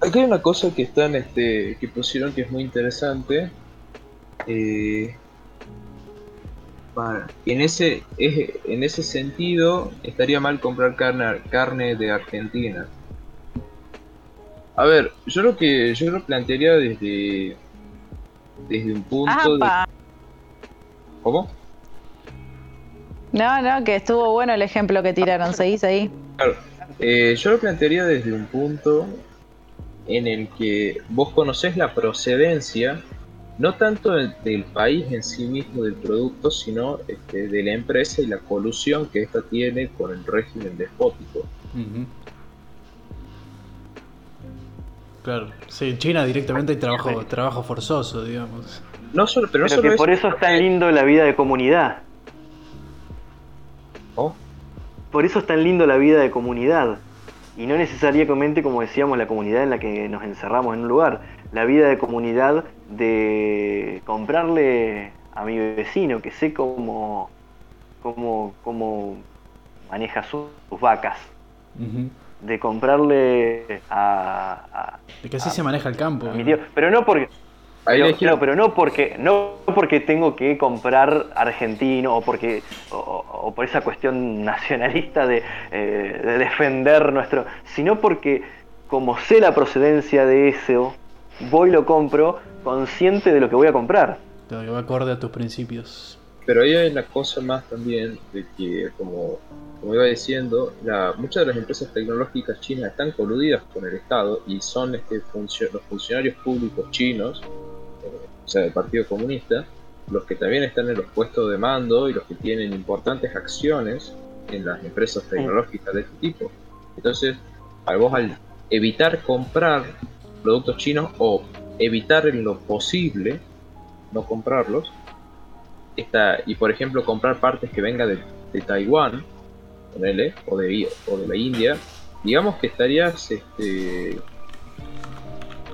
Acá hay una cosa que están, este, que pusieron que es muy interesante. Eh, en ese, en ese sentido, estaría mal comprar carne, carne de Argentina. A ver, yo lo que yo lo plantearía desde desde un punto de... ¿Cómo? No, no, que estuvo bueno el ejemplo que tiraron, seguís ahí. Claro, eh, yo lo plantearía desde un punto en el que vos conocés la procedencia, no tanto del, país en sí mismo del producto, sino este, de la empresa y la colusión que ésta tiene con el régimen despótico. Claro, sí, en China directamente hay trabajo, trabajo forzoso, digamos. No solo, pero, no que por eso es tan lindo la vida de comunidad. ¿Oh? Por eso es tan lindo la vida de comunidad. Y no necesariamente, como decíamos, la comunidad en la que nos encerramos en un lugar. La vida de comunidad de comprarle a mi vecino, que sé cómo, cómo, cómo maneja sus, vacas. De comprarle a, De que así se maneja el campo. mi tío. Pero no porque pero, pero no porque no porque tengo que comprar argentino o porque o, por esa cuestión nacionalista de, eh, de, defender nuestro, sino porque como sé la procedencia de eso, voy y lo compro consciente de lo que voy a comprar. que va acorde a tus principios. Pero ahí hay una cosa más también de que como como iba diciendo, la, muchas de las empresas tecnológicas chinas están coludidas con el Estado y son este, los funcionarios públicos chinos o sea, del Partido Comunista, los que también están en los puestos de mando y los que tienen importantes acciones en las empresas tecnológicas de este tipo. Entonces, al vos al evitar comprar productos chinos o evitar en lo posible no comprarlos, está, y por ejemplo comprar partes que vengan de, de Taiwán, o de, o de la India, digamos que estarías este,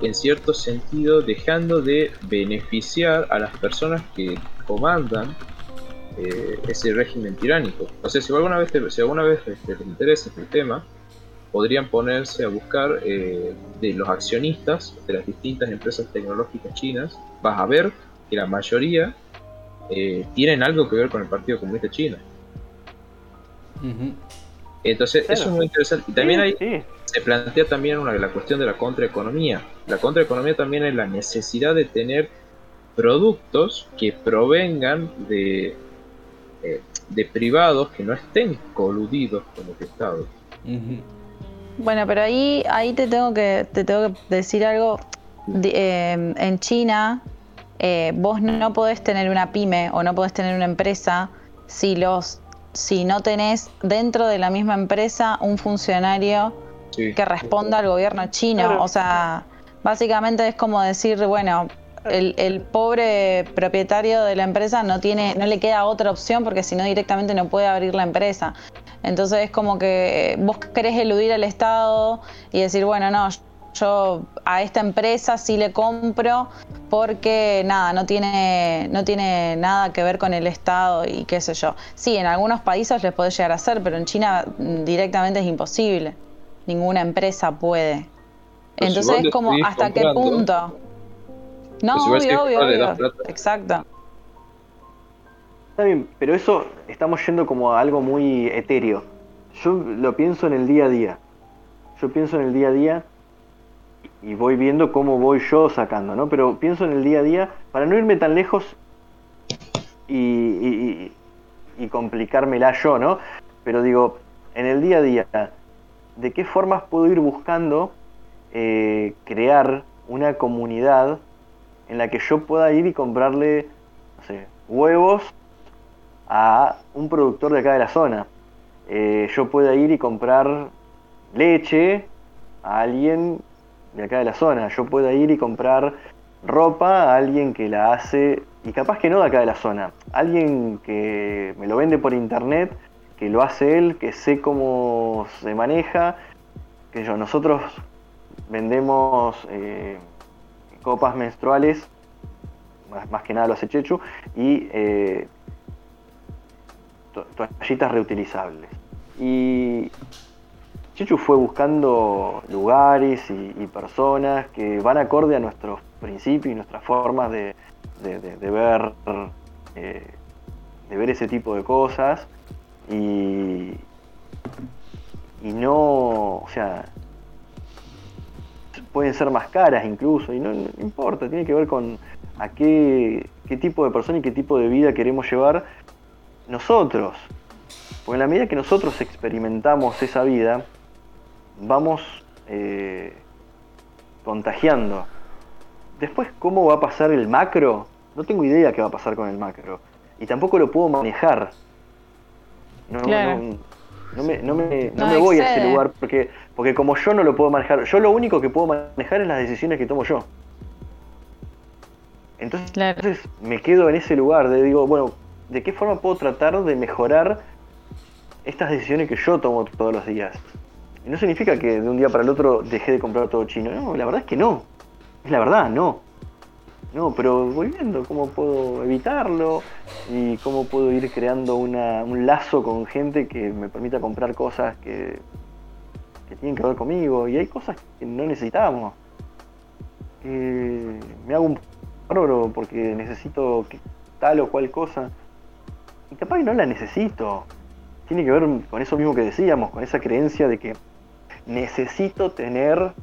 en cierto sentido dejando de beneficiar a las personas que comandan eh, ese régimen tiránico. O sea, si alguna vez, si alguna vez este, interesa este tema, podrían ponerse a buscar eh, de los accionistas de las distintas empresas tecnológicas chinas, vas a ver que la mayoría eh, tienen algo que ver con el Partido Comunista Entonces, eso es muy interesante. Y también hay, se plantea también una, la cuestión de la contraeconomía. La contraeconomía también es la necesidad de tener productos que provengan de, eh, de privados que no estén coludidos con el Estado. Bueno, pero ahí, ahí te tengo que, te tengo que decir algo. Eh, en China, eh, vos no podés tener una pyme o no podés tener una empresa si los si no tenés dentro de la misma empresa un funcionario que responda al gobierno chino. O sea, básicamente es como decir, bueno, el, pobre propietario de la empresa no tiene, no le queda otra opción porque si no directamente no puede abrir la empresa. Entonces es como que vos querés eludir al Estado y decir, bueno, no, yo a esta empresa sí le compro porque nada, no tiene, no tiene nada que ver con el Estado y qué sé yo. Sí, en algunos países les puede llegar a ser, pero en China directamente es imposible. Ninguna empresa puede. Entonces es como hasta qué punto. No, obvio, obvio, obvio. Exacto. Está bien, pero eso estamos yendo como a algo muy etéreo. Yo lo pienso en el día a día. Yo pienso en el día a día y voy viendo cómo voy yo sacando, ¿no? Pero pienso en el día a día, para no irme tan lejos y, complicármela yo, ¿no? Pero digo, en el día a día, ¿de qué formas puedo ir buscando eh, crear una comunidad en la que yo pueda ir y comprarle, no sé, huevos a un productor de acá de la zona? Eh, yo pueda ir y comprar leche a alguien de acá de la zona. Yo puedo ir y comprar ropa a alguien que la hace, y capaz que no de acá de la zona, alguien que me lo vende por internet, que lo hace él, que sé cómo se maneja, que yo, nosotros vendemos eh, copas menstruales, más, que nada lo hace Chechu, y eh, to- toallitas reutilizables. Y Chechu fue buscando lugares y, personas que van acorde a nuestros principios y nuestras formas de, de- ver eh, de ver ese tipo de cosas. Y y no o sea pueden ser más caras incluso y no, no importa tiene que ver con a qué, qué tipo de persona y qué tipo de vida queremos llevar nosotros. Porque en la medida que nosotros experimentamos esa vida vamos eh, contagiando después cómo va a pasar el macro no tengo idea qué va a pasar con el macro y tampoco lo puedo manejar no, Claro. no, no me, no me- no me voy a ese lugar porque, porque como yo no lo puedo manejar, yo lo único que puedo manejar es las decisiones que tomo yo. Entonces, Claro. entonces me quedo en ese lugar de digo, bueno, ¿de qué forma puedo tratar de mejorar estas decisiones que yo tomo todos los días? No significa que de un día para el otro dejé de comprar todo chino. No, la verdad es que no. Es la verdad, no. No, pero voy viendo cómo puedo evitarlo y cómo puedo ir creando una- un lazo con gente que me permita comprar cosas que, que tienen que ver conmigo. Y hay cosas que no necesitamos. Que me hago un bárbaro porque necesito tal o cual cosa. Y capaz que no la necesito. Tiene que ver con eso mismo que decíamos, con esa creencia de que necesito tener,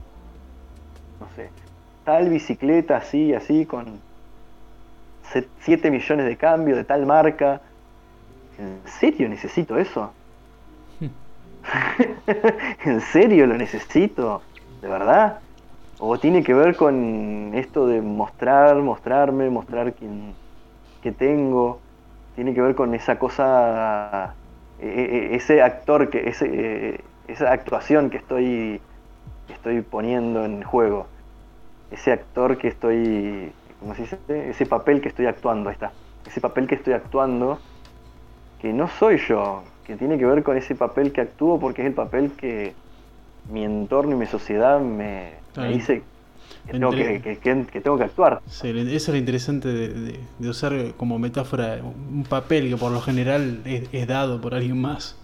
no sé, tal bicicleta así, así, con 7 millones de cambio de tal marca. ¿En serio necesito eso? ¿En serio lo necesito? ¿De verdad? ¿O tiene que ver con esto de mostrar, mostrarme, mostrar quién que tengo? Tiene que ver con esa cosa, e- e- ese actor, que ese, eh, esa actuación que estoy, que estoy poniendo en juego ese actor que estoy, ¿cómo se dice? Ese papel que estoy actuando, ahí está. Ese papel que estoy actuando, que no soy yo, que tiene que ver con ese papel que actúo porque es el papel que mi entorno y mi sociedad me, me dice que tengo que, que- que- que tengo que actuar. Sí, eso es lo interesante de, de- de usar como metáfora un papel que por lo general es, es dado por alguien más.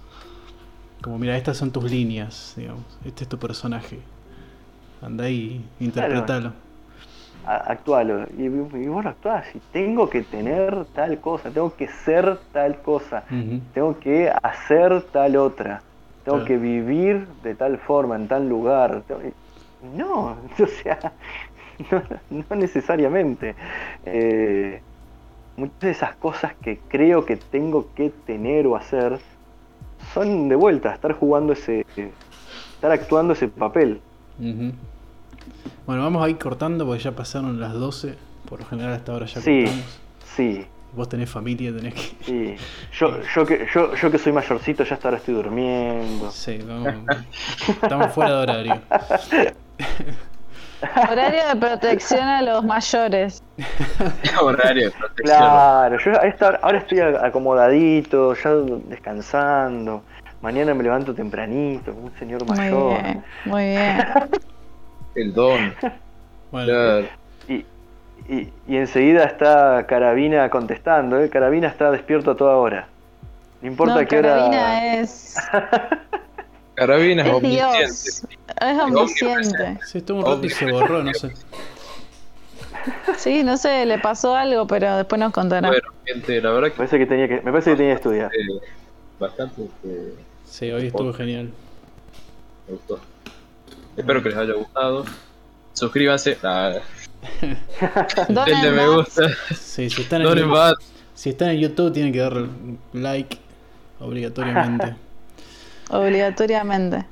Como, mira, estas son tus líneas, digamos. Este es tu personaje. Anda ahí, interpretalo. A- Actualo. Y, y vos lo actuás. Y tengo que tener tal cosa, tengo que ser tal cosa. Tengo que hacer tal otra, tengo Claro. que vivir de tal forma, en tal lugar. No, o sea, no, no necesariamente. Eh, muchas de esas cosas que creo que tengo que tener o hacer son de vuelta, estar jugando ese, estar actuando ese papel. Bueno, vamos a ir cortando porque ya pasaron las 12. Por lo general hasta ahora ya Sí, cortamos. sí, Vos tenés familia, tenés que... sí. Yo, yo, que, yo, yo que soy mayorcito ya hasta ahora estoy durmiendo. Sí, vamos. Estamos fuera de horario. Horario de protección a los mayores. Horario de protección. Claro, yo a esta hora- ahora estoy acomodadito, ya descansando. Mañana me levanto tempranito, como un señor Muy mayor. bien, muy bien. El don. Bueno, Claro. Y, y, y enseguida está Carabina contestando, ¿eh? Carabina está despierto a toda hora. No importa No, qué hora. Carabina es, Carabina es es omnisciente. Dios, es omnisciente. sí, estuvo un rato y se borró, no sé. Sí, no sé, le pasó algo, pero después nos contará. Bueno, gente, la verdad Me parece que tenía que, me parece que tenía que estudiar. bastante eh, Sí, hoy estuvo genial. me gustó. Espero que les haya gustado. Suscríbanse. Ah, denle me gusta. Sí, si están en, más. si están en YouTube tienen que dar like obligatoriamente. Obligatoriamente.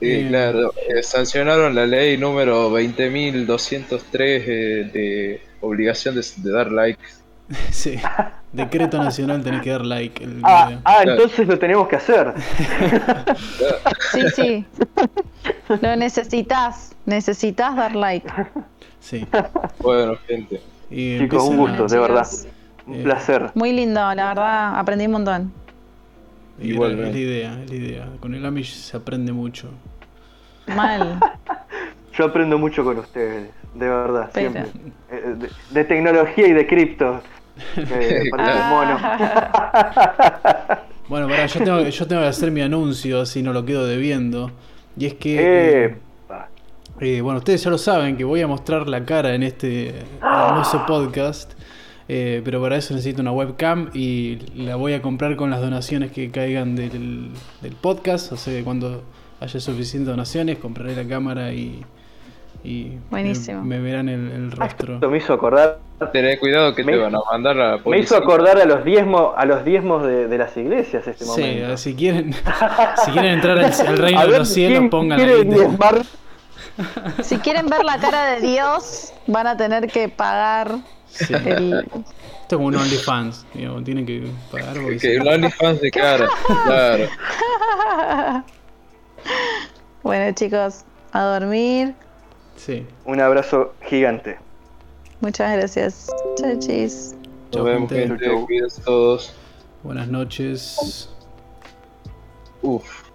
Sí, claro. eh, sancionaron la ley número 20.203 eh, de obligación de, de dar like. Sí. Decreto nacional tenés que dar like. El Ah, video. ah, entonces lo tenemos que hacer. Sí, sí. Lo necesitas. Necesitas dar like. Sí. Bueno, gente. Y Chicos, un a- gusto, de verdad. Un Eh, placer. Muy lindo, la verdad, aprendí un montón. Y era- Igualmente. Es la idea, es la idea. Con el Amish se aprende mucho. Mal. Yo aprendo mucho con ustedes, de verdad, Pero- siempre. Eh, De, de tecnología y de cripto. Eh, para el mono. Bueno, pará, yo tengo, yo tengo que hacer mi anuncio, así no lo quedo debiendo. Y es que, eh, eh, bueno, ustedes ya lo saben, que voy a mostrar la cara en este hermoso podcast. Eh, pero para eso necesito una webcam y la voy a comprar con las donaciones que caigan del, del podcast. O sea, que cuando haya suficientes donaciones, compraré la cámara y, y Buenísimo. Me, me verán el, el rostro. Esto me hizo acordar. Tené cuidado que Me- te van a mandar a la Me hizo acordar a los diezmos, a los diezmos de, de las iglesias este Sí, momento. si quieren, si quieren entrar al, al reino de los cielos, ¿quién pongan? Si quieren ver la cara de Dios, van a tener que pagar Sí. el... Esto es como un OnlyFans, digamos, tienen que pagar Que el OnlyFans de cara, claro. Bueno chicos, a dormir. Sí. Un abrazo gigante. Muchas gracias. Chachis. Chau, Nos vemos, gente. gente. Chau, chau. Cuídense todos. Buenas noches. Uf.